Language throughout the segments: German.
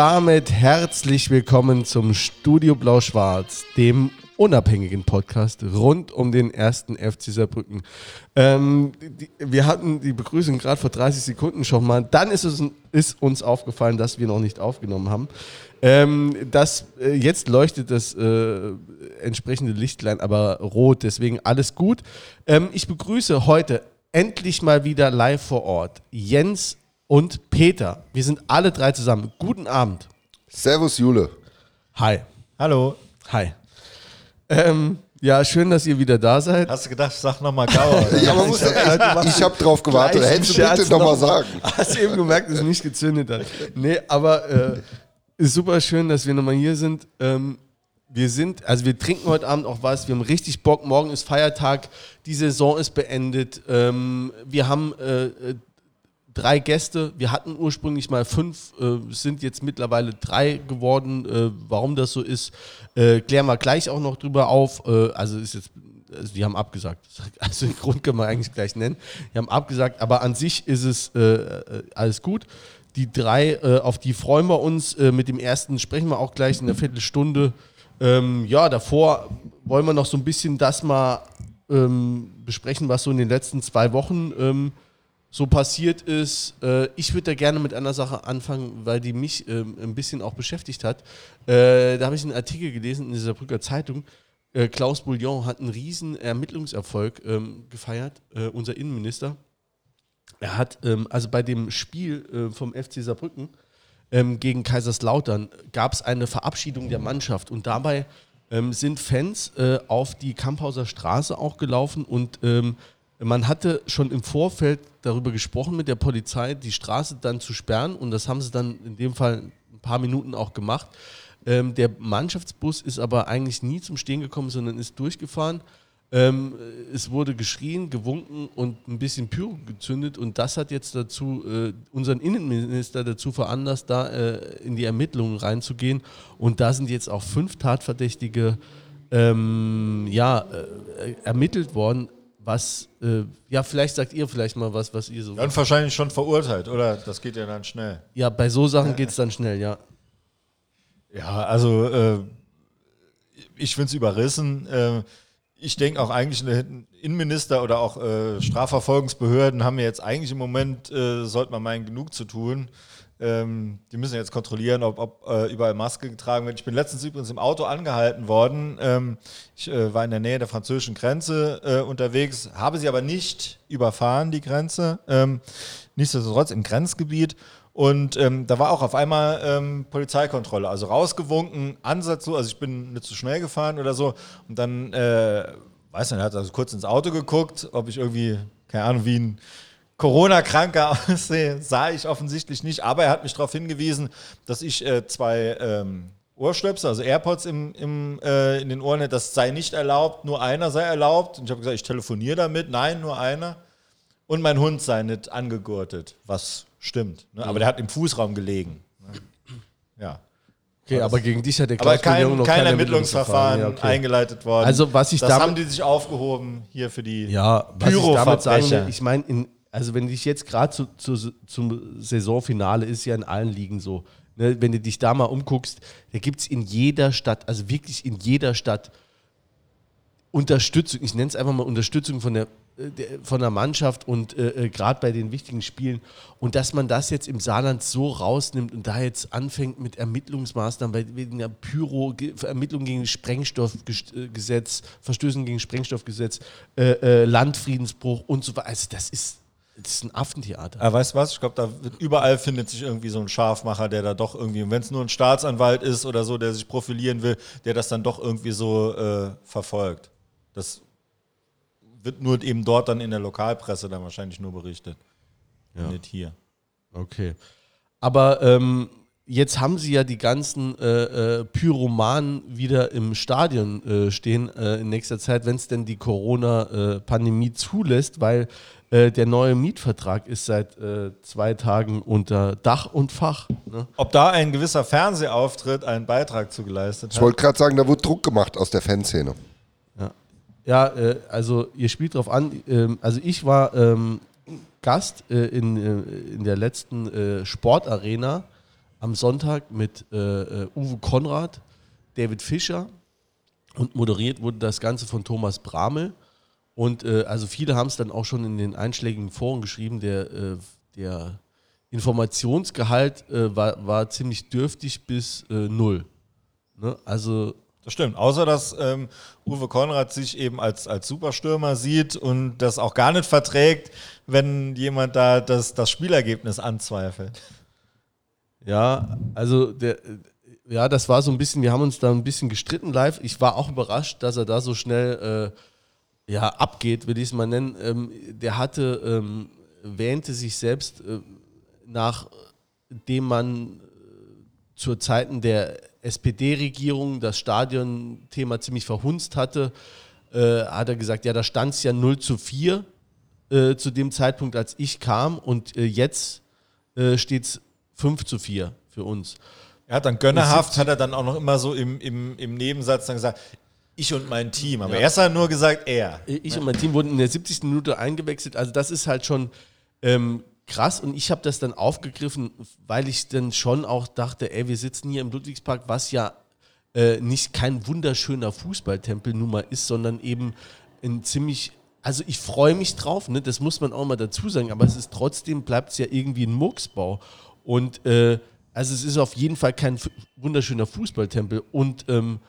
Damit herzlich willkommen zum Studio Blau-Schwarz, dem unabhängigen Podcast rund um den ersten FC Saarbrücken. Ähm, die, wir hatten die Begrüßung gerade vor 30 Sekunden schon mal. Dann ist, es, ist uns aufgefallen, dass wir noch nicht aufgenommen haben. Ähm, das, äh, jetzt leuchtet das äh, entsprechende Lichtlein aber rot, deswegen alles gut. Ähm, ich begrüße heute endlich mal wieder live vor Ort Jens und Peter. Wir sind alle drei zusammen. Guten Abend. Servus, Jule. Hi. Hallo. Hi. Ähm, ja, schön, dass ihr wieder da seid. Hast du gedacht, sag nochmal Gauer? ja, man muss, ich ich habe drauf gewartet. Hättest du bitte nochmal noch sagen. Hast du eben gemerkt, dass es nicht gezündet hat. Nee, aber äh, ist super schön, dass wir nochmal hier sind. Ähm, wir sind, also wir trinken heute Abend auch was, wir haben richtig Bock, morgen ist Feiertag, die Saison ist beendet. Ähm, wir haben äh, äh drei Gäste. Wir hatten ursprünglich mal fünf, äh, sind jetzt mittlerweile drei geworden. Äh, warum das so ist, äh, klären wir gleich auch noch drüber auf. Äh, also ist jetzt, also die haben abgesagt. Also den Grund können wir eigentlich gleich nennen. Die haben abgesagt, aber an sich ist es äh, äh, alles gut. Die drei, auf die freuen wir uns. mit dem ersten sprechen wir auch gleich in einer Viertelstunde. Ähm, ja, davor wollen wir noch so ein bisschen das mal ähm, besprechen, was so in den letzten zwei Wochen ähm, so passiert ist. Äh, ich würde da gerne mit einer Sache anfangen, weil die mich äh, ein bisschen auch beschäftigt hat. Äh, da habe ich einen Artikel gelesen in dieser Brücker Zeitung. Äh, Klaus Bouillon hat einen riesen Ermittlungserfolg ähm, gefeiert, äh, unser Innenminister. Er hat ähm, also bei dem Spiel äh, vom FC Saarbrücken ähm, gegen Kaiserslautern gab es eine Verabschiedung der Mannschaft und dabei ähm, sind Fans auf die Kamphauser Straße auch gelaufen und ähm, man hatte schon im Vorfeld darüber gesprochen mit der Polizei, die Straße dann zu sperren und das haben sie dann in dem Fall ein paar Minuten auch gemacht. Ähm, der Mannschaftsbus ist aber eigentlich nie zum Stehen gekommen, sondern ist durchgefahren. Ähm, es wurde geschrien, gewunken und ein bisschen Pyro gezündet und das hat jetzt dazu äh, unseren Innenminister dazu veranlasst, da äh, in die Ermittlungen reinzugehen und da sind jetzt auch fünf Tatverdächtige ähm, ja, äh, ermittelt worden was, äh, ja, vielleicht sagt ihr vielleicht mal was, was ihr so. Dann wahrscheinlich schon verurteilt, oder? Das geht ja dann schnell. Ja, bei so Sachen geht es dann schnell, ja. Ja, also äh, ich finde es überrissen. Äh, ich denke auch eigentlich, Innenminister oder auch äh, Strafverfolgungsbehörden haben ja jetzt eigentlich im Moment, äh, sollte man meinen, genug zu tun. Ähm, die müssen jetzt kontrollieren, ob, ob äh, überall Maske getragen wird. Ich bin letztens übrigens im Auto angehalten worden. Ähm, ich äh, war in der Nähe der französischen Grenze äh, unterwegs, habe sie aber nicht überfahren, die Grenze. Ähm, nichtsdestotrotz im Grenzgebiet. Und ähm, da war auch auf einmal ähm, Polizeikontrolle, also rausgewunken, Ansatz so, also ich bin nicht zu schnell gefahren oder so. Und dann, äh, weiß nicht, er hat also kurz ins Auto geguckt, ob ich irgendwie, keine Ahnung, wie ein Corona-Kranker aussehe, sah ich offensichtlich nicht. Aber er hat mich darauf hingewiesen, dass ich äh, zwei ähm, Ohrstöpsel, also AirPods im, im, äh, in den Ohren hätte. Das sei nicht erlaubt, nur einer sei erlaubt. Und ich habe gesagt, ich telefoniere damit. Nein, nur einer. Und mein Hund sei nicht angegurtet, was stimmt. Ne? Aber der hat im Fußraum gelegen. Ne? Ja. Okay, aber gegen dich hat der aber kein, noch kein Ermittlungsverfahren ja, okay. eingeleitet worden. Also was ich das damit, haben die sich aufgehoben hier für die ja, was ich damit will, ich meine, in, also wenn dich jetzt gerade zu, zu, zum Saisonfinale ist ja in allen Ligen so, ne, wenn du dich da mal umguckst, da gibt es in jeder Stadt, also wirklich in jeder Stadt Unterstützung, ich nenne es einfach mal Unterstützung von der, äh, der von der Mannschaft und äh, äh gerade bei den wichtigen Spielen. Und dass man das jetzt im Saarland so rausnimmt und da jetzt anfängt mit Ermittlungsmaßnahmen, wegen der Pyro, Ermittlungen gegen Sprengstoffgesetz, Verstößen gegen Sprengstoffgesetz, äh, äh, Landfriedensbruch und so weiter. Also das ist das ist ein Affentheater. Aber weißt du was? Ich glaube, da überall findet sich irgendwie so ein Scharfmacher, der da doch irgendwie, wenn es nur ein Staatsanwalt ist oder so, der sich profilieren will, der das dann doch irgendwie so äh, verfolgt. Das wird nur eben dort dann in der Lokalpresse dann wahrscheinlich nur berichtet. Ja. Nicht hier. Okay. Aber ähm, jetzt haben sie ja die ganzen äh, äh, Pyromanen wieder im Stadion äh, stehen äh, in nächster Zeit, wenn es denn die Corona-Pandemie zulässt, weil äh, der neue Mietvertrag ist seit äh, zwei Tagen unter Dach und Fach. Ne? Ob da ein gewisser Fernsehauftritt einen Beitrag zu geleistet hat? Ich wollte gerade sagen, da wurde Druck gemacht aus der Fanszene. Ja, ja äh, also ihr spielt drauf an. Ähm, also ich war ähm, Gast äh, in, äh, in der letzten Sportarena am Sonntag mit Uwe Konrad, David Fischer und moderiert wurde das Ganze von Thomas Bramel. Und äh, also viele haben es dann auch schon in den einschlägigen Foren geschrieben, der, äh, der Informationsgehalt äh, war, war ziemlich dürftig bis äh, null. Ne? Also das stimmt, außer dass ähm, Uwe Konrad sich eben als, als Superstürmer sieht und das auch gar nicht verträgt, wenn jemand da das, das Spielergebnis anzweifelt. Ja, also der, ja, das war so ein bisschen, wir haben uns da ein bisschen gestritten live. Ich war auch überrascht, dass er da so schnell äh, ja, abgeht, will ich es mal nennen. Ähm, der hatte, ähm, wähnte sich selbst, äh, nachdem man äh, zu Zeiten der SPD-Regierung das Stadion-Thema ziemlich verhunzt hatte, äh, hat er gesagt, ja, da stand es ja 0 zu 4 äh, zu dem Zeitpunkt, als ich kam und äh, jetzt äh, steht es 5 zu 4 für uns. Er hat dann gönnerhaft, hat er dann auch noch immer so im, im, im Nebensatz dann gesagt, ich und mein Team. Aber ja. erst hat nur gesagt, er. Ich und mein Team wurden in der 70. Minute eingewechselt. Also das ist halt schon ähm, krass. Und ich habe das dann aufgegriffen, weil ich dann schon auch dachte, ey, wir sitzen hier im Ludwigspark, was ja äh, nicht kein wunderschöner Fußballtempel nun mal ist, sondern eben ein ziemlich also ich freue mich drauf, ne? das muss man auch mal dazu sagen, aber es ist trotzdem, bleibt es ja irgendwie ein Murksbau. Und äh, also es ist auf jeden Fall kein wunderschöner Fußballtempel. Und, ähm,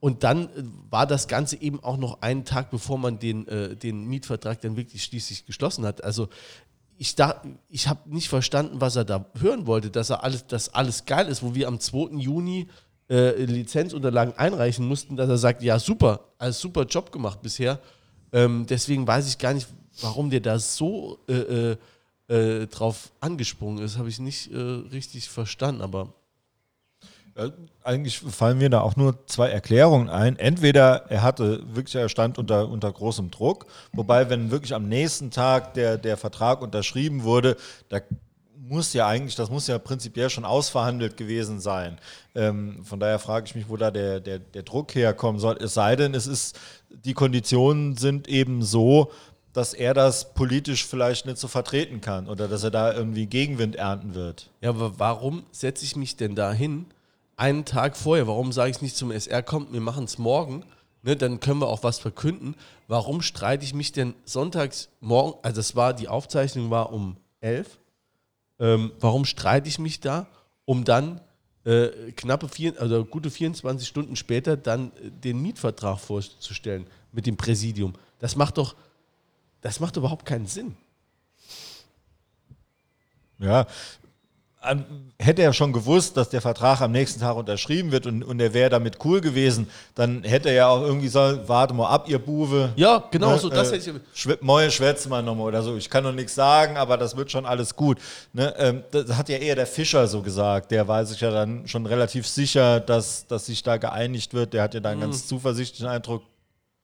und dann war das Ganze eben auch noch einen Tag, bevor man den, äh, den Mietvertrag dann wirklich schließlich geschlossen hat. Also ich, ich habe nicht verstanden, was er da hören wollte, dass er alles, dass alles geil ist, wo wir am 2. Juni äh, Lizenzunterlagen einreichen mussten, dass er sagt, ja super, alles super Job gemacht bisher. Ähm, deswegen weiß ich gar nicht, warum der da so äh, äh äh, drauf angesprungen ist, habe ich nicht äh, richtig verstanden, aber. Ja, eigentlich fallen mir da auch nur zwei Erklärungen ein. Entweder er hatte wirklich, er stand unter, unter großem Druck, wobei, wenn wirklich am nächsten Tag der, der Vertrag unterschrieben wurde, da muss ja eigentlich, das muss ja prinzipiell schon ausverhandelt gewesen sein. Ähm, von daher frage ich mich, wo da der, der, der Druck herkommen soll. Es sei denn, es ist, die Konditionen sind eben so, dass er das politisch vielleicht nicht so vertreten kann oder dass er da irgendwie Gegenwind ernten wird. Ja, aber warum setze ich mich denn da hin, einen Tag vorher? Warum sage ich nicht zum SR, kommt, wir machen es morgen, ne, dann können wir auch was verkünden. Warum streite ich mich denn sonntags morgen, also das war, die Aufzeichnung war um 11, ähm, warum streite ich mich da, um dann äh, knappe vier, also gute 24 Stunden später dann äh, den Mietvertrag vorzustellen mit dem Präsidium? Das macht doch das macht überhaupt keinen Sinn. Ja, hätte er schon gewusst, dass der Vertrag am nächsten Tag unterschrieben wird und, und er wäre damit cool gewesen, dann hätte er ja auch irgendwie sagen, warte mal ab, ihr Buwe. Ja, genau ne, so. Das äh, hätte ich Schw Moje schwätzt mal nochmal oder so. Ich kann noch nichts sagen, aber das wird schon alles gut. Ne, ähm, das hat ja eher der Fischer so gesagt. Der war sich ja dann schon relativ sicher, dass, dass sich da geeinigt wird. Der hat ja da einen mhm. ganz zuversichtlichen Eindruck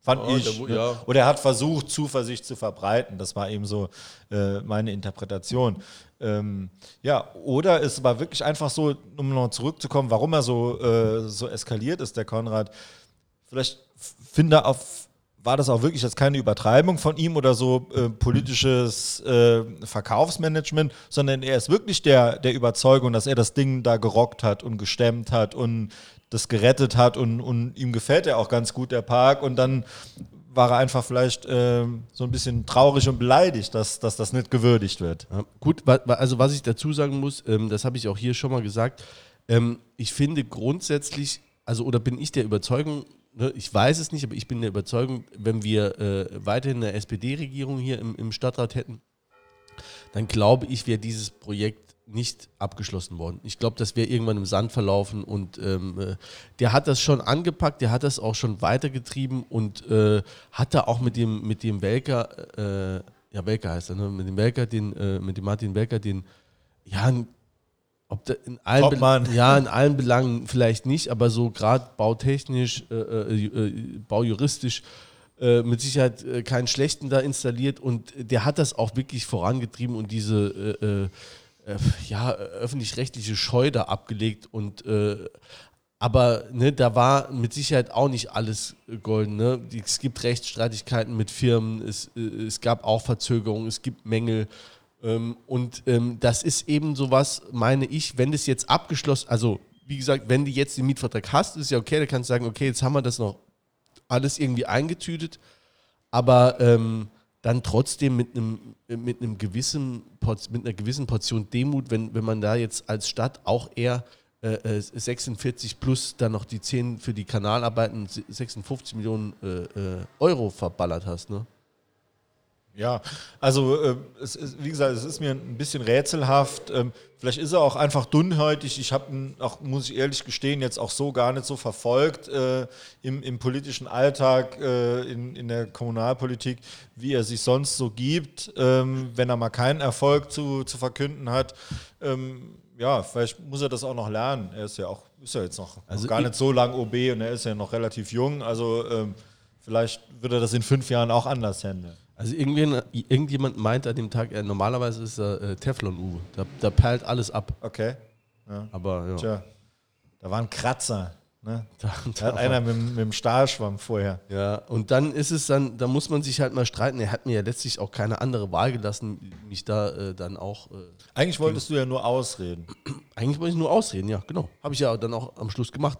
fand oh, ich. Der, ja. Oder er hat versucht, Zuversicht zu verbreiten. Das war eben so äh, meine Interpretation. Ähm, ja, oder es war wirklich einfach so, um noch zurückzukommen, warum er so, äh, so eskaliert ist, der Konrad. Vielleicht finde auf war das auch wirklich jetzt keine Übertreibung von ihm oder so äh, politisches äh, Verkaufsmanagement, sondern er ist wirklich der, der Überzeugung, dass er das Ding da gerockt hat und gestemmt hat und das gerettet hat und, und ihm gefällt ja auch ganz gut der Park und dann war er einfach vielleicht äh, so ein bisschen traurig und beleidigt, dass, dass das nicht gewürdigt wird. Ja, gut, also was ich dazu sagen muss, ähm, das habe ich auch hier schon mal gesagt, ähm, ich finde grundsätzlich, also oder bin ich der Überzeugung, ne, ich weiß es nicht, aber ich bin der Überzeugung, wenn wir äh, weiterhin eine SPD-Regierung hier im, im Stadtrat hätten, dann glaube ich, wäre dieses Projekt nicht abgeschlossen worden. Ich glaube, das wäre irgendwann im Sand verlaufen und ähm, äh, der hat das schon angepackt, der hat das auch schon weitergetrieben und äh, hat da auch mit dem, mit dem Welker, äh, ja Welker heißt er, ne? mit dem Welker, den, äh, mit dem Martin Welker, den, ja, ob da in allen, ja, in allen Belangen vielleicht nicht, aber so gerade bautechnisch, äh, äh, baujuristisch mit Sicherheit keinen schlechten da installiert und der hat das auch wirklich vorangetrieben und diese äh, ja, öffentlich-rechtliche Scheu da abgelegt und äh, aber ne, da war mit Sicherheit auch nicht alles golden. Ne? Es gibt Rechtsstreitigkeiten mit Firmen, es, äh, es gab auch Verzögerungen, es gibt Mängel. Ähm, und ähm, das ist eben sowas, meine ich, wenn das jetzt abgeschlossen, also wie gesagt, wenn du jetzt den Mietvertrag hast, ist ja okay, da kannst du sagen, okay, jetzt haben wir das noch alles irgendwie eingetütet, aber ähm, dann trotzdem mit einem mit einem gewissen mit einer gewissen Portion Demut, wenn, wenn man da jetzt als Stadt auch eher äh, 46 äh, plus dann noch die 10 für die Kanalarbeiten 56 Millionen äh, äh, Euro verballert hast, ne? Ja, also äh, es ist, wie gesagt, es ist mir ein bisschen rätselhaft. Ähm, vielleicht ist er auch einfach dünnhäutig. Ich habe ihn auch, muss ich ehrlich gestehen, jetzt auch so gar nicht so verfolgt äh, im, im, politischen Alltag, äh, in, in, der Kommunalpolitik, wie er sich sonst so gibt, ähm, wenn er mal keinen Erfolg zu, zu verkünden hat. Ähm, ja, vielleicht muss er das auch noch lernen. Er ist ja auch, ist ja jetzt noch, also noch gar nicht so lang OB und er ist ja noch relativ jung. Also ähm, vielleicht wird er das in fünf Jahren auch anders handeln. Also irgendjemand meint an dem Tag, äh, normalerweise ist er äh, Teflon-U. Da, da perlt alles ab. Okay. Ja. Aber ja. Tja, da waren Kratzer. Ne? Da, da, hat einer mit, mit dem Stahlschwamm vorher. Ja, und dann ist es dann, da muss man sich halt mal streiten. Er hat mir ja letztlich auch keine andere Wahl gelassen, mich da äh, dann auch. Äh, Eigentlich wolltest du ja nur ausreden. Eigentlich wollte ich nur ausreden, ja, genau. Habe ich ja dann auch am Schluss gemacht.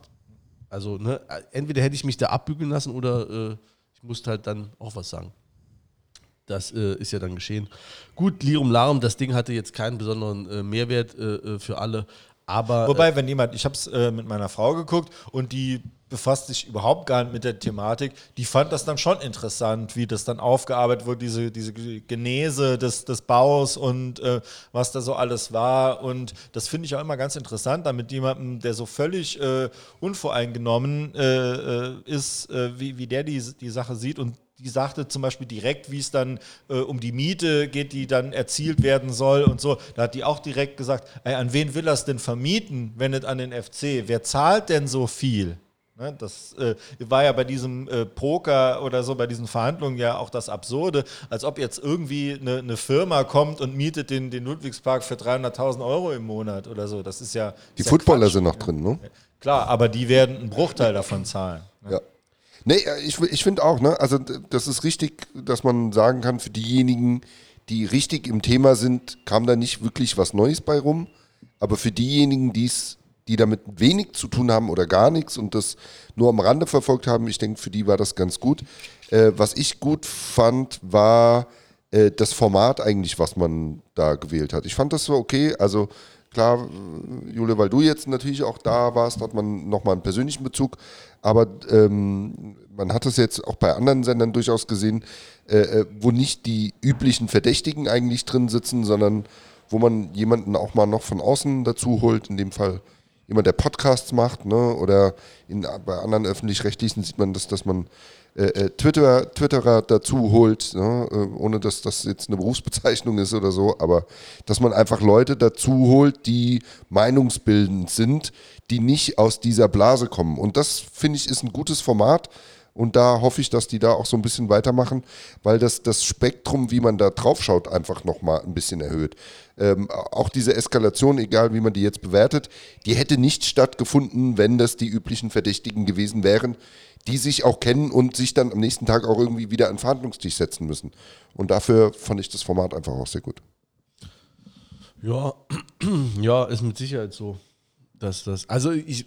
Also, ne, entweder hätte ich mich da abbügeln lassen oder äh, ich musste halt dann auch was sagen. Das äh, ist ja dann geschehen. Gut, Lirum Larum, das Ding hatte jetzt keinen besonderen äh, Mehrwert äh, äh für alle. Aber, Wobei, äh, wenn jemand, ich habe es äh, mit meiner Frau geguckt und die befasst sich überhaupt gar nicht mit der Thematik, die fand das dann schon interessant, wie das dann aufgearbeitet wurde, diese, diese Genese des, des Baus und was da so alles war. Und das finde ich auch immer ganz interessant, damit jemandem, der so völlig unvoreingenommen ist, wie, wie der die, die Sache sieht und die sagte zum Beispiel direkt, wie es dann äh, um die Miete geht, die dann erzielt werden soll und so. Da hat die auch direkt gesagt, ey, an wen will es denn vermieten, wenn nicht an den FC? Wer zahlt denn so viel? Ne, das äh, war ja bei diesem äh, Poker oder so, bei diesen Verhandlungen ja auch das Absurde, als ob jetzt irgendwie eine, eine Firma kommt und mietet den, den Ludwigspark für 300.000 Euro im Monat oder so. Das ist ja. Die ist Footballer ja sind noch drin, ne? Klar, aber die werden einen Bruchteil davon zahlen. Ne? Ja. Nee, äh, ich, ich finde auch, ne? Also das ist richtig, dass man sagen kann, für diejenigen, die richtig im Thema sind, kam da nicht wirklich was Neues bei rum. Aber für diejenigen, die's, die damit wenig zu tun haben oder gar nichts und das nur am Rande verfolgt haben, ich denke, für die war das ganz gut. Äh, was ich gut fand, war äh, das Format eigentlich, was man da gewählt hat. Ich fand das so okay. Also klar, Jule, weil du jetzt natürlich auch da warst, hat man nochmal einen persönlichen Bezug. Aber ähm, man hat es jetzt auch bei anderen Sendern durchaus gesehen, äh, äh, wo nicht die üblichen Verdächtigen eigentlich drin sitzen, sondern wo man jemanden auch mal noch von außen dazu holt, in dem Fall jemand, der Podcasts macht, ne? oder in, bei anderen öffentlich-rechtlichen sieht man das, dass man äh, äh, Twitter, Twitterer dazu holt, ne? äh, ohne dass das jetzt eine Berufsbezeichnung ist oder so, aber dass man einfach Leute dazu holt, die meinungsbildend sind, die nicht aus dieser Blase kommen. Und das finde ich ist ein gutes Format. Und da hoffe ich, dass die da auch so ein bisschen weitermachen, weil das das Spektrum, wie man da drauf schaut, einfach nochmal ein bisschen erhöht. Ähm, auch diese Eskalation, egal wie man die jetzt bewertet, die hätte nicht stattgefunden, wenn das die üblichen Verdächtigen gewesen wären, die sich auch kennen und sich dann am nächsten Tag auch irgendwie wieder an den Verhandlungstisch setzen müssen. Und dafür fand ich das Format einfach auch sehr gut. Ja, ja, ist mit Sicherheit so. Dass das, also ich,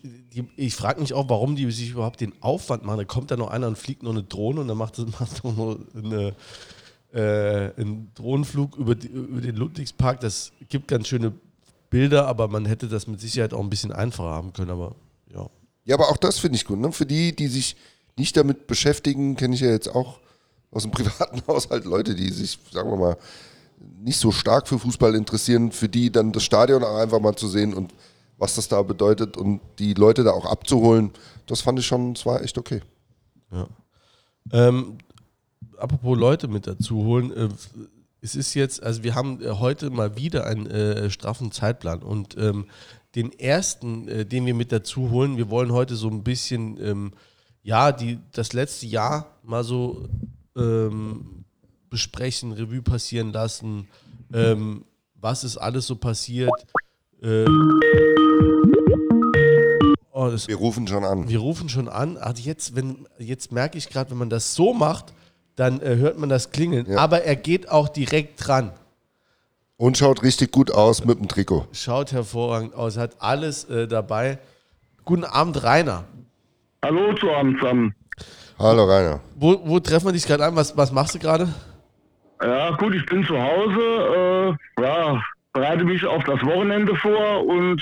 ich frage mich auch, warum die sich überhaupt den Aufwand machen. Da kommt da noch einer und fliegt noch eine Drohne und dann macht das macht noch eine, äh, einen Drohnenflug über, die, über den Ludwigspark. Das gibt ganz schöne Bilder, aber man hätte das mit Sicherheit auch ein bisschen einfacher haben können. Aber ja, aber auch das finde ich gut. Ne? Für die, die sich nicht damit beschäftigen, kenne ich ja jetzt auch aus dem privaten Haushalt Leute, die sich, sagen wir mal, nicht so stark für Fußball interessieren, für die dann das Stadion auch einfach mal zu sehen und was das da bedeutet und die Leute da auch abzuholen, das fand ich schon, es war echt okay. Ja. Ähm, apropos Leute mit dazu holen, äh, es ist jetzt, also wir haben äh, heute mal wieder einen äh, straffen Zeitplan und ähm, den ersten, äh, den wir mit dazu holen. Wir wollen heute so ein bisschen, ähm, ja, die, das letzte Jahr mal so ähm, besprechen, Revue passieren lassen, ähm, was ist alles so passiert. Äh, oh, das, wir rufen schon an. Wir rufen schon an. Also jetzt, wenn, jetzt merke ich gerade, wenn man das so macht, dann äh, hört man das klingeln. Ja. Aber er geht auch direkt dran. Und schaut richtig gut aus mit dem Trikot. Schaut hervorragend aus, hat alles äh, dabei. Guten Abend, Rainer. Hallo zu Abend zusammen. Hallo Rainer. Wo, wo treffen wir dich gerade an? Was, was machst du gerade? Ja, gut, ich bin zu Hause, äh, ja, bereite mich auf das Wochenende vor und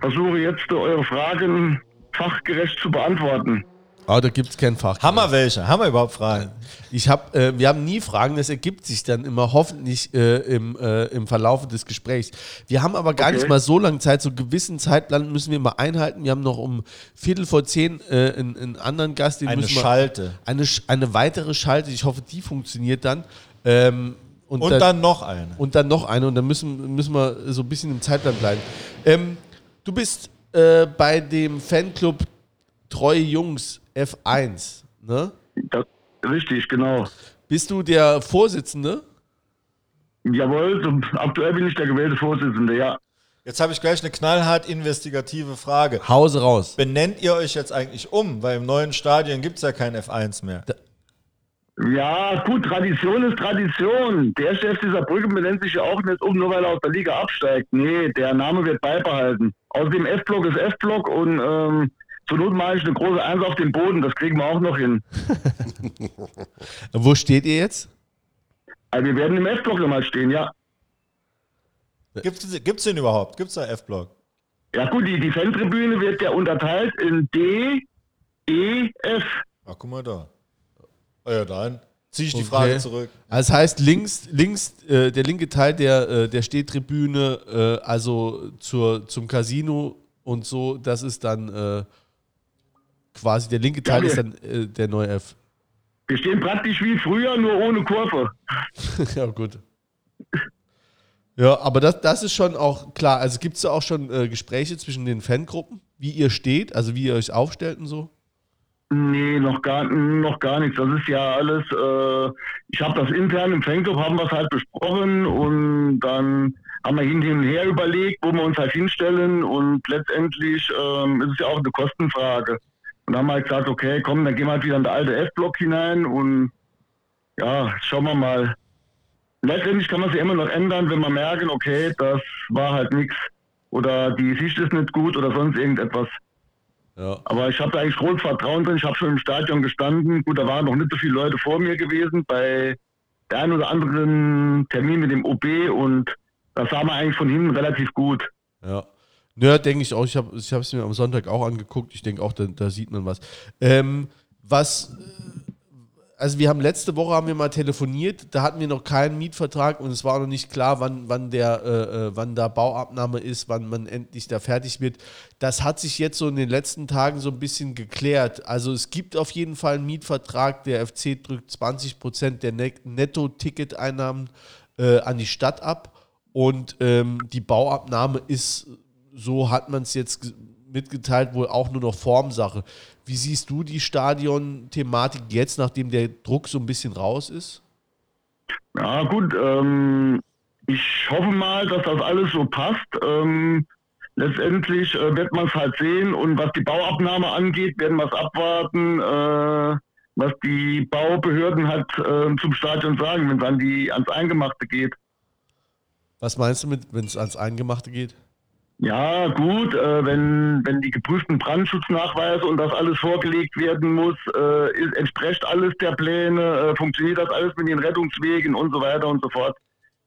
versuche jetzt eure Fragen fachgerecht zu beantworten. Oh, da gibt es kein Fach. Haben wir welche? Haben wir überhaupt Fragen? Ich hab, äh, wir haben nie Fragen, das ergibt sich dann immer hoffentlich äh, im, äh, im Verlauf des Gesprächs. Wir haben aber gar Okay. nicht mal so lange Zeit, so einen gewissen Zeitplan müssen wir mal einhalten. Wir haben noch um Viertel vor zehn äh, einen, einen anderen Gast, den Eine müssen wir, Schalte. Eine, eine weitere Schalte, ich hoffe, die funktioniert dann. Ähm, und, Und dann noch eine. und dann noch eine und dann müssen, müssen wir so ein bisschen im Zeitplan bleiben. Ähm, du bist äh, bei dem Fanclub Treue Jungs F1, ne? Das, richtig, genau. Bist du der Vorsitzende? Jawohl, aktuell bin ich der gewählte Vorsitzende, ja. Jetzt habe ich gleich eine knallhart investigative Frage. Hause raus. Benennt ihr euch jetzt eigentlich um? Weil im neuen Stadion gibt es ja kein F1 mehr. Ja, gut, Tradition ist Tradition. Der Chef dieser Brücke benennt sich ja auch nicht um, nur weil er aus der Liga absteigt. Nee, der Name wird beibehalten. Außerdem F-Block ist F-Block und ähm, zur Not mache ich eine große Eins auf den Boden. Das kriegen wir auch noch hin. Wo steht ihr jetzt? Also wir werden im F-Block nochmal stehen, ja. Gibt es den überhaupt? Gibt es da F-Block? Ja gut, die, die Fantribüne wird ja unterteilt in D, E, F. Ach, guck mal da. Ah ja, dann ziehe ich die Okay. Frage zurück. Also das heißt, links, links äh, der linke Teil der, äh, der Stehtribüne, äh, also zur, zum Casino und so, das ist dann äh, quasi der linke Teil Ja, ist dann äh, der neue F. Wir stehen praktisch wie früher, nur ohne Kurve. ja, gut. Ja, aber das, das ist schon auch klar. Also gibt es da auch schon äh, Gespräche zwischen den Fangruppen, wie ihr steht, also wie ihr euch aufstellt und so? Nee, noch gar, noch gar nichts. Das ist ja alles, äh, ich habe das intern im Fanclub, haben wir es halt besprochen und dann haben wir hin und her überlegt, wo wir uns halt hinstellen und letztendlich ähm, ist es ja auch eine Kostenfrage. Und dann haben wir halt gesagt, okay, komm, dann gehen wir halt wieder in den alten F-Block hinein und ja, schauen wir mal. Letztendlich kann man sich immer noch ändern, wenn wir merken, okay, das war halt nichts oder die Sicht ist nicht gut oder sonst irgendetwas. Ja. Aber ich habe da eigentlich großes Vertrauen drin. Ich habe schon im Stadion gestanden. Gut, da waren noch nicht so viele Leute vor mir gewesen bei der einen oder anderen Termin mit dem OB und das sah man eigentlich von hinten relativ gut. Ja. Ja, denke ich auch. Ich habe es mir am Sonntag auch angeguckt. Ich denke auch, da, da sieht man was. Ähm, was, äh, also wir haben letzte Woche haben wir mal telefoniert, da hatten wir noch keinen Mietvertrag und es war noch nicht klar, wann, wann der, äh, äh, wann da Bauabnahme ist, wann man endlich da fertig wird. Das hat sich jetzt so in den letzten Tagen so ein bisschen geklärt. Also es gibt auf jeden Fall einen Mietvertrag. Der FC drückt 20 Prozent der Net- Netto-Ticketeinnahmen äh, an die Stadt ab. Und ähm, die Bauabnahme ist, so hat man es jetzt ge- mitgeteilt, wohl auch nur noch Formsache. Wie siehst du die Stadion-Thematik jetzt, nachdem der Druck so ein bisschen raus ist? Ja, gut. Ähm, ich hoffe mal, dass das alles so passt. Ähm, letztendlich äh, wird man es halt sehen. Und was die Bauabnahme angeht, werden wir es abwarten, äh, was die Baubehörden halt äh, zum Stadion sagen, wenn es an die, ans Eingemachte geht. Was meinst du mit, wenn es ans Eingemachte geht? Ja, gut, äh, wenn, wenn die geprüften Brandschutznachweise und das alles vorgelegt werden muss, äh, ist, entspricht alles der Pläne, äh, funktioniert das alles mit den Rettungswegen und so weiter und so fort,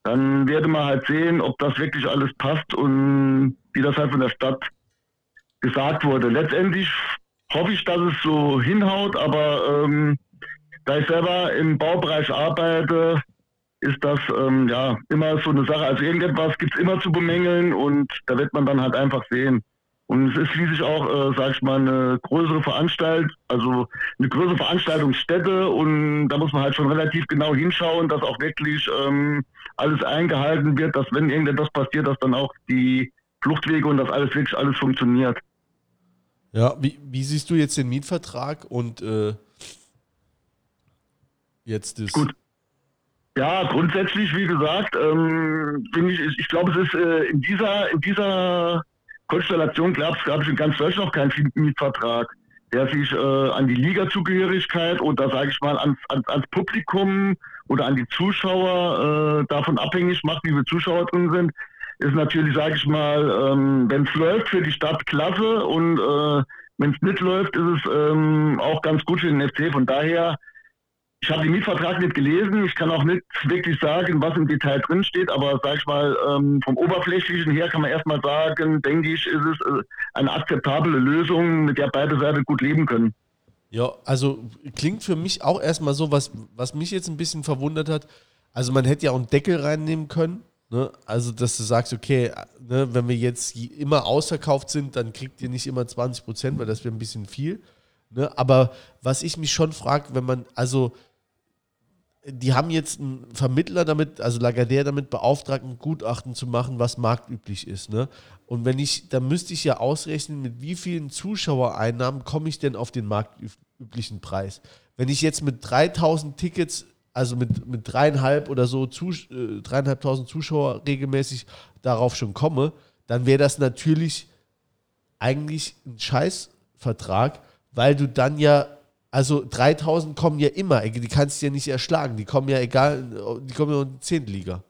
dann werde man halt sehen, ob das wirklich alles passt und wie das halt von der Stadt gesagt wurde. Letztendlich hoffe ich, dass es so hinhaut, aber ähm, da ich selber im Baubereich arbeite, ist das ähm, ja immer so eine Sache. Also irgendetwas gibt es immer zu bemängeln und da wird man dann halt einfach sehen. Und es ist schließlich auch, äh, sag ich mal, eine größere Veranstalt, also eine größere Veranstaltungsstätte und da muss man halt schon relativ genau hinschauen, dass auch wirklich ähm, alles eingehalten wird, dass wenn irgendetwas passiert, dass dann auch die Fluchtwege und das alles wirklich alles funktioniert. Ja, wie, wie siehst du jetzt den Mietvertrag und äh, jetzt das. Gut. Ja, grundsätzlich, wie gesagt, ähm, ich, ich glaube, es ist äh, in dieser, in dieser Konstellation, gab es in ganz Deutschland noch keinen Mietvertrag, der sich äh, an die Liga-Zugehörigkeit oder, sage ich mal, ans, ans, ans Publikum oder an die Zuschauer äh, davon abhängig macht, wie viele Zuschauer drin sind, ist natürlich, sage ich mal, ähm, wenn es läuft für die Stadt klasse und äh, wenn es nicht läuft, ist es ähm, auch ganz gut für den FC. Von daher, ich habe den Mietvertrag nicht gelesen. Ich kann auch nicht wirklich sagen, was im Detail drin steht, aber sag ich mal, ähm, vom Oberflächlichen her kann man erstmal sagen, denke ich, ist es äh, eine akzeptable Lösung, mit der beide Seiten gut leben können. Ja, also klingt für mich auch erstmal so, was, was mich jetzt ein bisschen verwundert hat. Also man hätte ja auch einen Deckel reinnehmen können. Ne? Also, dass du sagst, okay, ne, wenn wir jetzt immer ausverkauft sind, dann kriegt ihr nicht immer 20 Prozent, weil das wäre ein bisschen viel. Ne? Aber was ich mich schon frage, wenn man, also die haben jetzt einen Vermittler damit, also Lagardère damit beauftragt, ein Gutachten zu machen, was marktüblich ist. Ne? Und wenn ich, dann müsste ich ja ausrechnen, mit wie vielen Zuschauereinnahmen komme ich denn auf den marktüblichen Preis. Wenn ich jetzt mit 3000 Tickets, also mit, mit dreieinhalb oder so, zu, äh, dreieinhalbtausend Zuschauer regelmäßig darauf schon komme, dann wäre das natürlich eigentlich ein Scheißvertrag, weil du dann ja also 3000 kommen ja immer, die kannst du ja nicht erschlagen. Die kommen ja egal, die kommen ja in die 10. Liga.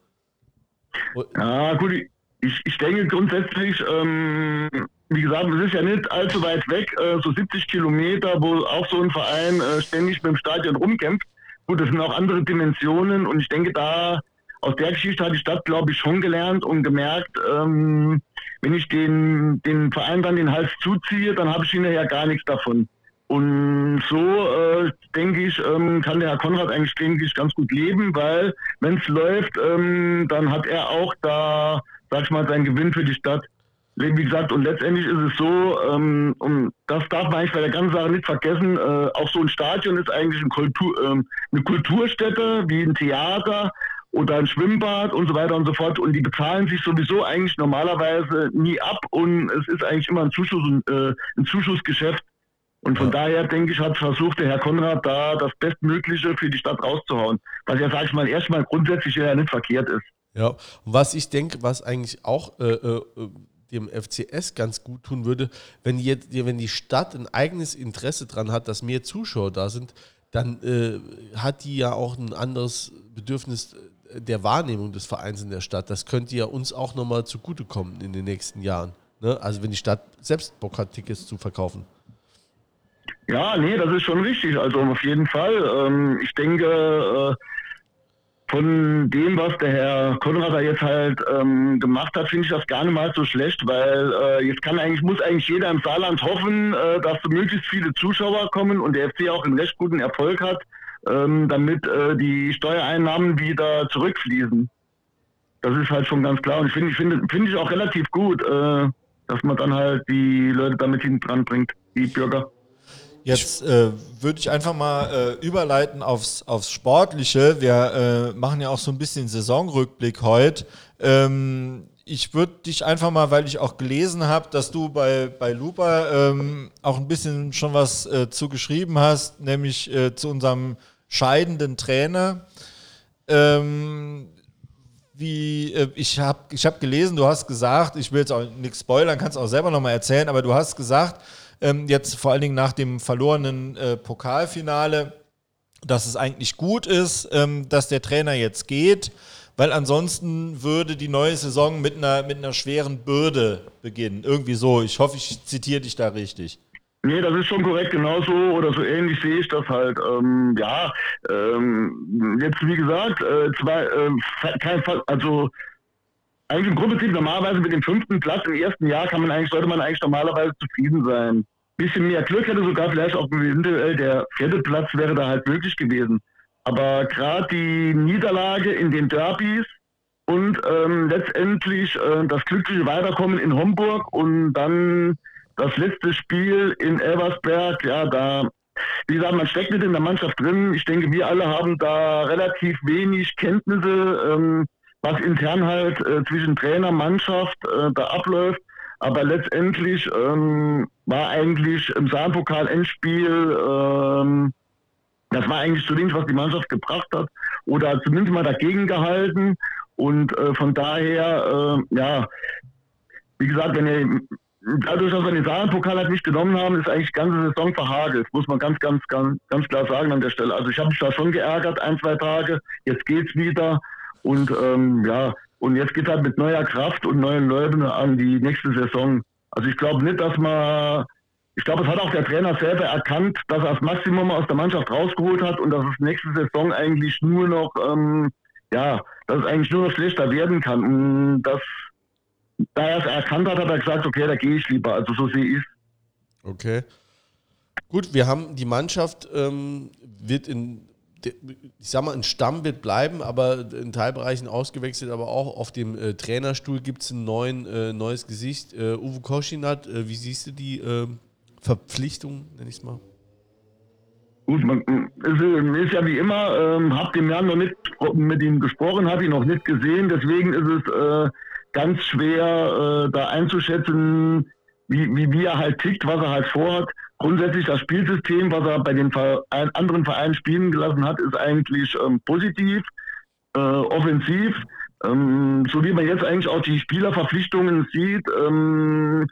Ja, gut, ich, ich denke grundsätzlich, ähm, wie gesagt, es ist ja nicht allzu weit weg, äh, so 70 Kilometer, wo auch so ein Verein äh, ständig mit dem Stadion rumkämpft. Gut, das sind auch andere Dimensionen und ich denke, da aus der Geschichte hat die Stadt, glaube ich, schon gelernt und gemerkt, ähm, wenn ich den, den Verein dann den Hals zuziehe, dann habe ich hinterher gar nichts davon. Und so, äh, denke ich, ähm, kann der Herr Konrad eigentlich, denke ich, ganz gut leben, weil wenn es läuft, ähm, dann hat er auch da, sag ich mal, seinen Gewinn für die Stadt. Wie gesagt, und letztendlich ist es so, ähm, und das darf man eigentlich bei der ganzen Sache nicht vergessen, äh, auch so ein Stadion ist eigentlich ein Kultur, ähm, eine Kulturstätte, wie ein Theater oder ein Schwimmbad und so weiter und so fort. Und die bezahlen sich sowieso eigentlich normalerweise nie ab und es ist eigentlich immer ein Zuschuss, äh, ein Zuschussgeschäft. Und von ja. daher, denke ich, hat versucht der Herr Konrad da das Bestmögliche für die Stadt rauszuhauen. Was ja, sag ich mal, erstmal grundsätzlich ja nicht verkehrt ist. Ja, und was ich denke, was eigentlich auch äh, äh, dem FCS ganz gut tun würde, wenn, jetzt, wenn die Stadt ein eigenes Interesse daran hat, dass mehr Zuschauer da sind, dann äh, hat die ja auch ein anderes Bedürfnis äh, der Wahrnehmung des Vereins in der Stadt. Das könnte ja uns auch nochmal zugutekommen in den nächsten Jahren. Ne? Also wenn die Stadt selbst Bock hat, Tickets zu verkaufen. Ja, nee, das ist schon richtig. Also auf jeden Fall. Ähm, ich denke, äh, von dem, was der Herr Konrad da jetzt halt ähm, gemacht hat, finde ich das gar nicht mal so schlecht, weil äh, jetzt kann eigentlich, muss eigentlich jeder im Saarland hoffen, äh, dass möglichst viele Zuschauer kommen und der FC auch einen recht guten Erfolg hat, ähm, damit äh, die Steuereinnahmen wieder zurückfließen. Das ist halt schon ganz klar und ich finde, ich finde, finde ich auch relativ gut, äh, dass man dann halt die Leute damit hinten dran bringt, die Bürger. Jetzt äh, würde ich einfach mal äh, überleiten aufs, aufs Sportliche. Wir äh, machen ja auch so ein bisschen Saisonrückblick heute. Ähm, ich würde dich einfach mal, weil ich auch gelesen habe, dass du bei, bei Lupa ähm, auch ein bisschen schon was äh, zu geschrieben hast, nämlich äh, zu unserem scheidenden Trainer. Ähm, wie, äh, ich habe ich hab gelesen, du hast gesagt, ich will jetzt auch nichts spoilern, kannst auch selber nochmal erzählen, aber du hast gesagt, ähm, jetzt vor allen Dingen nach dem verlorenen äh, Pokalfinale, dass es eigentlich gut ist, ähm, dass der Trainer jetzt geht, weil ansonsten würde die neue Saison mit einer, mit einer schweren Bürde beginnen. Irgendwie so. Ich hoffe, ich zitiere dich da richtig. Nee, das ist schon korrekt, genauso oder so ähnlich sehe ich das halt. Ähm, ja, ähm, jetzt wie gesagt, äh, zwei, äh, kein Fall, also eigentlich im Grundprinzip normalerweise mit dem fünften Platz im ersten Jahr kann man eigentlich, sollte man eigentlich normalerweise zufrieden sein. Bisschen mehr Glück hätte sogar vielleicht auch eventuell der vierte Platz wäre da halt möglich gewesen. Aber gerade die Niederlage in den Derbys und ähm, letztendlich äh, das glückliche Weiterkommen in Homburg und dann das letzte Spiel in Elversberg, ja, da, wie gesagt, man steckt nicht in der Mannschaft drin. Ich denke, wir alle haben da relativ wenig Kenntnisse. Ähm, was intern halt äh, zwischen Trainer, Mannschaft äh, da abläuft. Aber letztendlich ähm, war eigentlich im Saarpokal-Endspiel, ähm, das war eigentlich zu wenig, was die Mannschaft gebracht hat. Oder zumindest mal dagegen gehalten. Und äh, von daher, äh, ja, wie gesagt, wenn ihr dadurch, dass wir den Saarland-Pokal halt nicht genommen haben, ist eigentlich die ganze Saison verhagelt. Muss man ganz, ganz, ganz, ganz klar sagen an der Stelle. Also ich habe mich da schon geärgert, ein, zwei Tage. Jetzt geht's wieder. Und ähm, ja, und jetzt geht halt mit neuer Kraft und neuen Leuten an die nächste Saison. Also ich glaube nicht, dass man, ich glaube, es hat auch der Trainer selber erkannt, dass er das Maximum aus der Mannschaft rausgeholt hat und dass es nächste Saison eigentlich nur noch, ähm, ja, dass es eigentlich nur noch schlechter werden kann. Und das da er es erkannt hat, hat er gesagt, okay, da gehe ich lieber. Also so sehe ich es. Okay. Gut, wir haben die Mannschaft ähm, wird in, ich sag mal, ein Stamm wird bleiben, aber in Teilbereichen ausgewechselt, aber auch auf dem äh, Trainerstuhl gibt es ein neuen, äh, neues Gesicht. Äh, Uwe Koschinat, äh, wie siehst du die ähm, Verpflichtung, nenne ich es mal? Gut, man ist, ist ja wie immer, ähm, hab den Herrn noch nicht mit ihm gesprochen, habe ihn noch nicht gesehen, deswegen ist es äh, ganz schwer äh, da einzuschätzen, wie, wie, wie er halt tickt, was er halt vorhat. Grundsätzlich das Spielsystem, was er bei den Verein, anderen Vereinen spielen gelassen hat, ist eigentlich ähm, positiv, äh, offensiv. Ähm, so wie man jetzt eigentlich auch die Spielerverpflichtungen sieht, ähm,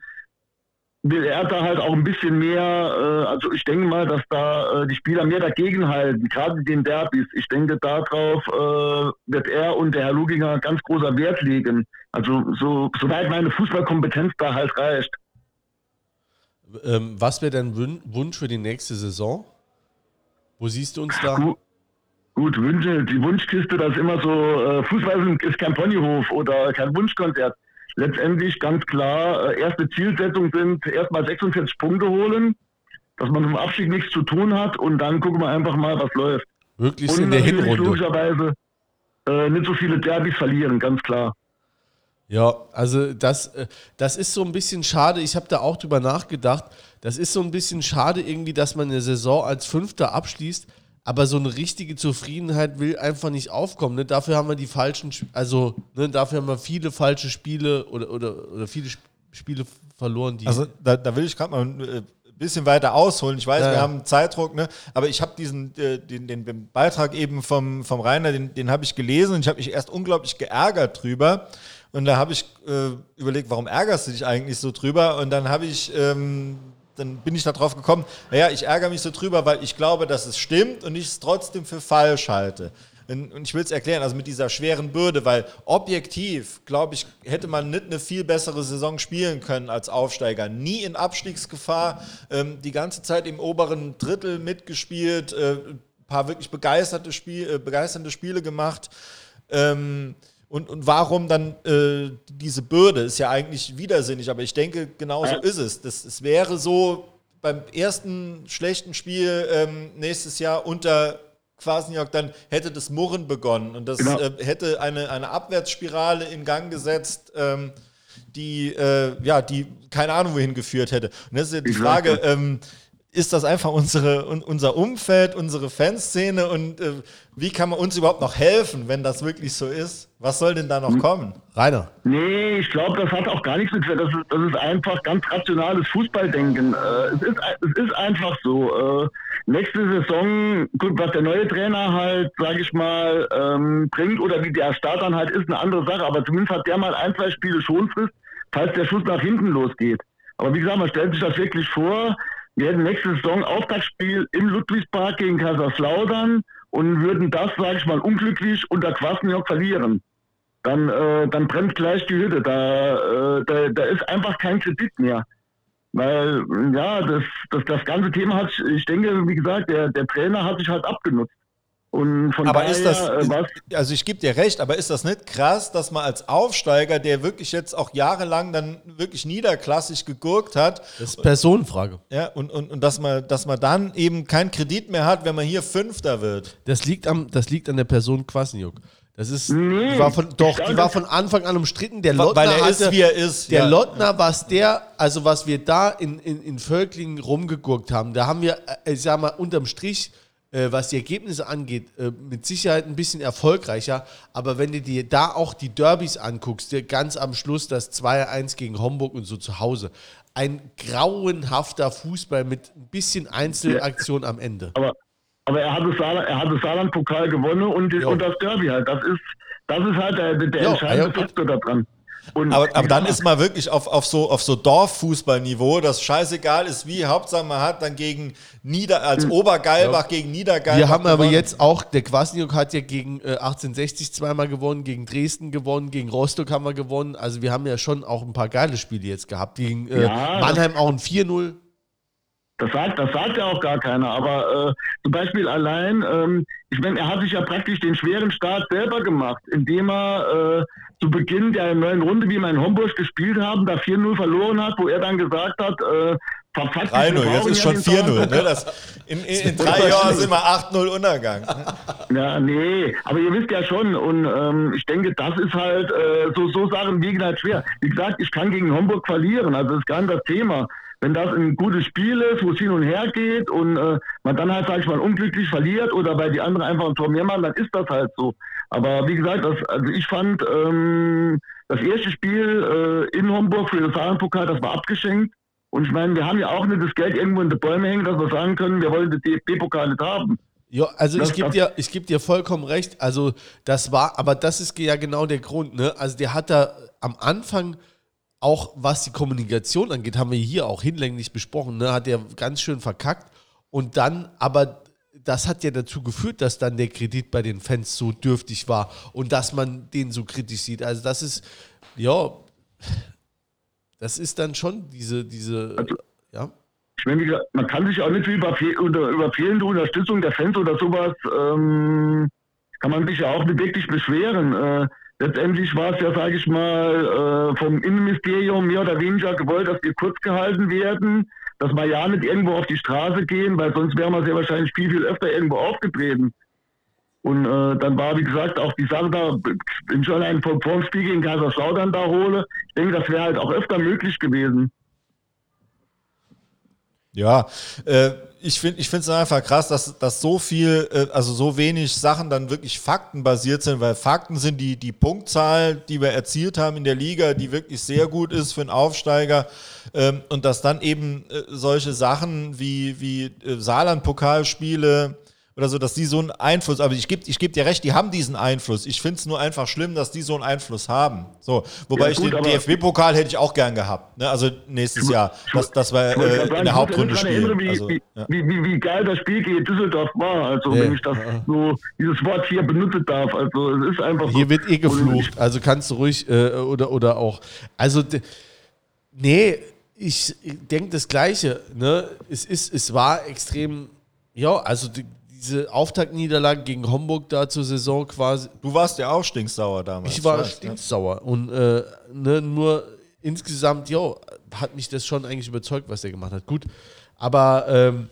will er da halt auch ein bisschen mehr, äh, also ich denke mal, dass da äh, die Spieler mehr dagegen halten, gerade den Derbys. Ich denke, darauf äh, wird er und der Herr Luginger ganz großer Wert legen. Also so, soweit meine Fußballkompetenz da halt reicht. Ähm, was wäre dein Wunsch für die nächste Saison? Wo siehst du uns da? Gut, gut Wünsche, die Wunschkiste, das ist immer so, äh, Fußball ist kein Ponyhof oder kein Wunschkonzert letztendlich ganz klar äh, erste Zielsetzung sind, erstmal 46 Punkte holen, dass man zum Abstieg nichts zu tun hat und dann gucken wir einfach mal, was läuft. Wirklich in der Hinrunde. logischerweise äh, nicht so viele Derbys verlieren, ganz klar. Ja, also das, äh, das ist so ein bisschen schade. Ich habe da auch drüber nachgedacht. Das ist so ein bisschen schade irgendwie, dass man eine Saison als Fünfter abschließt aber so eine richtige Zufriedenheit will einfach nicht aufkommen. Ne? Dafür haben wir die falschen, also ne, dafür haben wir viele falsche Spiele oder, oder, oder viele Spiele verloren. Die also da, da will ich gerade mal ein äh, bisschen weiter ausholen. Ich weiß, ja, wir ja. haben Zeitdruck, ne? aber ich habe diesen äh, den, den, den, Beitrag eben vom, vom Rainer, den, den habe ich gelesen und ich habe mich erst unglaublich geärgert drüber. Und da habe ich äh, überlegt, warum ärgerst du dich eigentlich so drüber? Und dann habe ich ähm, dann bin ich darauf gekommen, naja, ich ärgere mich so drüber, weil ich glaube, dass es stimmt und ich es trotzdem für falsch halte. Und ich will es erklären, also mit dieser schweren Bürde, weil objektiv, glaube ich, hätte man nicht eine viel bessere Saison spielen können als Aufsteiger. Nie in Abstiegsgefahr, ähm, die ganze Zeit im oberen Drittel mitgespielt, äh, ein paar wirklich begeisterte, Spiel, äh, begeisternde Spiele gemacht. Ähm, und, und warum dann äh, diese Bürde? Ist ja eigentlich widersinnig, aber ich denke, genauso ja. ist es. Das, es wäre so beim ersten schlechten Spiel ähm, nächstes Jahr unter Quasniok, dann hätte das Murren begonnen und das genau. äh, hätte eine, eine Abwärtsspirale in Gang gesetzt, ähm, die, äh, ja, die keine Ahnung wohin geführt hätte. Und das ist ja die Frage, ähm, ist das einfach unsere, unser Umfeld, unsere Fanszene und äh, wie kann man uns überhaupt noch helfen, wenn das wirklich so ist? Was soll denn da noch hm. kommen? Rainer. Nee, ich glaube, das hat auch gar nichts mit das ist, das ist einfach ganz rationales Fußballdenken. Äh, es, ist, es ist einfach so. Äh, nächste Saison, gut, was der neue Trainer halt, sage ich mal, ähm, bringt oder wie der Start dann halt ist, eine andere Sache. Aber zumindest hat der mal ein, zwei Spiele Schonfrist, falls der Schuss nach hinten losgeht. Aber wie gesagt, man stellt sich das wirklich vor, wir hätten nächste Saison Auftaktspiel im Ludwigspark gegen Kaiserslautern und würden das, sage ich mal, unglücklich unter Quasniok verlieren. Dann, äh, dann brennt gleich die Hütte. Da, äh, da, da ist einfach kein Kredit mehr. Weil, ja, das, das, das ganze Thema hat, ich denke, wie gesagt, der, der Trainer hat sich halt abgenutzt. Und von aber daher, ist das, äh, also ich gebe dir recht, aber ist das nicht krass, dass man als Aufsteiger, der wirklich jetzt auch jahrelang dann wirklich niederklassig gegurkt hat. Das ist Personenfrage. Ja, und, und, und dass man, dass man dann eben keinen Kredit mehr hat, wenn man hier Fünfter wird. Das liegt, am, das liegt an der Person Kwasniuk. Das ist, nee, die war von, doch, die war von Anfang an umstritten. Der Lottner Weil er hatte, ist, wie er ist. Der ja. Lottner war es der, also was wir da in, in, in Völklingen rumgegurkt haben, da haben wir, äh, ich sag mal, unterm Strich äh, was die Ergebnisse angeht, äh, mit Sicherheit ein bisschen erfolgreicher. Aber wenn du dir da auch die Derbys anguckst, ganz am Schluss das 2-1 gegen Homburg und so zu Hause, ein grauenhafter Fußball mit ein bisschen Einzelaktion am Ende. Aber, aber er hat das Saarland, Saarland-Pokal gewonnen und, und das Derby halt. Das ist, das ist halt der, der entscheidende Faktor daran. Und aber, aber dann ist man wirklich auf, auf so, auf so Dorffußballniveau, das scheißegal ist wie, Hauptsache man hat dann gegen Nieder, als hm. Obergeilbach ja. gegen Niedergeilbach. Wir haben aber jetzt auch, der Kwasniok hat ja gegen äh, 1860 zweimal gewonnen, gegen Dresden gewonnen, gegen Rostock haben wir gewonnen. Also wir haben ja schon auch ein paar geile Spiele jetzt gehabt. Gegen äh, ja. Mannheim auch ein 4-0. Das sagt, das sagt ja auch gar keiner. Aber äh, zum Beispiel allein, ähm, ich meine, er hat sich ja praktisch den schweren Start selber gemacht, indem er äh, zu Beginn der neuen Runde, wie wir in Homburg gespielt haben, da 4-0 verloren hat, wo er dann gesagt hat, äh, 3-0, jetzt ist schon 4-0. Ne? in, in, in drei Jahren sind wir 8-0 Untergang. Ja, nee, aber ihr wisst ja schon, und ähm, ich denke, das ist halt, äh, so, so Sachen wiegen halt schwer. Wie gesagt, ich kann gegen Homburg verlieren, also das ist gar nicht das Thema wenn das ein gutes Spiel ist, wo es hin und her geht und äh, man dann halt, sag ich mal, unglücklich verliert oder bei die anderen einfach ein Tor mehr machen, dann ist das halt so. Aber wie gesagt, das, also ich fand ähm, das erste Spiel äh, in Homburg für den Saarlandpokal, das war abgeschenkt. Und ich meine, wir haben ja auch nicht das Geld irgendwo in die Bäume hängen, dass wir sagen können, wir wollen den DFB-Pokal nicht haben. Ja, also ich gebe dir, geb dir vollkommen recht. Also das war, aber das ist ja genau der Grund. Ne? Also der hat da am Anfang auch was die Kommunikation angeht, haben wir hier auch hinlänglich besprochen, ne, hat er ganz schön verkackt. Und dann, aber das hat ja dazu geführt, dass dann der Kredit bei den Fans so dürftig war und dass man den so kritisch sieht. Also das ist, ja, das ist dann schon diese, diese, also, ja. Ich meine, man kann sich auch nicht über, über, über fehlende Unterstützung der Fans oder sowas, ähm, kann man sich ja auch nicht wirklich beschweren. Äh, Letztendlich war es ja, sage ich mal, äh, vom Innenministerium mehr oder weniger gewollt, dass wir kurz gehalten werden, dass wir ja nicht irgendwo auf die Straße gehen, weil sonst wären wir sehr wahrscheinlich viel, viel öfter irgendwo aufgetreten. Und äh, dann war, wie gesagt, auch die Sache da, wenn ich allein vom, Spiel gegen Kaiserslautern da hole, ich denke, das wäre halt auch öfter möglich gewesen. Ja, äh, ich finde ich es einfach krass, dass, dass so viel, äh, also so wenig Sachen dann wirklich faktenbasiert sind, weil Fakten sind die, die Punktzahl, die wir erzielt haben in der Liga, die wirklich sehr gut ist für einen Aufsteiger. Ähm, und dass dann eben äh, solche Sachen wie, wie äh, Saarland-Pokalspiele, oder so, dass die so einen Einfluss, aber ich gebe ich geb dir recht, die haben diesen Einfluss. Ich finde es nur einfach schlimm, dass die so einen Einfluss haben. So, wobei ja, gut, ich den DFB-Pokal hätte ich auch gern gehabt. Ne? Also nächstes gut, Jahr. Das, das war äh, in der Hauptrunde spielen. Wie, also, wie, ja. wie, wie, wie, geil das Spiel gegen Düsseldorf war. Also ja. wenn ich das so, dieses Wort hier benutzen darf. Also es ist einfach Hier so. wird eh geflucht. Also kannst du ruhig äh, oder, oder auch. Also nee, ich denke das Gleiche. Ne? Es, ist, es war extrem ja, also die, diese Auftaktniederlage gegen Homburg da zur Saison quasi. Du warst ja auch stinksauer damals. Ich war stinksauer. Ja. Und äh, ne, nur insgesamt, ja, hat mich das schon eigentlich überzeugt, was der gemacht hat. Gut. Aber ähm,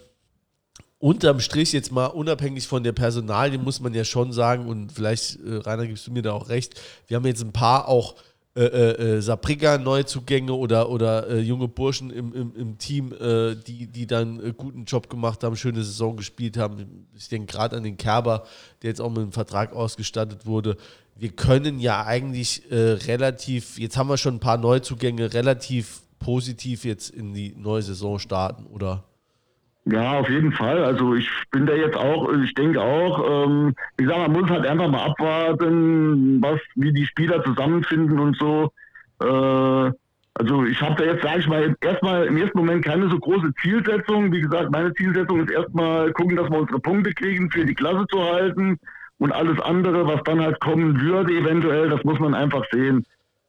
unterm Strich jetzt mal unabhängig von der Personalie muss man ja schon sagen, und vielleicht, äh, Rainer, gibst du mir da auch recht, wir haben jetzt ein paar auch äh, äh, äh, Sapriga Neuzugänge oder, oder äh, junge Burschen im, im, im Team, äh, die, die dann äh, guten Job gemacht haben, schöne Saison gespielt haben. Ich denke gerade an den Kerber, der jetzt auch mit einem Vertrag ausgestattet wurde. Wir können ja eigentlich relativ, jetzt haben wir schon ein paar Neuzugänge, relativ positiv jetzt in die neue Saison starten, oder? Ja, auf jeden Fall. Also ich bin da jetzt auch, ich denke auch, ähm, wie gesagt, man muss halt einfach mal abwarten, was, wie die Spieler zusammenfinden und so. Äh, also ich habe da jetzt, sage ich mal, erstmal im ersten Moment keine so große Zielsetzung. Wie gesagt, meine Zielsetzung ist erstmal gucken, dass wir unsere Punkte kriegen, für die Klasse zu halten. Und alles andere, was dann halt kommen würde, eventuell, das muss man einfach sehen.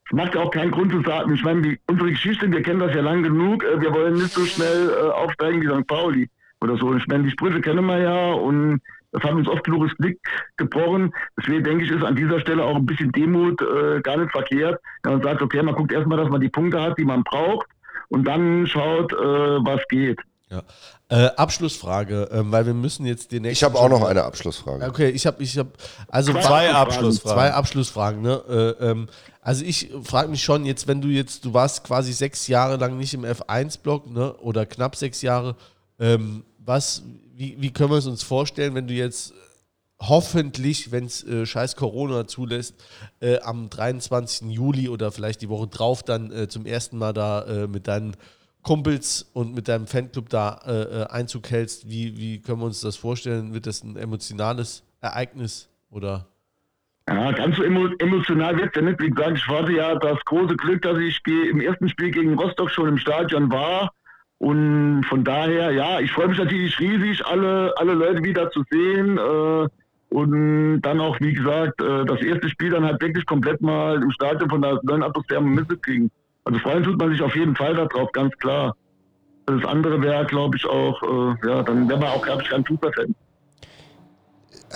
Es macht ja auch keinen Grund zu sagen, ich meine, die, unsere Geschichte, wir kennen das ja lang genug, äh, wir wollen nicht so schnell äh, aufsteigen wie St. Pauli oder so. Ich meine, die Sprüche kennen wir ja und das hat uns oft genug das Blick gebrochen. Deswegen denke ich, ist an dieser Stelle auch ein bisschen Demut äh, gar nicht verkehrt, wenn man sagt, okay, man guckt erstmal, dass man die Punkte hat, die man braucht und dann schaut, äh, was geht. Ja. Äh, Abschlussfrage, äh, weil wir müssen jetzt den nächsten. Ich habe auch noch eine Abschlussfrage. Okay, ich habe, ich habe, also zwei, zwei Abschlussfragen. Zwei Abschlussfragen. Ne? Äh, ähm, also ich frage mich schon jetzt, wenn du jetzt, du warst quasi sechs Jahre lang nicht im F1-Block, ne? Oder knapp sechs Jahre. Ähm, was, wie, wie können wir es uns vorstellen, wenn du jetzt hoffentlich, wenn es äh, scheiß Corona zulässt, äh, am 23. Juli oder vielleicht die Woche drauf dann äh, zum ersten Mal da äh, mit deinen Kumpels und mit deinem Fanclub da äh, äh, Einzug hältst, wie, wie können wir uns das vorstellen? Wird das ein emotionales Ereignis oder? Ja, ganz so emo emotional wird es nicht. Wie gesagt, ich hatte ja das große Glück, dass ich im ersten Spiel gegen Rostock schon im Stadion war. Und von daher, ja, ich freue mich natürlich riesig, alle, alle Leute wieder zu sehen. Äh, und dann auch, wie gesagt, äh, das erste Spiel dann halt wirklich komplett mal im Stadion von der neuen Atmosphäre mitzukriegen. Also freuen tut man sich auf jeden Fall darauf, ganz klar. Das andere wäre, glaube ich, auch, äh, ja, dann wäre man auch, glaube ich, kein Fußballfan.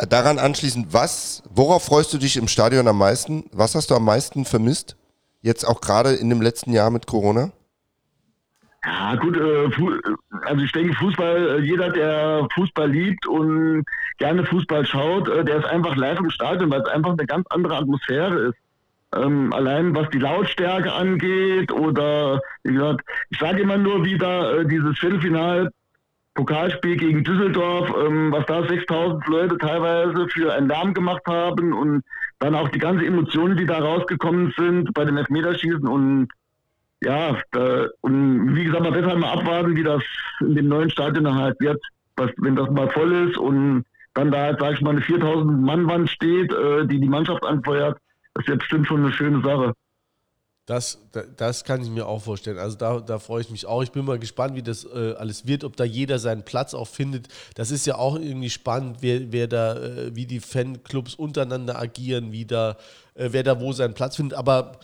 Daran anschließend, was, worauf freust du dich im Stadion am meisten? Was hast du am meisten vermisst? Jetzt auch gerade in dem letzten Jahr mit Corona? Ja, gut, äh, also ich denke, Fußball, äh, jeder, der Fußball liebt und gerne Fußball schaut, äh, der ist einfach live im Stadion, weil es einfach eine ganz andere Atmosphäre ist. Ähm, allein was die Lautstärke angeht oder, wie gesagt, ich sage immer nur wieder, dieses Viertelfinal Pokalspiel gegen Düsseldorf, ähm, was da 6000 Leute teilweise für einen Lärm gemacht haben und dann auch die ganzen Emotionen, die da rausgekommen sind bei dem Elfmeterschießen und ja, da, und wie gesagt, man wird halt mal abwarten, wie das in dem neuen Stadion halt wird, was, wenn das mal voll ist und dann da halt, sag ich mal, eine 4000 Mann Wand steht, äh, die die Mannschaft anfeuert, das ist ja bestimmt schon eine schöne Sache. Das, das kann ich mir auch vorstellen. Also da, da freue ich mich auch. Ich bin mal gespannt, wie das äh, alles wird, ob da jeder seinen Platz auch findet. Das ist ja auch irgendwie spannend, wer, wer da, äh, wie die Fanclubs untereinander agieren, wie da, äh, wer da wo seinen Platz findet. Aber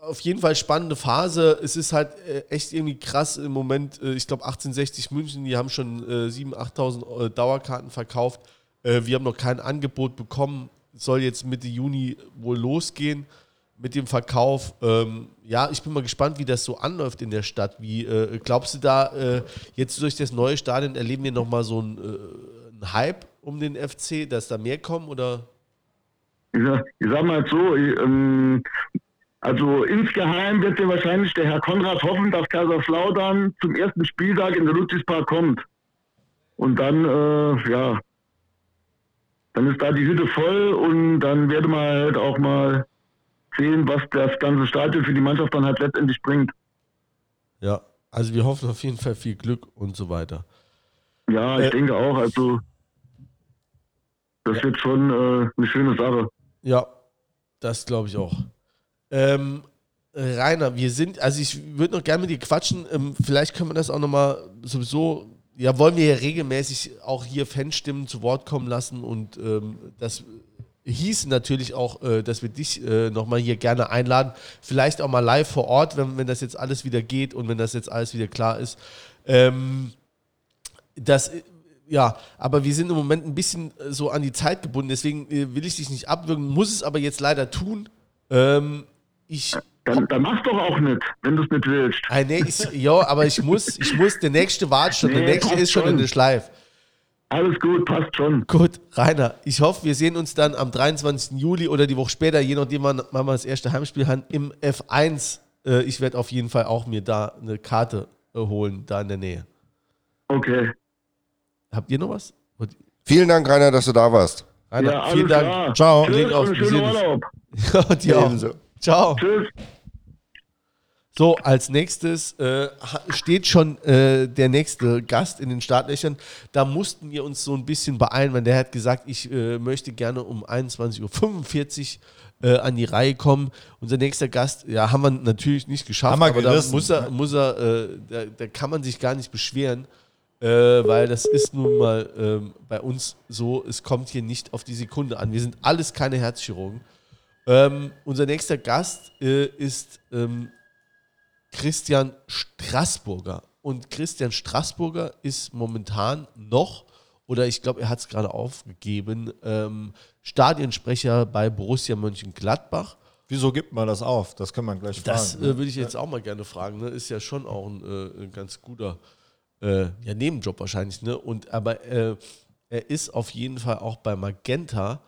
auf jeden Fall spannende Phase. Es ist halt äh, echt irgendwie krass im Moment. Äh, ich glaube 1860 München, die haben schon äh, 7.000, 8.000 äh, Dauerkarten verkauft. Wir haben noch kein Angebot bekommen. Soll jetzt Mitte Juni wohl losgehen mit dem Verkauf. Ähm, ja, ich bin mal gespannt, wie das so anläuft in der Stadt. Wie äh, glaubst du da, äh, jetzt durch das neue Stadion erleben wir nochmal so einen, äh, einen Hype um den FC, dass da mehr kommen oder? Ich sag, ich sag mal so, ähm, also insgeheim wird ja wahrscheinlich der Herr Konrad hoffen, dass Kaiserslautern zum ersten Spieltag in der Ludwigspark kommt. Und dann, äh, ja, dann ist da die Hütte voll und dann werde man halt auch mal sehen, was das ganze Stadion für die Mannschaft dann halt letztendlich bringt. Ja, also wir hoffen auf jeden Fall viel Glück und so weiter. Ja, ich äh, denke auch. Also das ja. wird schon äh, eine schöne Sache. Ja, das glaube ich auch. Ähm, Rainer, wir sind, also ich würde noch gerne mit dir quatschen. Ähm, vielleicht können wir das auch nochmal sowieso, ja, wollen wir ja regelmäßig auch hier Fanstimmen zu Wort kommen lassen und ähm, das hieß natürlich auch, äh, dass wir dich äh, nochmal hier gerne einladen. Vielleicht auch mal live vor Ort, wenn, wenn das jetzt alles wieder geht und wenn das jetzt alles wieder klar ist. Ähm, das, äh, ja, aber wir sind im Moment ein bisschen äh, so an die Zeit gebunden, deswegen äh, will ich dich nicht abwürgen, muss es aber jetzt leider tun. Ähm, ich dann, dann mach's doch auch nicht, wenn du es nicht willst. Ah, nee, ich, ja, aber ich muss, ich muss, der nächste wartet schon, nee, der nächste ist schon, schon in der Schleife. Alles gut, passt schon. Gut, Rainer, ich hoffe, wir sehen uns dann am 23. Juli oder die Woche später, je nachdem, wann wir das erste Heimspiel haben, im F1. Äh, ich werde auf jeden Fall auch mir da eine Karte äh, holen, da in der Nähe. Okay. Habt ihr noch was? Vielen Dank, Rainer, dass du da warst. Rainer, ja, vielen Dank. Klar. Ciao. Tschüss, auf, schönen Urlaub. Ja, dir auch. Ciao. Tschüss. So, als nächstes äh, steht schon äh, der nächste Gast in den Startlöchern. Da mussten wir uns so ein bisschen beeilen, weil der hat gesagt, ich äh, möchte gerne um 21.45 Uhr äh, an die Reihe kommen. Unser nächster Gast, ja, haben wir natürlich nicht geschafft, aber da muss er, muss er äh, da, da, kann man sich gar nicht beschweren, äh, weil das ist nun mal ähm, bei uns so, es kommt hier nicht auf die Sekunde an. Wir sind alles keine Herzchirurgen. Ähm, unser nächster Gast ist ähm, Christian Straßburger. Und Christian Straßburger ist momentan noch, oder ich glaube, er hat es gerade aufgegeben, ähm, Stadionsprecher bei Borussia Mönchengladbach. Wieso gibt man das auf? Das kann man gleich fragen. Das äh, würde ich jetzt auch mal gerne fragen. Ne? Ist ja schon auch ein, äh, ein ganz guter äh, ja, Nebenjob wahrscheinlich. Ne? Und, aber äh, er ist auf jeden Fall auch bei Magenta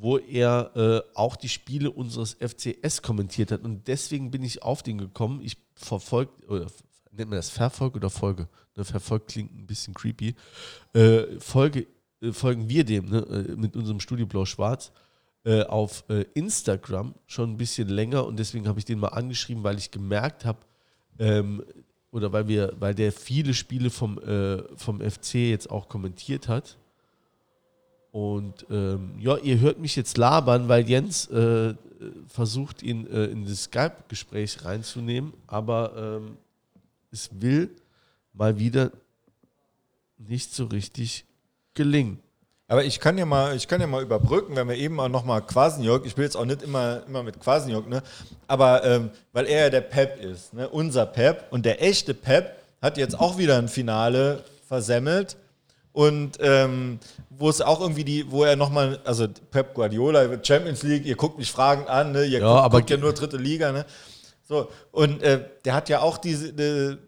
wo er äh, auch die Spiele unseres FCS kommentiert hat. Und deswegen bin ich auf den gekommen. Ich verfolge, oder nennt man das Verfolge oder Folge? Ne, verfolgt klingt ein bisschen creepy. Äh, Folge, äh, folgen wir dem ne, äh, mit unserem Studio Blau-Schwarz äh, auf äh, Instagram schon ein bisschen länger und deswegen habe ich den mal angeschrieben, weil ich gemerkt habe, ähm, oder weil wir, weil der viele Spiele vom, vom FC jetzt auch kommentiert hat Und ähm, ja, ihr hört mich jetzt labern, weil Jens äh, versucht, ihn äh, in das Skype-Gespräch reinzunehmen, aber ähm, es will mal wieder nicht so richtig gelingen. Aber ich kann ja mal, ich kann ja mal überbrücken, wenn wir eben auch nochmal Quasenjörg, ich will jetzt auch nicht immer, immer mit Quasenjörg, ne? Aber ähm, weil er ja der Pep ist, ne? Unser Pep. Und der echte Pep hat jetzt auch wieder ein Finale versemmelt. Und ähm, wo es auch irgendwie die, wo er nochmal, also Pep Guardiola, Champions League, ihr guckt mich fragend an, ne? Ihr Ja, guckt, aber guckt ja nur dritte Liga, ne? So, und äh, der hat ja auch diese, äh,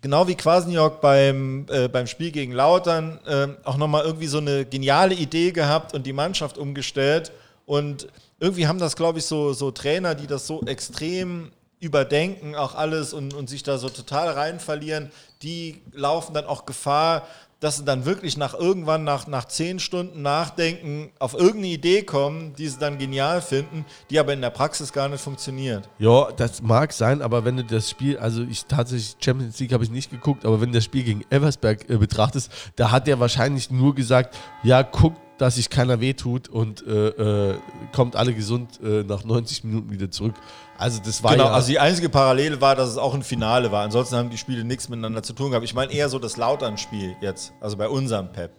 genau wie Quasenjörg beim, äh, beim Spiel gegen Lautern, äh, auch nochmal irgendwie so eine geniale Idee gehabt und die Mannschaft umgestellt. Und irgendwie haben das, glaube ich, so, so Trainer, die das so extrem überdenken, auch alles und, und sich da so total rein verlieren, die laufen dann auch Gefahr, dass sie dann wirklich nach irgendwann, nach, nach zehn Stunden Nachdenken, auf irgendeine Idee kommen, die sie dann genial finden, die aber in der Praxis gar nicht funktioniert. Ja, das mag sein, aber wenn du das Spiel, also ich tatsächlich Champions League habe ich nicht geguckt, aber wenn du das Spiel gegen Eversberg äh, betrachtest, da hat er wahrscheinlich nur gesagt, ja, guck, dass sich keiner wehtut und äh, äh, kommt alle gesund äh, nach 90 Minuten wieder zurück. Also das war Genau, ja, also die einzige Parallele war, dass es auch ein Finale war. Ansonsten haben die Spiele nichts miteinander zu tun gehabt. Ich meine eher so das Lautern-Spiel jetzt, also bei unserem Pep.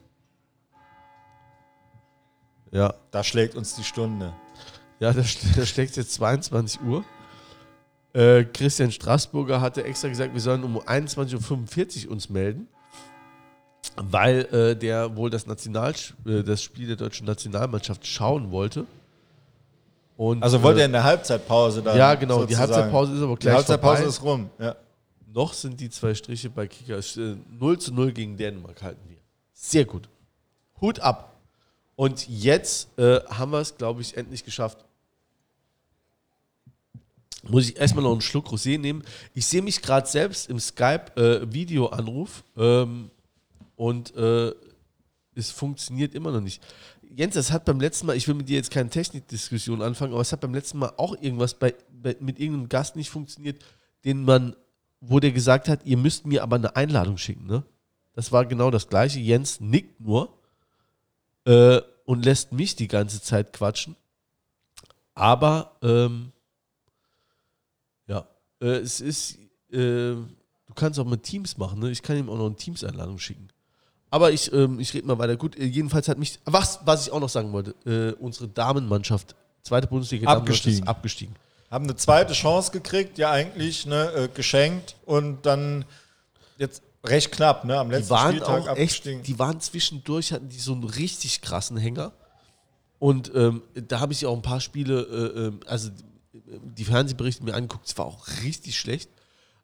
ja, Da schlägt uns die Stunde. ja, da, da schlägt jetzt 22 Uhr. Äh, Christian Straßburger hatte extra gesagt, wir sollen um 21.45 Uhr uns melden, weil äh, der wohl das, National, äh, das Spiel der deutschen Nationalmannschaft schauen wollte. Und, Also wollte äh, er in der Halbzeitpause dann. Ja, genau, die sozusagen. Halbzeitpause ist aber Die gleich Halbzeitpause vorbei. ist rum. Ja. Noch sind die zwei Striche bei Kickers. Äh, 0 zu 0 gegen Dänemark halten wir. Sehr gut. Hut ab. Und jetzt äh, haben wir es, glaube ich, endlich geschafft. Muss ich erstmal noch einen Schluck Rosé nehmen. Ich sehe mich gerade selbst im Skype-Video-Anruf ähm, und äh, es funktioniert immer noch nicht. Jens, das hat beim letzten Mal, ich will mit dir jetzt keine Technikdiskussion anfangen, aber es hat beim letzten Mal auch irgendwas bei, bei, mit irgendeinem Gast nicht funktioniert, den man, wo der gesagt hat, ihr müsst mir aber eine Einladung schicken, ne? Das war genau das gleiche. Jens nickt nur äh, und lässt mich die ganze Zeit quatschen. Aber ähm, ja, äh, es ist, äh, du kannst auch mit Teams machen, ne? Ich kann ihm auch noch eine Teams-Einladung schicken. Aber ich, ähm, ich rede mal weiter. Gut, äh, jedenfalls hat mich, was, was ich auch noch sagen wollte, äh, unsere Damenmannschaft, zweite Bundesliga Abgestiegen. abgestiegen. Haben eine zweite Chance gekriegt, ja eigentlich, ne, äh, geschenkt und dann jetzt recht knapp, ne, am Die letzten waren Spieltag auch echt, abgestiegen. die waren zwischendurch, hatten die so einen richtig krassen Hänger. Und ähm, da habe ich auch ein paar Spiele, äh, ähm, also die Fernsehberichte mir angeguckt, es war auch richtig schlecht.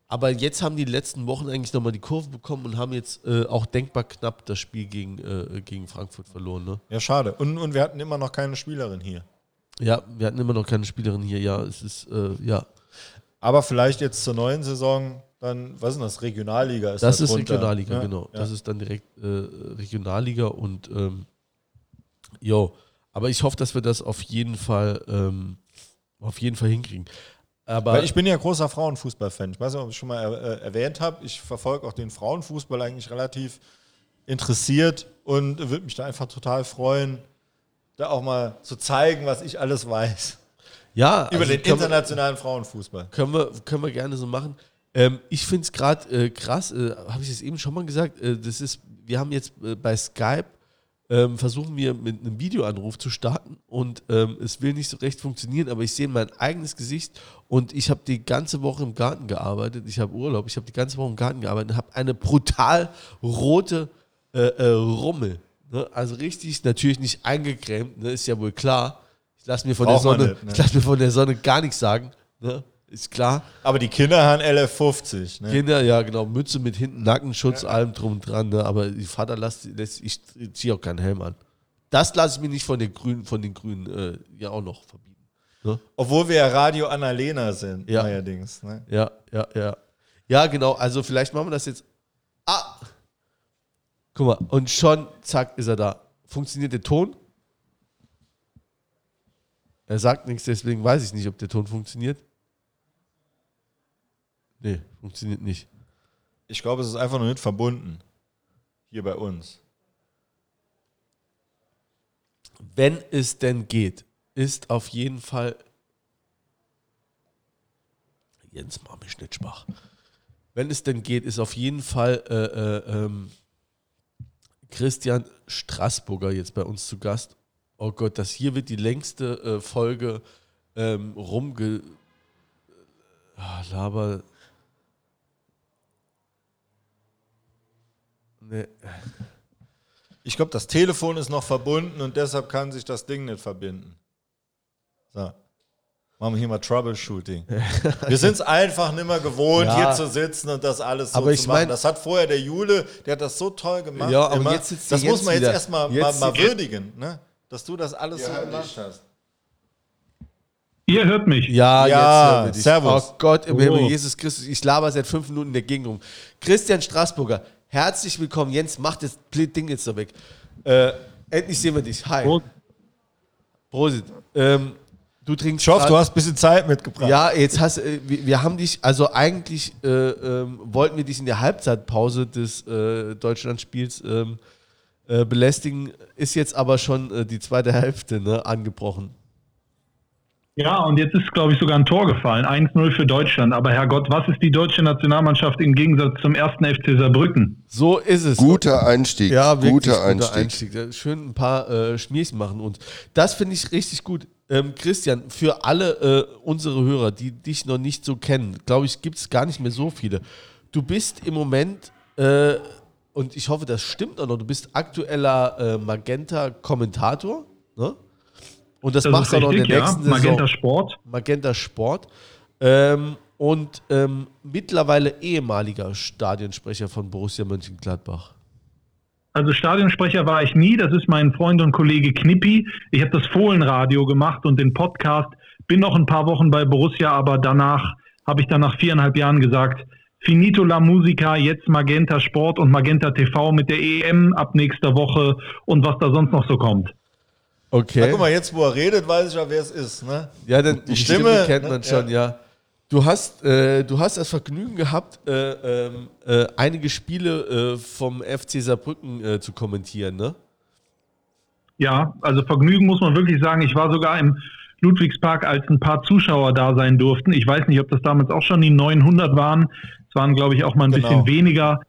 Aber jetzt haben die letzten Wochen eigentlich nochmal die Kurve bekommen und haben jetzt äh, auch denkbar knapp das Spiel gegen, äh, gegen Frankfurt verloren. Ne? Ja, schade. Und, und wir hatten immer noch keine Spielerin hier. Ja, wir hatten immer noch keine Spielerin hier. Ja, es ist, äh, ja. Aber vielleicht jetzt zur neuen Saison dann, was ist denn das? Regionalliga ist Das da ist drunter. Regionalliga, Ja, genau. Ja. Das ist dann direkt äh, Regionalliga und ähm, jo, aber ich hoffe, dass wir das auf jeden Fall ähm, auf jeden Fall hinkriegen. Aber Weil ich bin ja großer Frauenfußballfan. Ich weiß nicht, ob ich es schon mal äh, erwähnt habe. Ich verfolge auch den Frauenfußball eigentlich relativ interessiert und würde mich da einfach total freuen, da auch mal zu zeigen, was ich alles weiß ja, über also den können wir- internationalen Frauenfußball. Können wir, können wir gerne so machen. Ähm, ich finde es gerade äh, krass, äh, habe ich es eben schon mal gesagt, äh, das ist, wir haben jetzt äh, bei Skype, ähm, versuchen wir mit einem Videoanruf zu starten und ähm, es will nicht so recht funktionieren, aber ich sehe mein eigenes Gesicht und ich habe die ganze Woche im Garten gearbeitet, ich habe Urlaub, ich habe die ganze Woche im Garten gearbeitet und habe eine brutal rote äh, äh, Rummel. Ne? Also richtig, natürlich nicht eingecremt, ne? ist ja wohl klar. Ich lasse mir von der Sonne, nicht, ne? ich lasse mir von der Sonne gar nichts sagen. Ne? Ist klar. Aber die Kinder haben LF50. Ne? Kinder, ja genau, Mütze mit hinten, Nackenschutz, allem drum und dran, ne? aber die Vater lässt, lässt ich ziehe auch keinen Helm an. Das lasse ich mir nicht von den Grünen, von den Grünen äh, ja auch noch verbieten. Ne? Obwohl wir ja Radio Annalena sind, Ja. neuerdings. Ne? Ja, ja, ja. Ja, genau, also vielleicht machen wir das jetzt. Ah! Guck mal, und schon, zack, ist er da. Funktioniert der Ton? Er sagt nichts, deswegen weiß ich nicht, ob der Ton funktioniert. Nee, funktioniert nicht. Ich glaube, es ist einfach nur nicht verbunden. Hier bei uns. wenn es denn geht, ist auf jeden Fall. Jens, mach mich nicht schwach. Wenn es denn geht, ist auf jeden Fall äh, äh, ähm, Christian Straßburger jetzt bei uns zu Gast. Oh Gott, das hier wird die längste äh, Folge ähm, rumge. Ah, Laber. Nee. Ich glaube, das Telefon ist noch verbunden und deshalb kann sich das Ding nicht verbinden. So. Machen wir hier mal Troubleshooting. Wir sind es einfach nicht mehr gewohnt, Ja. hier zu sitzen und das alles so Aber ich zu machen. mein- das hat vorher der Jule, der hat das so toll gemacht. Ja, aber immer. jetzt sitzt das die muss man jetzt erstmal mal, Jetzt mal würdigen, ne? dass du das alles so gemacht hast. Ihr hört mich. Ja, Ja, jetzt hören wir dich. servus. Oh Gott, im Oh. Himmel, Jesus Christus, ich laber seit fünf Minuten in der Gegend rum. Christian Straßburger, herzlich willkommen. Jens, mach das Ding jetzt da weg. Äh, endlich sehen wir dich. Hi. Prost. Prosit. Ähm, du trinkst. Ich hoffe, du hast ein bisschen Zeit mitgebracht. Ja, jetzt hast äh, wir, wir haben dich, also eigentlich äh, ähm, wollten wir dich in der Halbzeitpause des äh, Deutschlandspiels ähm, äh, belästigen, ist jetzt aber schon äh, die zweite Hälfte ne, angebrochen. Ja, und jetzt ist, glaube ich, sogar ein Tor gefallen. 1-0 für Deutschland. Aber Herrgott, was ist die deutsche Nationalmannschaft im Gegensatz zum ersten FC Saarbrücken? So ist es. Guter Einstieg. Ja, wirklich guter guter Einstieg. Einstieg. Schön ein paar äh, Schmierchen machen und das finde ich richtig gut. Ähm, Christian, für alle äh, unsere Hörer, die dich noch nicht so kennen, glaube ich, gibt es gar nicht mehr so viele. Du bist im Moment, äh, und ich hoffe, das stimmt auch noch, du bist aktueller äh, Magenta-Kommentator. Ne? Und das, Das machst du auch noch in der ja. nächsten Magenta Saison. Sport. Magenta Sport. Ähm, und ähm, mittlerweile ehemaliger Stadionsprecher von Borussia Mönchengladbach. Also Stadionsprecher war ich nie. Das ist mein Freund und Kollege Knippi. Ich habe das Fohlenradio gemacht und den Podcast. Bin noch ein paar Wochen bei Borussia, aber danach habe ich dann nach viereinhalb Jahren gesagt, Finito la Musica, jetzt Magenta Sport und Magenta TV mit der EM ab nächster Woche und was da sonst noch so kommt. Okay. Na, guck mal, jetzt wo er redet, weiß ich ja, wer es ist. Ne? Ja, dann die, Stimme, Stimme, kennt ne? man schon, ja. Du hast, äh, du hast das Vergnügen gehabt, äh, ähm, äh, einige Spiele äh, vom FC Saarbrücken äh, zu kommentieren, ne? Ja, also Vergnügen muss man wirklich sagen. Ich war sogar im Ludwigspark, als ein paar Zuschauer da sein durften. Ich weiß nicht, ob das damals auch schon die 900 waren. Es waren, glaube ich, auch mal ein Genau. bisschen weniger.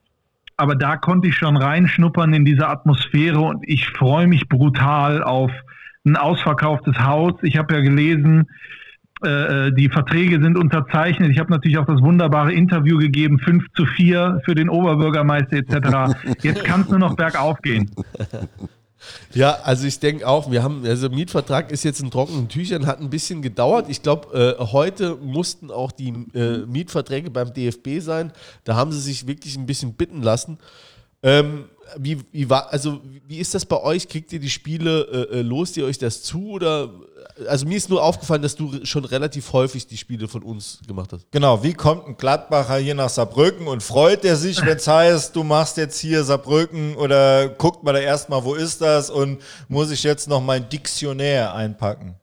Aber da konnte ich schon reinschnuppern in diese Atmosphäre und ich freue mich brutal auf ein ausverkauftes Haus. Ich habe ja gelesen, äh, die Verträge sind unterzeichnet. Ich habe natürlich auch das wunderbare Interview gegeben, 5 zu 4 für den Oberbürgermeister etc. Jetzt kann es nur noch bergauf gehen. Ja, also ich denke auch, wir haben, also Mietvertrag ist jetzt in trockenen Tüchern, hat ein bisschen gedauert. Ich glaube, äh, heute mussten auch die äh, Mietverträge beim DFB sein. Da haben sie sich wirklich ein bisschen bitten lassen. Ähm, wie, wie war, also wie ist das bei euch? Kriegt ihr die Spiele, äh, äh, lost ihr euch das zu oder? Also mir ist nur aufgefallen, dass du schon relativ häufig die Spiele von uns gemacht hast. Genau, wie kommt ein Gladbacher hier nach Saarbrücken und freut er sich, wenn es heißt, du machst jetzt hier Saarbrücken oder guckt mal da erstmal, wo ist das und muss ich jetzt noch mein Diktionär einpacken?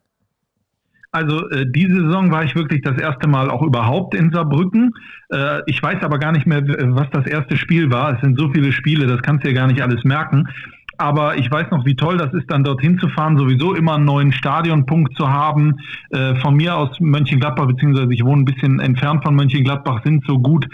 Also äh, diese Saison war ich wirklich das erste Mal auch überhaupt in Saarbrücken. Äh, ich weiß aber gar nicht mehr, was das erste Spiel war. Es sind so viele Spiele, das kannst du ja gar nicht alles merken. Aber ich weiß noch, wie toll das ist, dann dorthin zu fahren, sowieso immer einen neuen Stadionpunkt zu haben. Äh, von mir aus Mönchengladbach, beziehungsweise ich wohne ein bisschen entfernt von Mönchengladbach, sind so gut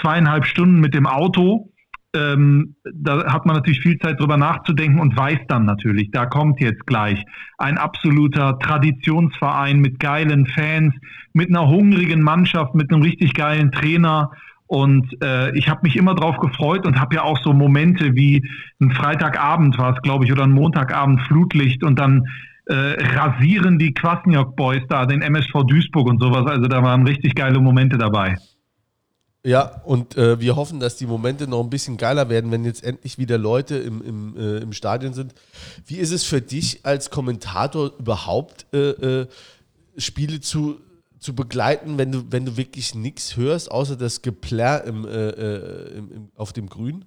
zweieinhalb Stunden mit dem Auto. Ähm, da hat man natürlich viel Zeit drüber nachzudenken und weiß dann natürlich, da kommt jetzt gleich ein absoluter Traditionsverein mit geilen Fans, mit einer hungrigen Mannschaft, mit einem richtig geilen Trainer. Und äh, ich habe mich immer drauf gefreut und habe ja auch so Momente wie ein Freitagabend war es, glaube ich, oder ein Montagabend Flutlicht und dann äh, rasieren die Kwasniok Boys da den MSV Duisburg und sowas. Also da waren richtig geile Momente dabei. Ja, und äh, wir hoffen, dass die Momente noch ein bisschen geiler werden, wenn jetzt endlich wieder Leute im, im, äh, im Stadion sind. Wie ist es für dich als Kommentator überhaupt, äh, äh, Spiele zu, zu begleiten, wenn du, wenn du wirklich nichts hörst, außer das Geplärr im, äh, äh, im, im, auf dem Grün?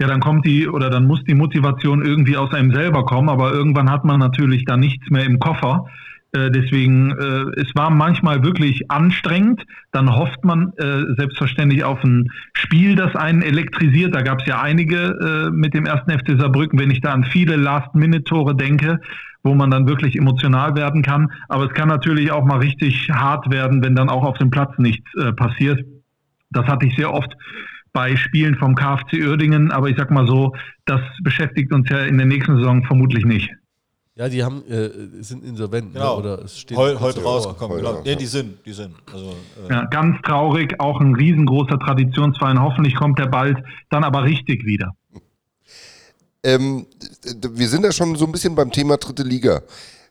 Ja, dann kommt die oder dann muss die Motivation irgendwie aus einem selber kommen, aber irgendwann hat man natürlich da nichts mehr im Koffer. Äh, deswegen, äh, es war manchmal wirklich anstrengend. Dann hofft man äh, selbstverständlich auf ein Spiel, das einen elektrisiert. Da gab es ja einige äh, mit dem ersten FC Saarbrücken, wenn ich da an viele Last-Minute-Tore denke, wo man dann wirklich emotional werden kann. Aber es kann natürlich auch mal richtig hart werden, wenn dann auch auf dem Platz nichts äh, passiert. Das hatte ich sehr oft bei Spielen vom KfC Uerdingen, aber ich sag mal so, das beschäftigt uns ja in der nächsten Saison vermutlich nicht. Ja, die haben, äh, sind insolvent. Genau. Ne? Oder es steht Heu, heute rausgekommen. Genau. ja. Die sind, die sind. Also, äh, Ja, ganz traurig, auch ein riesengroßer Traditionsverein. Hoffentlich kommt er bald dann aber richtig wieder. Ähm, wir sind ja schon so ein bisschen beim Thema dritte Liga.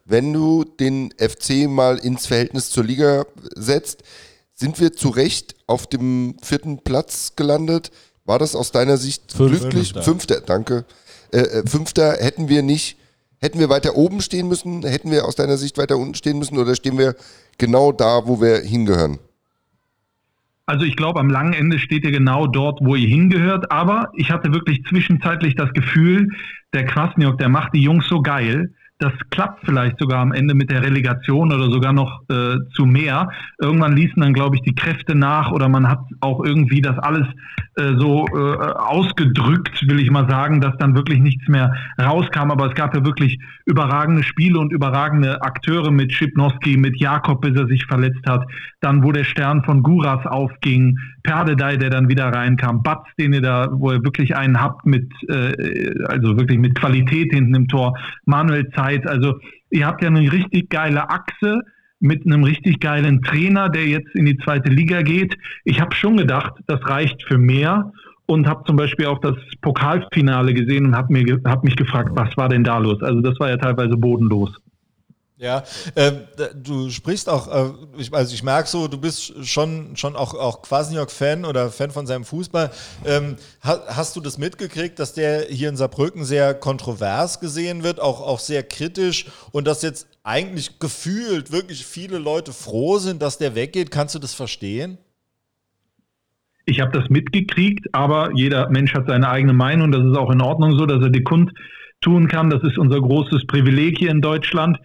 Wenn du den FC mal ins Verhältnis zur Liga setzt, sind wir zu Recht auf dem vierten Platz gelandet? War das aus deiner Sicht Fünfter. glücklich? Fünfter, danke. Äh, äh, Fünfter hätten wir nicht, hätten wir weiter oben stehen müssen? Hätten wir aus deiner Sicht weiter unten stehen müssen? Oder stehen wir genau da, wo wir hingehören? Also ich glaube, am langen Ende steht ihr genau dort, wo ihr hingehört. Aber ich hatte wirklich zwischenzeitlich das Gefühl, der Kwasniok, der macht die Jungs so geil. Das klappt vielleicht sogar am Ende mit der Relegation oder sogar noch äh, zu mehr. Irgendwann ließen dann, glaube ich, die Kräfte nach oder man hat auch irgendwie das alles äh, so äh, ausgedrückt, will ich mal sagen, dass dann wirklich nichts mehr rauskam. Aber es gab ja wirklich überragende Spiele und überragende Akteure mit Schipnowski, mit Jakob, bis er sich verletzt hat. Dann, wo der Stern von Guras aufging, Perdedei, der dann wieder reinkam, Batz, den ihr da, wo ihr wirklich einen habt mit, äh, also wirklich mit Qualität hinten im Tor, Manuel Zeit. Also ihr habt ja eine richtig geile Achse mit einem richtig geilen Trainer, der jetzt in die zweite Liga geht. Ich habe schon gedacht, das reicht für mehr und habe zum Beispiel auch das Pokalfinale gesehen und habe hab mich gefragt, was war denn da los? Also das war ja teilweise bodenlos. Ja, da- du sprichst auch, äh, ich, also ich merke so, du bist schon, schon auch, auch Kwasniok-Fan oder Fan von seinem Fußball. Ähm, ha, hast du das mitgekriegt, dass der hier in Saarbrücken sehr kontrovers gesehen wird, auch, auch sehr kritisch und dass jetzt eigentlich gefühlt wirklich viele Leute froh sind, dass der weggeht? Kannst du das verstehen? Ich habe das mitgekriegt, aber jeder Mensch hat seine eigene Meinung. Das ist auch in Ordnung so, dass er die kundtun kann. Das ist unser großes Privileg hier in Deutschland.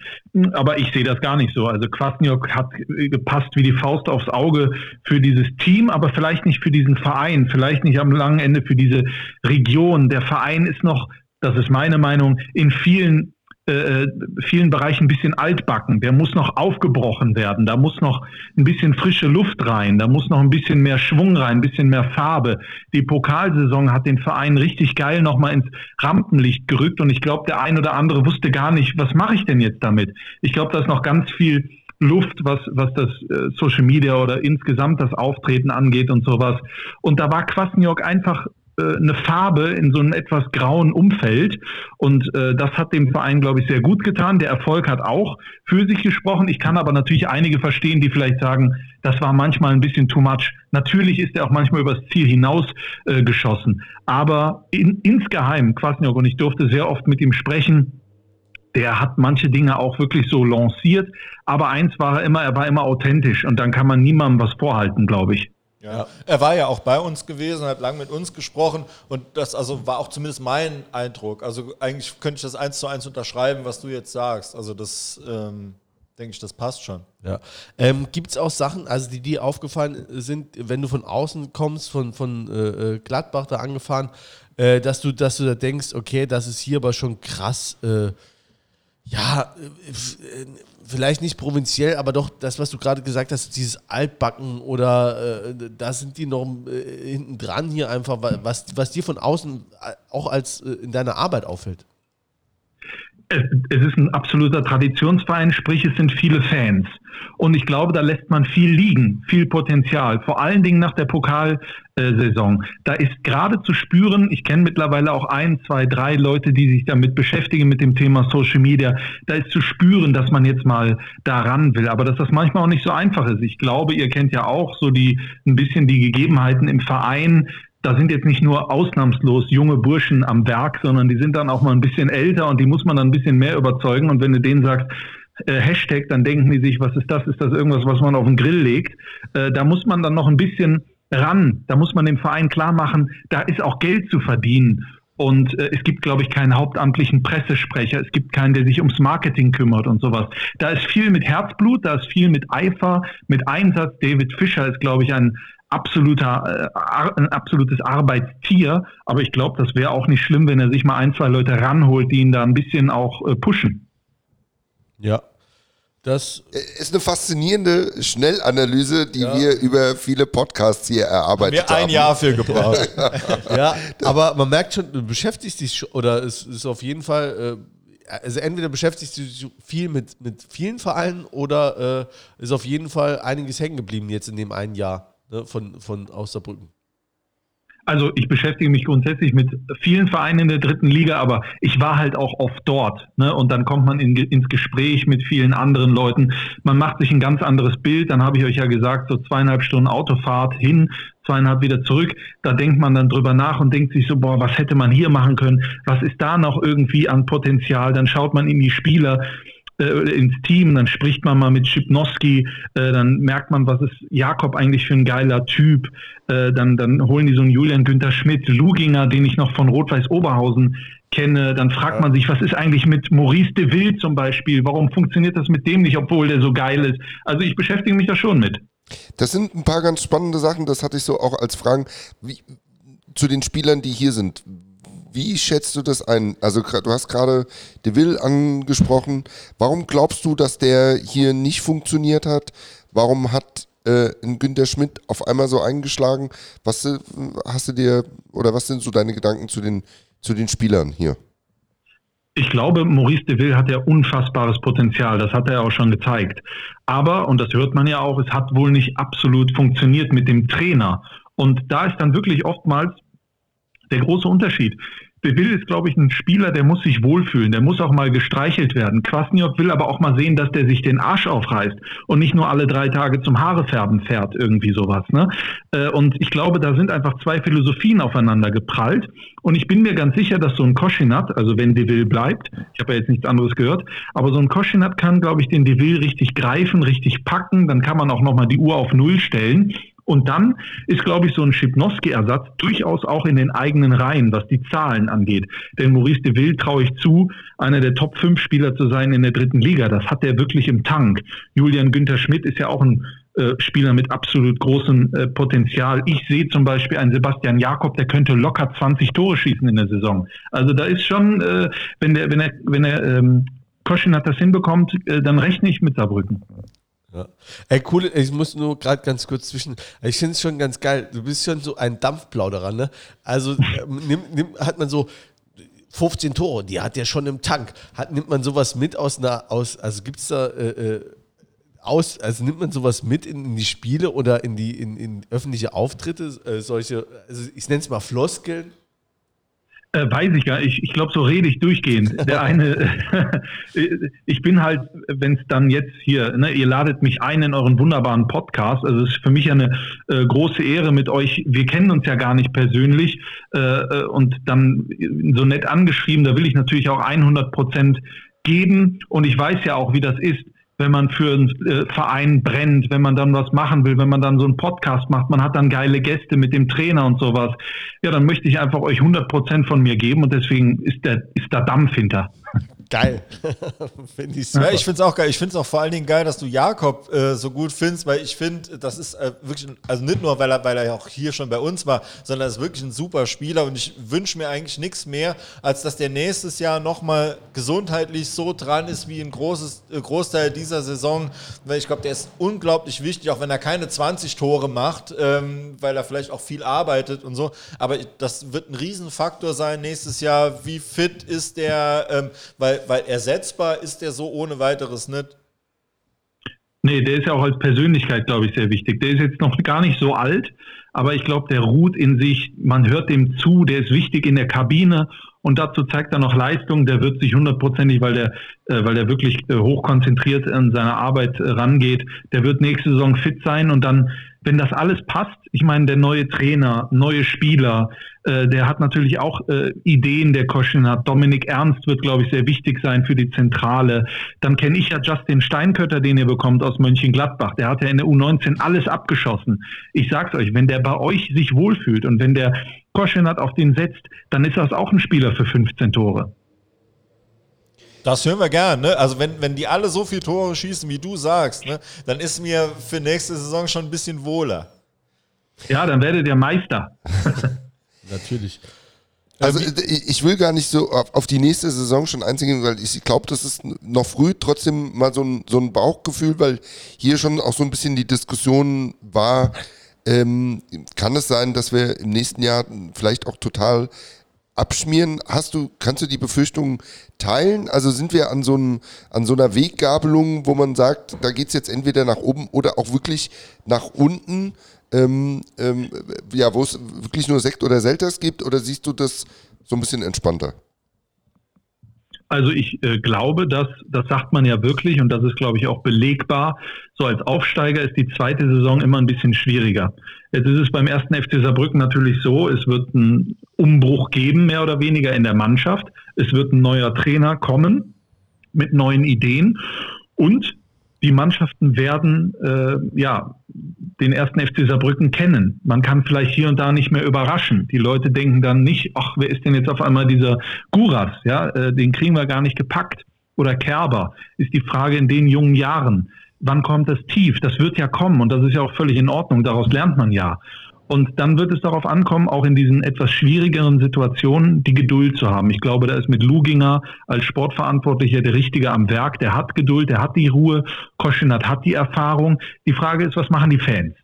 Aber ich sehe das gar nicht so. Also Kwasniok hat äh, gepasst wie die Faust aufs Auge für dieses Team, aber vielleicht nicht für diesen Verein, vielleicht nicht am langen Ende für diese Region. Der Verein ist noch, das ist meine Meinung, in vielen äh, vielen Bereichen ein bisschen altbacken. Der muss noch aufgebrochen werden. Da muss noch ein bisschen frische Luft rein. Da muss noch ein bisschen mehr Schwung rein, ein bisschen mehr Farbe. Die Pokalsaison hat den Verein richtig geil nochmal ins Rampenlicht gerückt. Und ich glaube, der ein oder andere wusste gar nicht, was mache ich denn jetzt damit? Ich glaube, da ist noch ganz viel Luft, was, was das äh, Social Media oder insgesamt das Auftreten angeht und sowas. Und da war Kwasniok einfach äh, eine Farbe in so einem etwas grauen Umfeld. Und äh, das hat dem Verein, glaube ich, sehr gut getan. Der Erfolg hat auch für sich gesprochen. Ich kann aber natürlich einige verstehen, die vielleicht sagen, das war manchmal ein bisschen too much. Natürlich ist er auch manchmal übers Ziel hinaus äh, geschossen. Aber in, insgeheim, Kwasniok, und ich durfte sehr oft mit ihm sprechen, der hat manche Dinge auch wirklich so lanciert. Aber eins war er immer, er war immer authentisch. Und dann kann man niemandem was vorhalten, glaube ich. Ja. Er war ja auch bei uns gewesen, hat lang mit uns gesprochen und das also war auch zumindest mein Eindruck. Also eigentlich könnte ich das eins zu eins unterschreiben, was du jetzt sagst. Also das ähm, denke ich, das passt schon. Ja. Ähm, Gibt es auch Sachen, also die dir aufgefallen sind, wenn du von außen kommst, von, von äh, äh, Gladbach da angefahren, äh, dass, du, dass du da denkst, okay, das ist hier aber schon krass, äh, ja, äh, äh, vielleicht nicht provinziell, aber doch das, was du gerade gesagt hast, dieses Altbacken oder äh, da sind die noch äh, hinten dran hier einfach, wa- was, was dir von außen äh, auch als äh, in deiner Arbeit auffällt. es, es ist ein absoluter Traditionsverein, sprich es sind viele Fans. Und ich glaube, da lässt man viel liegen, viel Potenzial, vor allen Dingen nach der Pokalsaison. Da ist gerade zu spüren, ich kenne mittlerweile auch ein, zwei, drei Leute, die sich damit beschäftigen mit dem Thema Social Media. Da ist zu spüren, dass man jetzt mal daran will, aber dass das manchmal auch nicht so einfach ist. Ich glaube, ihr kennt ja auch so die ein bisschen die Gegebenheiten im Verein, da sind jetzt nicht nur ausnahmslos junge Burschen am Werk, sondern die sind dann auch mal ein bisschen älter und die muss man dann ein bisschen mehr überzeugen. Und wenn du denen sagst, äh, Hashtag, dann denken die sich, was ist das? Ist das irgendwas, was man auf den Grill legt? Äh, da muss man dann noch ein bisschen ran. Da muss man dem Verein klar machen, da ist auch Geld zu verdienen. Und äh, es gibt, glaube ich, keinen hauptamtlichen Pressesprecher. Es gibt keinen, der sich ums Marketing kümmert und sowas. Da ist viel mit Herzblut, da ist viel mit Eifer, mit Einsatz. David Fischer ist, glaube ich, ein absoluter, äh, ein absolutes Arbeitstier. Aber ich glaube, das wäre auch nicht schlimm, wenn er sich mal ein, zwei Leute ranholt, die ihn da ein bisschen auch äh, pushen. Ja, das ist eine faszinierende Schnellanalyse, die ja. wir über viele Podcasts hier erarbeitet haben. Wir ein Jahr für gebraucht. ja, aber man merkt schon, du beschäftigst dich oder es ist auf jeden Fall, äh, also entweder beschäftigst du dich viel mit, mit vielen Vereinen oder äh, ist auf jeden Fall einiges hängen geblieben jetzt in dem einen Jahr ne, von, von Austerbrücken. Also ich beschäftige mich grundsätzlich mit vielen Vereinen in der dritten Liga, aber ich war halt auch oft dort. Ne? Und dann kommt man in, ins Gespräch mit vielen anderen Leuten. Man macht sich ein ganz anderes Bild. Dann habe ich euch ja gesagt, so zweieinhalb Stunden Autofahrt hin, zweieinhalb wieder zurück. Da denkt man dann drüber nach und denkt sich so, boah, was hätte man hier machen können? Was ist da noch irgendwie an Potenzial? Dann schaut man in die Spieler äh, ins Team, dann spricht man mal mit Schipnowski, äh, dann merkt man, was ist Jakob eigentlich für ein geiler Typ, äh, dann, dann holen die so einen Julian Günther Schmidt, Luginger, den ich noch von Rot-Weiß Oberhausen kenne, dann fragt man sich, was ist eigentlich mit Maurice de Ville zum Beispiel, warum funktioniert das mit dem nicht, obwohl der so geil ist. Also ich beschäftige mich da schon mit. Das sind ein paar ganz spannende Sachen, das hatte ich so auch als Fragen wie, zu den Spielern, die hier sind. Wie schätzt du das ein? Also du hast gerade De Ville angesprochen. Warum glaubst du, dass der hier nicht funktioniert hat? Warum hat äh, Günter Schmidt auf einmal so eingeschlagen? Was äh, hast du dir oder was sind so deine Gedanken zu den, zu den Spielern hier? Ich glaube, Maurice de Ville hat ja unfassbares Potenzial. Das hat er auch schon gezeigt. Aber, und das hört man ja auch, es hat wohl nicht absolut funktioniert mit dem Trainer. Und da ist dann wirklich oftmals der große Unterschied. Will ist, glaube ich, ein Spieler, der muss sich wohlfühlen, der muss auch mal gestreichelt werden. Kwasniok will aber auch mal sehen, dass der sich den Arsch aufreißt und nicht nur alle drei Tage zum Haarefärben fährt, irgendwie sowas. Ne? Äh, und ich glaube, da sind einfach zwei Philosophien aufeinander geprallt. Und ich bin mir ganz sicher, dass so ein Koschinat, also wenn Deville bleibt, ich habe ja jetzt nichts anderes gehört, aber so ein Koschinat kann, glaube ich, den Deville richtig greifen, richtig packen. Dann kann man auch nochmal die Uhr auf Null stellen. Und dann ist, glaube ich, so ein Schipnowski-Ersatz durchaus auch in den eigenen Reihen, was die Zahlen angeht. Denn Maurice de Ville traue ich zu, einer der Top-5-Spieler zu sein in der dritten Liga. Das hat er wirklich im Tank. Julian Günther Schmidt ist ja auch ein äh, Spieler mit absolut großem äh, Potenzial. Ich sehe zum Beispiel einen Sebastian Jakob, der könnte locker 20 Tore schießen in der Saison. Also da ist schon, äh, wenn der, wenn er, wenn er ähm, Koschin hat das hinbekommt, dann rechne ich mit Saarbrücken. Ja. Ey, cool, ich muss nur gerade ganz kurz zwischen. Ich finde es schon ganz geil. Du bist schon so ein Dampfplauderer, ne? Also ähm, nimm, nimm, hat man so 15 Tore, die hat er schon im Tank. Hat, nimmt man sowas mit aus einer, aus, also gibt es da äh, äh, aus, also nimmt man sowas mit in, in, die Spiele oder in die in, in öffentliche Auftritte, äh, solche, also ich nenne es mal Floskeln? Äh, weiß ich gar nicht. Ich, ich glaube, so rede ich durchgehend. Der eine, ich bin halt, wenn es dann jetzt hier, ne, ihr ladet mich ein in euren wunderbaren Podcast. Also es ist für mich eine äh, große Ehre mit euch. Wir kennen uns ja gar nicht persönlich äh, äh und dann so nett angeschrieben. Da will ich natürlich auch 100 Prozent geben und ich weiß ja auch, wie das ist wenn man für einen äh, Verein brennt, wenn man dann was machen will, wenn man dann so einen Podcast macht, man hat dann geile Gäste mit dem Trainer und sowas. Ja, dann möchte ich einfach euch 100 Prozent von mir geben und deswegen ist der, ist da Dampf hinter. Geil. finde ich super. Ja, ich finde es auch geil. Ich finde es auch vor allen Dingen geil, dass du Jakob äh, so gut findest, weil ich finde, das ist äh, wirklich, also nicht nur, weil er, weil er ja auch hier schon bei uns war, sondern er ist wirklich ein super Spieler und ich wünsche mir eigentlich nichts mehr, als dass der nächstes Jahr nochmal gesundheitlich so dran ist wie ein großes, äh, Großteil dieser Saison, weil ich glaube, der ist unglaublich wichtig, auch wenn er keine 20 Tore macht, ähm, weil er vielleicht auch viel arbeitet und so, aber das wird ein Riesenfaktor sein nächstes Jahr, wie fit ist der, ähm, weil weil, ersetzbar ist der so ohne weiteres nicht. Nee, der ist ja auch als Persönlichkeit, glaube ich, sehr wichtig. Der ist jetzt noch gar nicht so alt, aber ich glaube, der ruht in sich, man hört dem zu, der ist wichtig in der Kabine und dazu zeigt er noch Leistung, der wird sich hundertprozentig, weil der, äh, weil der wirklich äh, hochkonzentriert an seine Arbeit äh, rangeht, der wird nächste Saison fit sein und dann wenn das alles passt, ich meine, der neue Trainer, neue Spieler, äh, der hat natürlich auch äh, Ideen, der Koschen hat. Dominik Ernst wird, glaube ich, sehr wichtig sein für die Zentrale. Dann kenne ich ja Justin Steinkötter, den ihr bekommt aus Mönchengladbach. Der hat ja in der U19 alles abgeschossen. Ich sag's euch, wenn der bei euch sich wohlfühlt und wenn der Koschenat auf den setzt, dann ist das auch ein Spieler für 15 Tore. Das hören wir gern, ne? Also wenn, wenn die alle so viele Tore schießen, wie du sagst, ne, dann ist mir für nächste Saison schon ein bisschen wohler. Ja, dann werdet ihr Meister. Natürlich. Also ich will gar nicht so auf, die nächste Saison schon einziehen, weil ich glaube, das ist noch früh trotzdem mal so ein, so ein Bauchgefühl, weil hier schon auch so ein bisschen die Diskussion war, ähm, kann es sein, dass wir im nächsten Jahr vielleicht auch total abschmieren. Hast du, kannst du die Befürchtungen teilen? Also sind wir an so, einem, an so einer Weggabelung, wo man sagt, da geht es jetzt entweder nach oben oder auch wirklich nach unten? Ähm, ähm, ja, wo es wirklich nur Sekt oder Selters gibt, oder siehst du das so ein bisschen entspannter? Also ich äh, glaube, dass, das sagt man ja wirklich und das ist, glaube ich, auch belegbar. So als Aufsteiger ist die zweite Saison immer ein bisschen schwieriger. Jetzt ist es beim ersten FC Saarbrücken natürlich so, es wird einen Umbruch geben, mehr oder weniger in der Mannschaft. Es wird ein neuer Trainer kommen mit neuen Ideen und die Mannschaften werden äh, ja den ersten FC Saarbrücken kennen. Man kann vielleicht hier und da nicht mehr überraschen. Die Leute denken dann nicht, ach, wer ist denn jetzt auf einmal dieser Guras? Ja, äh, den kriegen wir gar nicht gepackt. Oder Kerber ist die Frage in den jungen Jahren. Wann kommt das Tief? Das wird ja kommen und das ist ja auch völlig in Ordnung. Daraus lernt man ja. Und dann wird es darauf ankommen, auch in diesen etwas schwierigeren Situationen die Geduld zu haben. Ich glaube, da ist mit Luginger als Sportverantwortlicher der Richtige am Werk. Der hat Geduld, der hat die Ruhe. Koschinat hat die Erfahrung. Die Frage ist, was machen die Fans?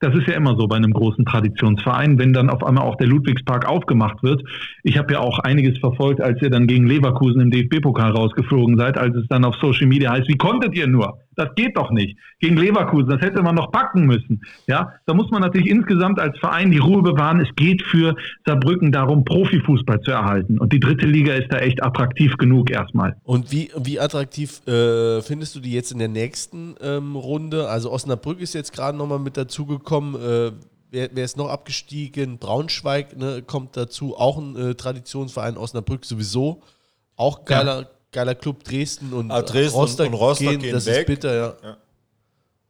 Das ist ja immer so bei einem großen Traditionsverein, wenn dann auf einmal auch der Ludwigspark aufgemacht wird. Ich habe ja auch einiges verfolgt, als ihr dann gegen Leverkusen im DFB-Pokal rausgeflogen seid, als es dann auf Social Media heißt, wie konntet ihr nur? Das geht doch nicht. Gegen Leverkusen, das hätte man noch packen müssen. Ja, da muss man natürlich insgesamt als Verein die Ruhe bewahren. Es geht für Saarbrücken darum, Profifußball zu erhalten. Und die dritte Liga ist da echt attraktiv genug erstmal. Und wie, wie attraktiv äh, findest du die jetzt in der nächsten ähm, Runde? Also Osnabrück ist jetzt gerade nochmal mit dazugekommen. Äh, wer, wer, ist noch abgestiegen? Braunschweig ne, kommt dazu. Auch ein äh, Traditionsverein Osnabrück sowieso. Auch geiler, ja geiler Club Dresden und ah, Dresden Rostock, und Rostock gehen, gehen das weg. ist bitter, ja. ja.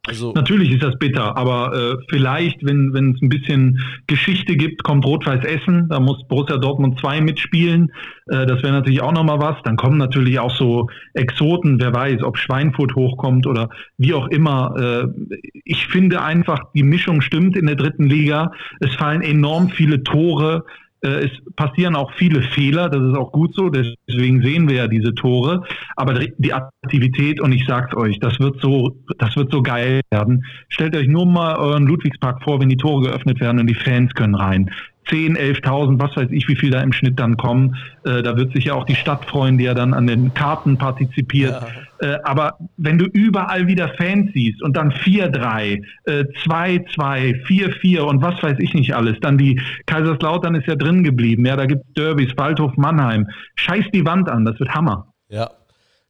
Also Natürlich ist das bitter, aber äh, vielleicht, wenn es ein bisschen Geschichte gibt, kommt Rot-Weiß Essen, da muss Borussia Dortmund 2 mitspielen. Äh, das wäre natürlich auch nochmal was. Dann kommen natürlich auch so Exoten, wer weiß, ob Schweinfurt hochkommt oder wie auch immer. Äh, ich finde einfach, die Mischung stimmt in der dritten Liga. Es fallen enorm viele Tore. Äh, es passieren auch viele Fehler, das ist auch gut so, deswegen sehen wir ja diese Tore. Aber die Aktivität, und ich sag's euch, das wird so, das wird so geil werden. Stellt euch nur mal euren Ludwigspark vor, wenn die Tore geöffnet werden und die Fans können rein. 10, 11.000, was weiß ich, wie viel da im Schnitt dann kommen. Äh, da wird sich ja auch die Stadt freuen, die ja dann an den Karten partizipiert. Ja. Äh, aber wenn du überall wieder Fans siehst und dann 4-3, äh, 2-2, 4-4 und was weiß ich nicht alles, dann die Kaiserslautern ist ja drin geblieben. Ja, da gibt's Derbys, Waldhof, Mannheim. Scheiß die Wand an, das wird Hammer. Ja,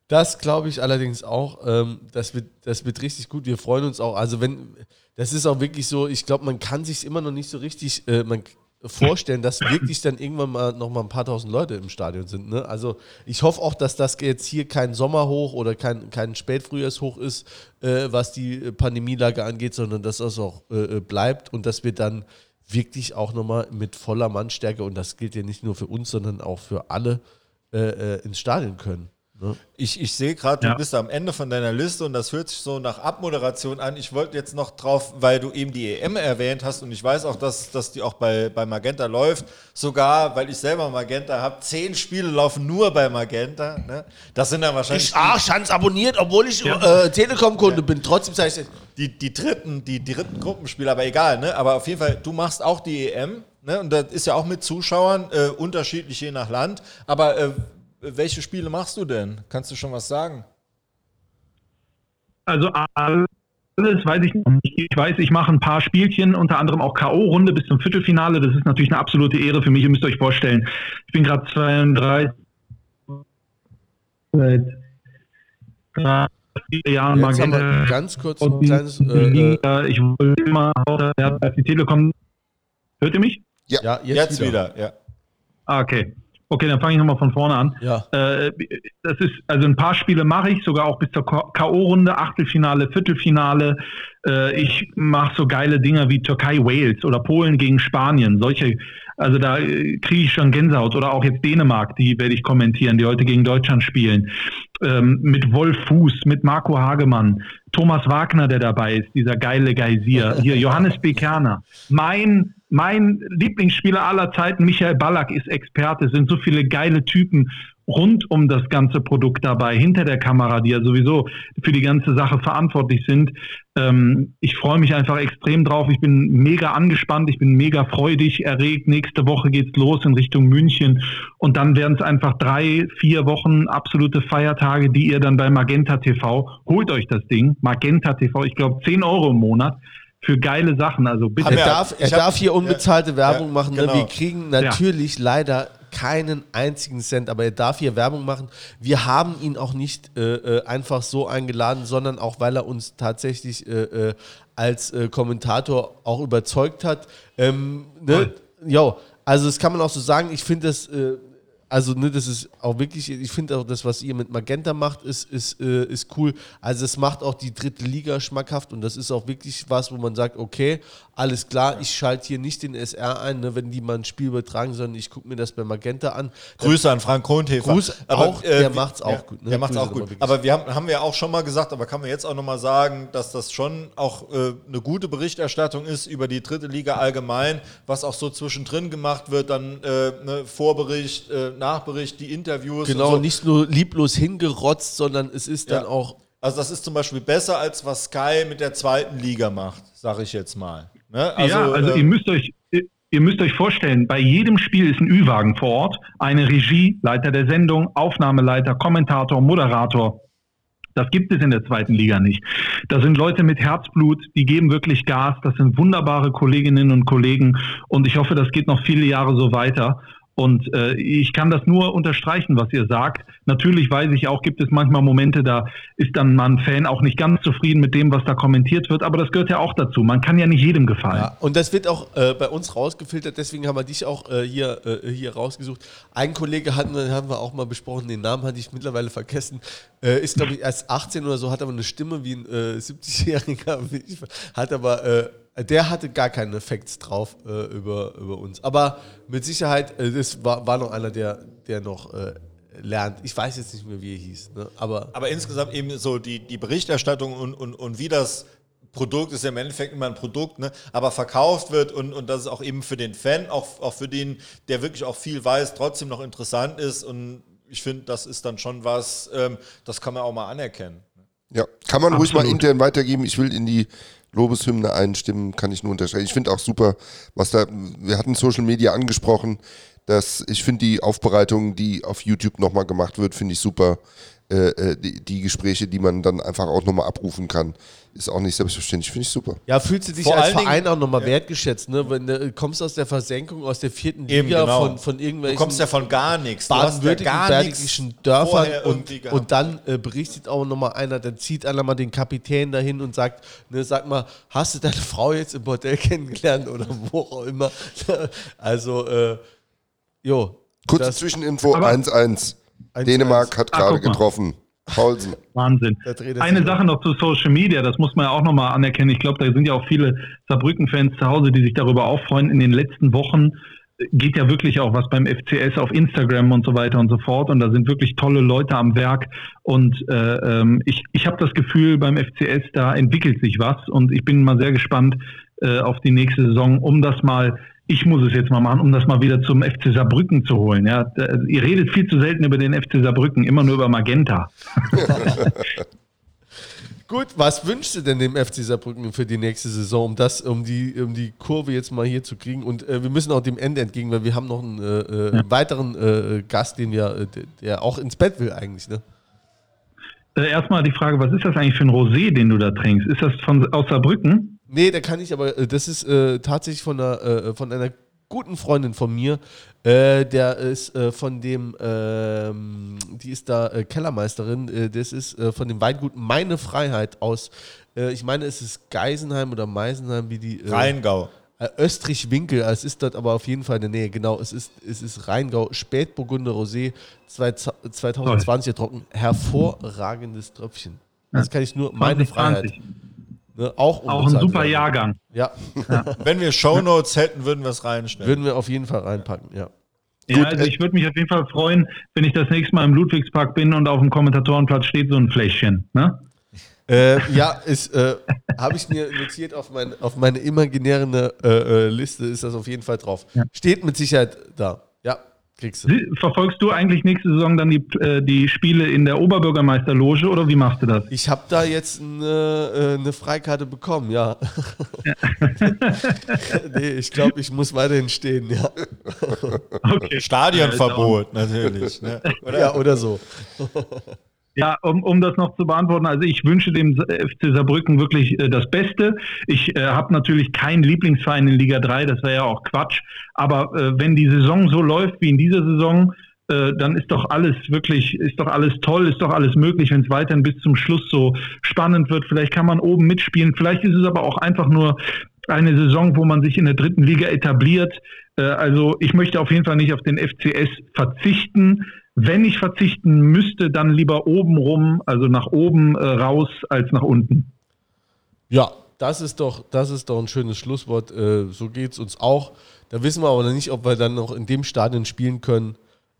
das glaube ich allerdings auch. Ähm, das, wird, das wird richtig gut. Wir freuen uns auch. Also wenn, das ist auch wirklich so, ich glaube, man kann sich immer noch nicht so richtig, äh, man vorstellen, dass wirklich dann irgendwann mal noch mal ein paar tausend Leute im Stadion sind. Ne? Also ich hoffe auch, dass das jetzt hier kein Sommerhoch oder kein, kein Spätfrühjahrshoch ist, äh, was die Pandemielage angeht, sondern dass das auch äh, äh bleibt und dass wir dann wirklich auch nochmal mit voller Mannstärke, und das gilt ja nicht nur für uns, sondern auch für alle, äh, äh ins Stadion können. Ne? Ich, ich sehe gerade, du ja. bist am Ende von deiner Liste und das hört sich so nach Abmoderation an. Ich wollte jetzt noch drauf, weil du eben die EM erwähnt hast und ich weiß auch, dass, dass die auch bei, bei Magenta läuft. Sogar, weil ich selber Magenta habe, zehn Spiele laufen nur bei Magenta. Ne? Das sind dann wahrscheinlich. Ich Arschhans abonniert, obwohl ich ja. äh, Telekom-Kunde ja. bin. Trotzdem sage ich die, die dritten, die dritten Gruppenspiele, aber egal, ne? Aber auf jeden Fall, du machst auch die EM, ne? Und das ist ja auch mit Zuschauern, äh, unterschiedlich je nach Land. Aber äh, welche Spiele machst du denn? Kannst du schon was sagen? Also alles weiß ich nicht. Ich weiß, ich mache ein paar Spielchen, unter anderem auch K.O.-Runde bis zum Viertelfinale. Das ist natürlich eine absolute Ehre für mich. Ihr müsst euch vorstellen, ich bin gerade 32. Seit viele Jahren Jetzt haben wir Magenta. ganz kurz und ein kleines. Äh, äh, ich wollte immer auf die Telekom. Hört ihr mich? ja, jetzt, Jetzt wieder. wieder, ja. Ah, okay. Okay, dann fange ich nochmal von vorne an. Ja. Äh, das ist, also ein paar Spiele mache ich, sogar auch bis zur K.O.-Runde, Achtelfinale, Viertelfinale. Äh, ich mache so geile Dinger wie Türkei-Wales oder Polen gegen Spanien. Solche, also da äh, kriege ich schon Gänsehaut. Oder auch jetzt Dänemark, die werde ich kommentieren, die heute gegen Deutschland spielen. Ähm, mit Wolf Fuß, mit Marco Hagemann, Thomas Wagner, der dabei ist, dieser geile Geysir. Hier, Johannes B. Kerner. Mein mein Lieblingsspieler aller Zeiten, Michael Ballack, ist Experte. Es sind so viele geile Typen rund um das ganze Produkt dabei, hinter der Kamera, die ja sowieso für die ganze Sache verantwortlich sind. Ähm, ich freue mich einfach extrem drauf. Ich bin mega angespannt, ich bin mega freudig, erregt. Nächste Woche geht's los in Richtung München und dann werden es einfach drei, vier Wochen absolute Feiertage, die ihr dann bei Magenta TV holt euch das Ding. Magenta TV, ich glaube 10 Euro im Monat für geile Sachen. Also bitte. Er Ja, darf, er darf hier unbezahlte ja, Werbung ja, machen. Ne? genau. Wir kriegen natürlich leider keinen einzigen Cent, aber er darf hier Werbung machen. Wir haben ihn auch nicht äh, äh, einfach so eingeladen, sondern auch, weil er uns tatsächlich äh, äh, als äh, Kommentator auch überzeugt hat. Ähm, ne? Jo, also das kann man auch so sagen. Ich finde das, äh, also ne, das ist auch wirklich, ich finde auch das, was ihr mit Magenta macht, ist, ist, äh, ist cool. Also es macht auch die dritte Liga schmackhaft und das ist auch wirklich was, wo man sagt, okay, alles klar, ich schalte hier nicht den SR ein, ne, wenn die mal ein Spiel übertragen, sondern ich gucke mir das bei Magenta an. Grüße an Frank Kronthäfer. Gruß auch, der macht's auch ja, gut, ne? Der macht's Grüße auch gut. Aber wir haben, haben wir auch schon mal gesagt, aber kann man jetzt auch nochmal sagen, dass das schon auch äh, eine gute Berichterstattung ist über die dritte Liga allgemein, was auch so zwischendrin gemacht wird, dann äh, ne, Vorbericht, äh, Nachbericht, die Interviews. Genau, und so. nicht nur lieblos hingerotzt, sondern es ist dann Ja. auch Also das ist zum Beispiel besser, als was Sky mit der zweiten Liga macht, sage ich jetzt mal. Ne? Also, ja, also äh, ihr müsst euch ihr müsst euch vorstellen, bei jedem Spiel ist ein Ü-Wagen vor Ort, eine Regie, Leiter der Sendung, Aufnahmeleiter, Kommentator, Moderator. Das gibt es in der zweiten Liga nicht. Da sind Leute mit Herzblut, die geben wirklich Gas. Das sind wunderbare Kolleginnen und Kollegen. Und ich hoffe, das geht noch viele Jahre so weiter. Und äh, ich kann das nur unterstreichen, was ihr sagt. Natürlich weiß ich auch, gibt es manchmal Momente, da ist dann mal ein Fan auch nicht ganz zufrieden mit dem, was da kommentiert wird. Aber das gehört ja auch dazu. Man kann ja nicht jedem gefallen. Ja, und das wird auch äh, bei uns rausgefiltert, deswegen haben wir dich auch äh, hier, äh, hier rausgesucht. Ein Kollege hatten, haben wir auch mal besprochen, den Namen hatte ich mittlerweile vergessen, äh, ist glaube ich erst 18 oder so, hat aber eine Stimme wie ein äh, 70-Jähriger, hat aber, äh, der hatte gar keine Effekts drauf äh, über, über uns. Aber mit Sicherheit, äh, das war, war noch einer, der, der noch äh, lernt. Ich weiß jetzt nicht mehr, wie er hieß, ne? aber Aber insgesamt eben so die, die Berichterstattung und, und, und wie das Produkt ist ja im Endeffekt immer ein Produkt, ne? aber verkauft wird und, und dass es auch eben für den Fan, auch, auch für den, der wirklich auch viel weiß, trotzdem noch interessant ist. Und ich finde, das ist dann schon was, ähm, das kann man auch mal anerkennen. Ja, kann man ruhig mal Absolut. intern weitergeben. Ich will in die Lobeshymne einstimmen, kann ich nur unterstreichen. Ich finde auch super, was da, wir hatten Social Media angesprochen, dass ich finde die Aufbereitung, die auf YouTube nochmal gemacht wird, finde ich super. Äh, äh, die, die Gespräche, die man dann einfach auch nochmal abrufen kann, ist auch nicht selbstverständlich, finde ich super. Ja, fühlst du dich Vor als allen Dingen- Verein auch nochmal wertgeschätzt, ne? Wenn du kommst aus der Versenkung, aus der vierten Liga Eben, genau. von, von Du irgendwelchen kommst ja von gar nichts. Du ja baden-württembergischen nichts Dörfern und, und dann äh, berichtet auch nochmal einer, dann zieht einer mal den Kapitän dahin und sagt, ne, sag mal, hast du deine Frau jetzt im Bordell kennengelernt oder wo auch immer? also, äh, jo. Kurze Zwischeninfo, Aber- 1-1. 1-1. Dänemark hat gerade getroffen. Paulsen. Wahnsinn. Eine Sache noch zu Social Media, das muss man ja auch nochmal anerkennen. Ich glaube, da sind ja auch viele Saarbrücken-Fans zu Hause, die sich darüber auch freuen. In den letzten Wochen geht ja wirklich auch was beim FCS auf Instagram und so weiter und so fort. Und da sind wirklich tolle Leute am Werk. Und äh, ähm, ich, ich habe das Gefühl, beim FCS, da entwickelt sich was. Und ich bin mal sehr gespannt äh, auf die nächste Saison, um das mal, ich muss es jetzt mal machen, um das mal wieder zum FC Saarbrücken zu holen. Ja, ihr redet viel zu selten über den FC Saarbrücken, immer nur über Magenta. Gut, was wünschst du denn dem FC Saarbrücken für die nächste Saison, um das, um die, um die Kurve jetzt mal hier zu kriegen? Und äh, wir müssen auch dem Ende entgegen, weil wir haben noch einen äh, äh, weiteren äh, Gast, den wir, äh, der, der auch ins Bett will eigentlich, ne? Äh, erstmal die Frage, was ist das eigentlich für ein Rosé, den du da trinkst? Ist das von aus Saarbrücken? Nee, da kann ich aber, äh, das ist äh, tatsächlich von einer, äh, von einer guten Freundin von mir, äh, der ist äh, von dem, ähm, die ist da äh, Kellermeisterin, äh, das ist äh, von dem Weingut Meine Freiheit aus, äh, ich meine, es ist Geisenheim oder Meisenheim, wie die. Äh, Rheingau. äh, Österreich-Winkel, es ist dort aber auf jeden Fall in der Nähe, genau, es ist, es ist Rheingau, Spätburgunder Rosé, zwei- 2020 trocken, hervorragendes Tröpfchen. Das kann ich nur, meine 2020. Freiheit. Ne, auch Auch ein super Werbung. Jahrgang. Ja, Wenn wir Shownotes hätten, würden wir es reinstellen. würden wir auf jeden Fall reinpacken, ja. Ja, also ich würde mich auf jeden Fall freuen, wenn ich das nächste Mal im Ludwigspark bin und auf dem Kommentatorenplatz steht so ein Fläschchen. Ne? Äh, ja, ist, äh, habe ich mir notiert auf, mein, auf meine imaginäre äh, äh, Liste, ist das auf jeden Fall drauf. Steht mit Sicherheit da. Ja, kriegst du. Verfolgst du eigentlich nächste Saison dann die, äh, die Spiele in der Oberbürgermeisterloge oder wie machst du das? Ich habe da jetzt eine, äh, eine Freikarte bekommen, ja. nee, ich glaube, ich muss weiterhin stehen, ja. Okay. Stadionverbot, natürlich. Ne? Oder? Ja, oder so. Ja, um, um das noch zu beantworten, also ich wünsche dem FC Saarbrücken wirklich äh, das Beste. Ich äh, habe natürlich keinen Lieblingsverein in Liga 3, das wäre ja auch Quatsch. Aber äh, wenn die Saison so läuft wie in dieser Saison, äh, dann ist doch alles wirklich, ist doch alles toll, ist doch alles möglich, wenn es weiterhin bis zum Schluss so spannend wird. Vielleicht kann man oben mitspielen, vielleicht ist es aber auch einfach nur eine Saison, wo man sich in der dritten Liga etabliert. Äh, also ich möchte auf jeden Fall nicht auf den FCS verzichten. Wenn ich verzichten müsste, dann lieber oben rum, also nach oben äh, raus, als nach unten. Ja, das ist doch, das ist doch ein schönes Schlusswort. Äh, so geht es uns auch. Da wissen wir aber noch nicht, ob wir dann noch in dem Stadion spielen können.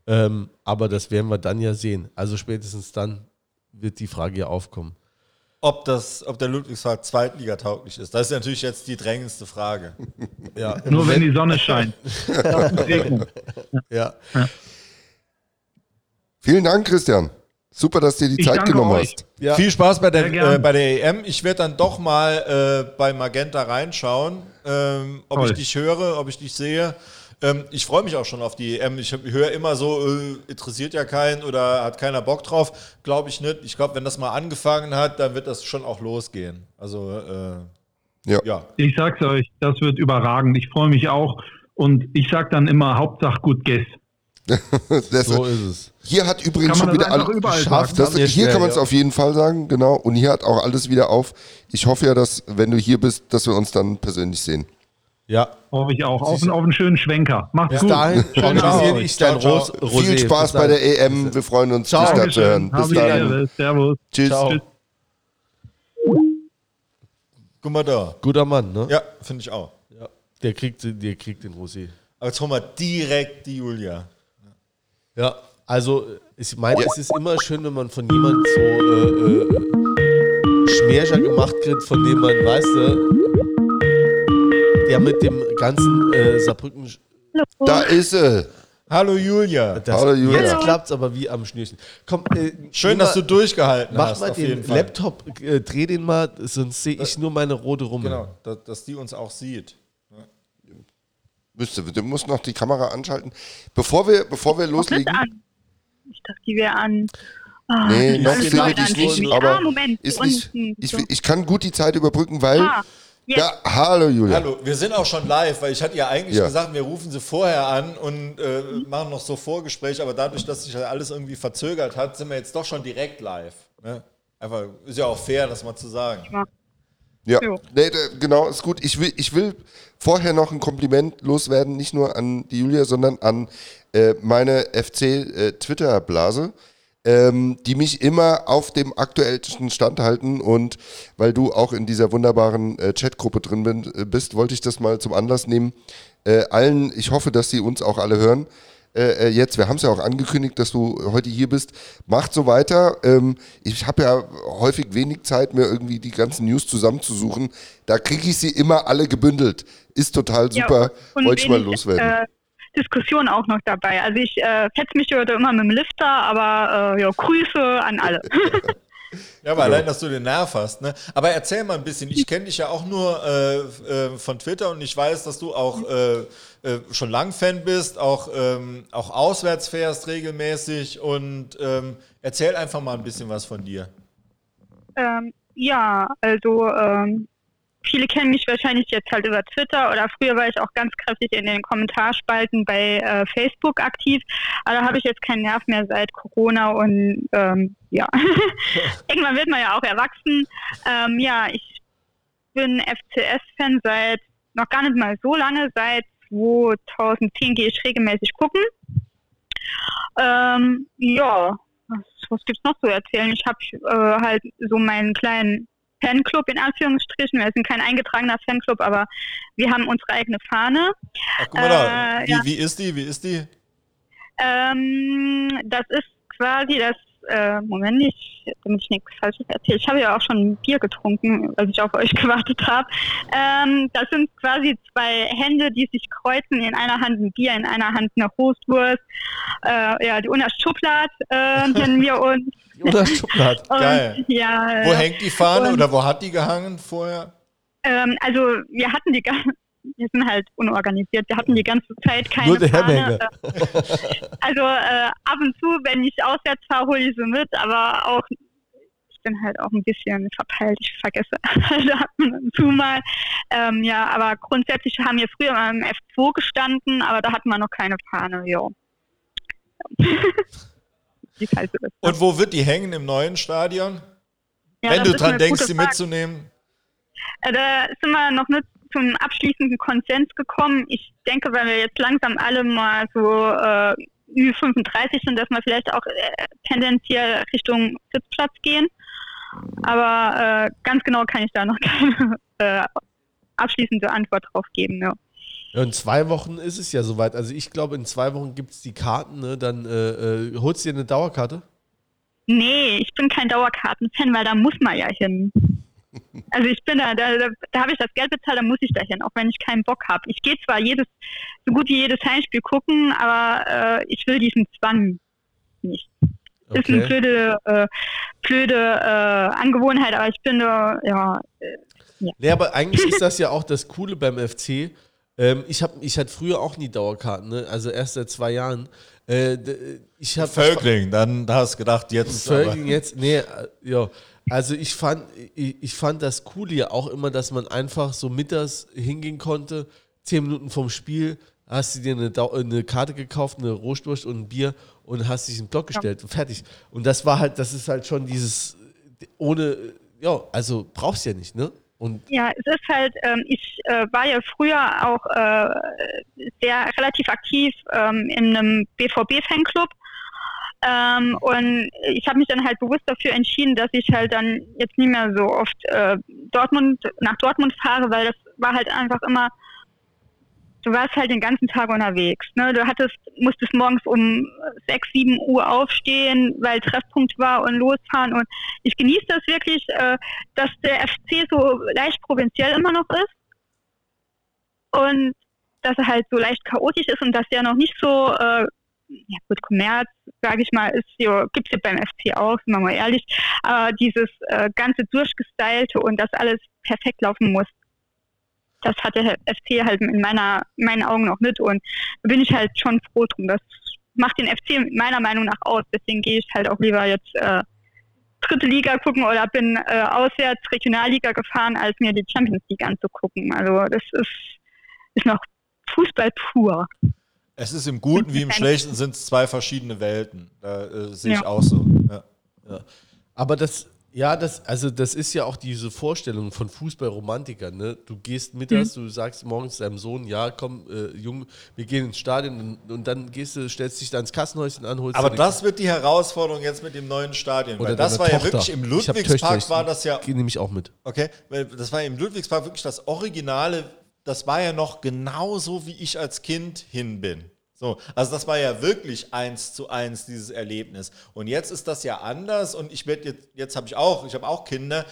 Ähm, aber das werden wir dann ja sehen. Also spätestens dann wird die Frage ja aufkommen. Ob, das, ob der Ludwigspark zweitligatauglich ist, das ist natürlich jetzt die drängendste Frage. Ja, Nur wenn die Sonne scheint. Regnung. ja. Vielen Dank, Christian. Super, dass du dir die Ich Zeit genommen euch. hast. Ja. Viel Spaß bei der, äh, bei der EM. Ich werde dann doch mal äh, bei Magenta reinschauen, ähm, ob Toll. ich dich höre, ob ich dich sehe. Ähm, ich freue mich auch schon auf die EM. Ich höre immer so, äh, interessiert ja keinen oder hat keiner Bock drauf. Glaube ich nicht. Ich glaube, wenn das mal angefangen hat, dann wird das schon auch losgehen. Also, äh, Ja. ja. Ich sag's euch, das wird überragend. Ich freue mich auch. Und ich sag dann immer, Hauptsache gut Guess. Das, So ist es. hier hat übrigens schon wieder einfach alle. überall Schafft sagen. Das, wir hier schnell, kann man es ja. auf jeden Fall sagen, genau. Und hier hat auch alles wieder auf. Ich hoffe ja, dass, wenn du hier bist, dass wir uns dann persönlich sehen. Ja. Hoffe ich auch. Auf, einen- auf einen schönen Schwenker. Macht's Bis gut. dahin organisiere Ciao. ich dein Ciao, Ros ciao. Rosé. Viel Spaß Bis bei der EM. Wir freuen uns, Ciao. dich da zu hören. Bis dann. Servus. Tschüss. Ciao. Tschüss. Guck mal da. Guter Mann, ne? Ja, finde ich auch. Ja. Der, kriegt, der kriegt den Rosé. Aber jetzt holen wir direkt die Julia. Ja, also ich meine, es ist immer schön, wenn man von jemandem so äh, äh, Schmierscher gemacht kriegt, von dem man, weißt du, der mit dem ganzen äh, Saarbrücken. Da ist sie. Hallo Julia. Das, Hallo, Julia. Jetzt klappt es aber wie am Schnürchen. Komm, äh, Schön, dass du mal- durchgehalten Mach hast. mal auf jeden den Fall. Laptop, äh, dreh den mal, sonst sehe ich nur meine rote Rummel. Genau, dass, dass die uns auch sieht. Müsste, du musst noch die Kamera anschalten. Bevor wir, bevor wir loslegen. an. Ich dachte, die wäre an. Ah, Nee, noch dich an nicht, aber ah, Moment, ist nicht, ich, So. ich kann gut die Zeit überbrücken, weil. Ah. Ja, hallo Julia. Hallo, wir sind auch schon live, weil ich hatte ja eigentlich Ja. gesagt, wir rufen sie vorher an und äh, machen noch so Vorgespräch, aber dadurch, dass sich alles irgendwie verzögert hat, sind wir jetzt doch schon direkt live. Ne? Einfach, ist ja auch fair, das mal zu sagen. Ja, Jo. nee, genau, ist gut. Ich will, ich will vorher noch ein Kompliment loswerden, nicht nur an die Julia, sondern an äh, meine FC-Twitter-Blase, ähm, die mich immer auf dem aktuellsten Stand halten. Und weil du auch in dieser wunderbaren äh, Chatgruppe drin bin, äh, bist, wollte ich das mal zum Anlass nehmen. Äh, allen, ich hoffe, dass sie uns auch alle hören. Äh, äh, jetzt, wir haben es ja auch angekündigt, dass du heute hier bist. Macht so weiter. Ähm, ich habe ja häufig wenig Zeit, mir irgendwie die ganzen News zusammenzusuchen. Da kriege ich sie immer alle gebündelt. Ist total Ja, super. und Wollte ich mal loswerden. Äh, Diskussion auch noch dabei. Also ich äh, fetze mich heute immer mit dem Lifter, aber äh, ja, Grüße an alle. Ja, aber allein, dass du den Nerv hast. Ne? Aber erzähl mal ein bisschen. Ich kenne dich ja auch nur äh, äh, von Twitter und ich weiß, dass du auch äh, äh, schon lang Fan bist, auch, ähm, auch auswärts fährst regelmäßig und ähm, erzähl einfach mal ein bisschen was von dir. ähm, ja, also ähm, viele kennen mich wahrscheinlich jetzt halt über Twitter oder früher war ich auch ganz kräftig in den Kommentarspalten bei äh, Facebook aktiv. Aber da habe ich jetzt keinen Nerv mehr seit Corona und ähm, ja, irgendwann wird man ja auch erwachsen. Ähm, ja, ich bin FCS-Fan seit noch gar nicht mal so lange, seit 2010 gehe ich regelmäßig gucken. Ähm, ja, was, was gibt's noch zu erzählen? Ich habe äh, halt so meinen kleinen Fanclub in Anführungsstrichen. Wir sind kein eingetragener Fanclub, aber wir haben unsere eigene Fahne. Ach, guck mal da. Äh, wie, ja. wie ist die? Wie ist die? Ähm, das ist quasi das äh, Moment, ich, damit ich nichts Falsches erzähle. Ich habe ja auch schon Bier getrunken, als ich auf euch gewartet habe. Ähm, das sind quasi zwei Hände, die sich kreuzen. In einer Hand ein Bier, in einer Hand eine Hostwurst. Äh, ja, die Unas Schublad äh, nennen wir uns. Die Unas Schublad, geil. Ja, wo hängt die Fahne und, oder wo hat die gehangen vorher? Ähm, also wir hatten die wir sind halt unorganisiert. Wir hatten die ganze Zeit keine Nur der Fahne. Also äh, ab und zu, wenn ich auswärts fahre, hole ich sie mit, aber auch ich bin halt auch ein bisschen verpeilt, ich vergesse halt ab und zu mal. Ähm, ja, aber grundsätzlich haben wir früher mal im F2 gestanden, aber da hatten wir noch keine Fahne, ja. so und wo wird die hängen im neuen Stadion? Ja, Wenn du dran denkst, sie mitzunehmen? Äh, da sind wir noch zum abschließenden Konsens gekommen. Ich denke, weil wir jetzt langsam alle mal so äh, Ü35 sind, dass wir vielleicht auch äh, tendenziell Richtung Sitzplatz gehen. Aber äh, ganz genau kann ich da noch keine äh, abschließende Antwort drauf geben. Ja. Ja, in zwei Wochen ist es ja soweit. Also ich glaube, in zwei Wochen gibt es die Karten. Ne? Dann äh, äh, holst du dir eine Dauerkarte? Nee, ich bin kein Dauerkartenfan, weil da muss man ja hin. Also ich bin da, da, da, da habe ich das Geld bezahlt, da muss ich da hin, auch wenn ich keinen Bock habe. Ich gehe zwar jedes, so gut wie jedes Heimspiel gucken, aber äh, ich will diesen Zwang nicht. Okay. Ist eine blöde, äh, blöde äh, Angewohnheit, aber ich bin da, ja. Äh, ja. Nee, aber eigentlich ist das ja auch das Coole beim FC. Ähm, ich, hab, ich hatte früher auch nie Dauerkarten, ne? also erst seit zwei Jahren. Äh, ich hab Völkling, dann da hast du gedacht, jetzt. Völkling, jetzt, nee, äh, ja. Also ich fand, ich, ich fand das Coole ja auch immer, dass man einfach so mittags hingehen konnte, zehn Minuten vom Spiel, hast du dir eine, eine Karte gekauft, eine Rohsturst und ein Bier und hast dich in den Block gestellt ja. und fertig. Und das war halt, das ist halt schon dieses, ohne, ja, also brauchst du ja nicht, ne? Und ja, es ist halt, ähm, ich äh, war ja früher auch äh, sehr relativ aktiv ähm, in einem BVB-Fanclub ähm, und ich habe mich dann halt bewusst dafür entschieden, dass ich halt dann jetzt nicht mehr so oft äh, Dortmund nach Dortmund fahre, weil das war halt einfach immer, du warst halt den ganzen Tag unterwegs. Ne? Du hattest, musstest morgens um 6, 7 Uhr aufstehen, weil Treffpunkt war und losfahren. Und ich genieße das wirklich, äh, dass der FC so leicht provinziell immer noch ist. Und dass er halt so leicht chaotisch ist und dass der noch nicht so äh, ja gut, Kommerz, sage ich mal, ja, gibt es ja beim FC auch, sind wir mal ehrlich, aber dieses äh, ganze Durchgestylte und das alles perfekt laufen muss, das hat der FC halt in meiner, meinen Augen noch nicht und da bin ich halt schon froh drum. Das macht den FC meiner Meinung nach aus, deswegen gehe ich halt auch lieber jetzt äh, dritte Liga gucken oder bin äh, auswärts Regionalliga gefahren, als mir die Champions League anzugucken. Also das ist, ist noch Fußball pur. Es ist im Guten wie im Schlechten sind es zwei verschiedene Welten. Da äh, sehe ich ja. auch so. Ja. Ja. Aber das, ja, das, also das ist ja auch diese Vorstellung von Fußballromantikern. Ne? Du gehst mittags, mhm. du sagst morgens deinem Sohn, ja, komm, äh, Junge, wir gehen ins Stadion und, und, dann gehst du, stellst dich da ins Kassenhäuschen an, holst Aber das wird die Herausforderung jetzt mit dem neuen Stadion. Oder weil das war Tochter. ja wirklich im Ludwigspark war das ja. Gehe nämlich auch mit. Okay, weil das war im Ludwigspark wirklich das originale das war ja noch genauso, wie ich als Kind hin bin. So, also das war ja wirklich eins zu eins dieses Erlebnis. Und jetzt ist das ja anders und ich werde jetzt, jetzt habe ich auch, ich habe auch Kinder,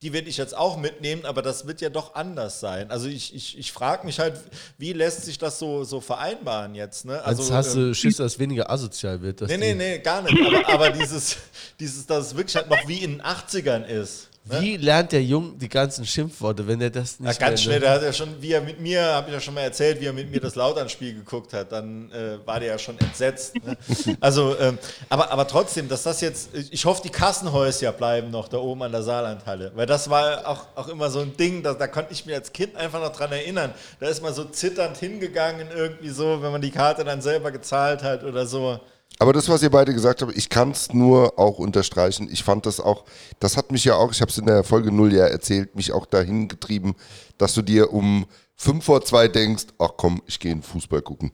die werde ich jetzt auch mitnehmen, aber das wird ja doch anders sein. Also ich, ich, ich frage mich halt, wie lässt sich das so, so vereinbaren jetzt? Ne? Also, also hast du ähm, Schiss, dass weniger asozial wird? nee, nee, nee, gar nicht. Aber, aber dieses, dieses, dass es wirklich halt noch wie in den 80ern ist. Wie lernt der Junge die ganzen Schimpfworte, wenn er das nicht Ja, ganz schnell, der hat ja schon, wie er mit mir, habe ich ja schon mal erzählt, wie er mit mir das Lautern-Spiel geguckt hat, dann äh, war der ja schon entsetzt. Ne? Also, ähm, aber, aber trotzdem, dass das jetzt, ich hoffe, die Kassenhäuser bleiben noch da oben an der Saarlandhalle, weil das war auch, auch immer so ein Ding, da, da konnte ich mich als Kind einfach noch dran erinnern. Da ist man so zitternd hingegangen, irgendwie so, wenn man die Karte dann selber gezahlt hat oder so. Aber das, was ihr beide gesagt habt, ich kann es nur auch unterstreichen. Ich fand das auch, das hat mich ja auch, ich habe es in der Folge 0 ja erzählt, mich auch dahin getrieben, dass du dir um 5 vor 2 denkst, ach komm, ich gehe in Fußball gucken.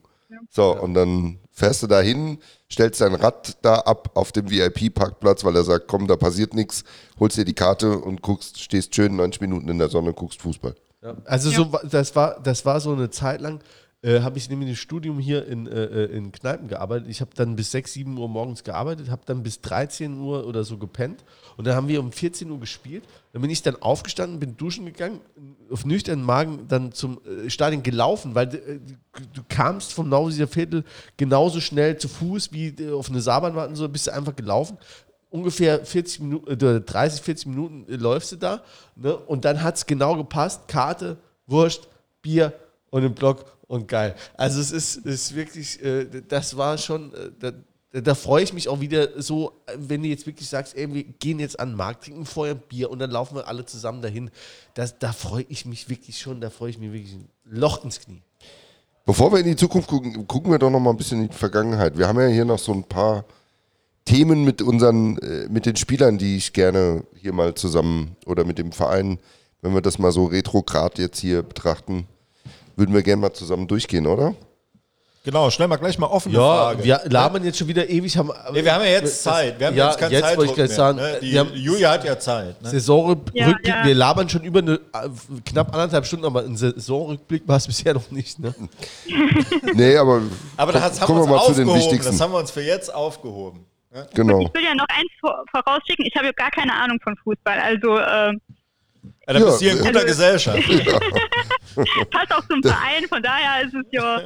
So, und dann fährst du da hin, stellst dein Rad da ab auf dem VIP-Parkplatz, weil er sagt, komm, da passiert nichts, holst dir die Karte und guckst, stehst schön 90 Minuten in der Sonne und guckst Fußball. Ja. Also so, wa- das war, das war so eine Zeit lang, äh, habe ich nämlich ein Studium hier in, äh, äh, in Kneipen gearbeitet. Ich habe dann bis 6, 7 Uhr morgens gearbeitet, habe dann bis 13 Uhr oder so gepennt und dann haben wir um 14 Uhr gespielt. Dann bin ich dann aufgestanden, bin duschen gegangen, auf nüchternen Magen dann zum äh, Stadion gelaufen, weil äh, du, kamst vom Nausier Viertel genauso schnell zu Fuß wie äh, auf eine Saarbahn warten, so bist du einfach gelaufen ungefähr 40 Minuten, äh, 30, 40 Minuten läufst du da. Ne? Und dann hat es genau gepasst. Karte, Wurst, Bier und im Block und geil. Also es ist, ist wirklich, äh, das war schon, äh, da, da freue ich mich auch wieder so, wenn du jetzt wirklich sagst, ey, wir gehen jetzt an den Markt, trinken vorher ein Bier und dann laufen wir alle zusammen dahin. Das, da freue ich mich wirklich schon, da freue ich mich wirklich ein Loch ins Knie. Bevor wir in die Zukunft gucken, gucken wir doch noch mal ein bisschen in die Vergangenheit. Wir haben ja hier noch so ein paar Themen mit unseren, äh, mit den Spielern, die ich gerne hier mal zusammen oder mit dem Verein, wenn wir das mal so retrograd jetzt hier betrachten, würden wir gerne mal zusammen durchgehen, oder? Genau, stellen wir gleich mal offene Ja, Frage. wir labern jetzt schon wieder ewig. Haben, Nee, wir haben ja jetzt Zeit. Wir haben ja, jetzt keinen jetzt wollte ich Zeitdruck gleich mehr, sagen, ne? Die wir haben Julia hat ja Zeit. Ne? Saisonrückblick, Ja, ja. wir labern schon über eine äh, knapp anderthalb Stunden, aber ein Saisonrückblick war es bisher noch nicht. Ne? Nee, aber, Aber das haben kommen wir uns mal zu den aufgehoben. wichtigsten. Das haben wir uns für jetzt aufgehoben. Ne? Genau. Ich will ja noch eins vor- vorausschicken, ich habe ja gar keine Ahnung von Fußball, also äh, Ja, dann Ja, bist du hier in guter also- Gesellschaft. passt auch zum Verein, von daher ist es ja,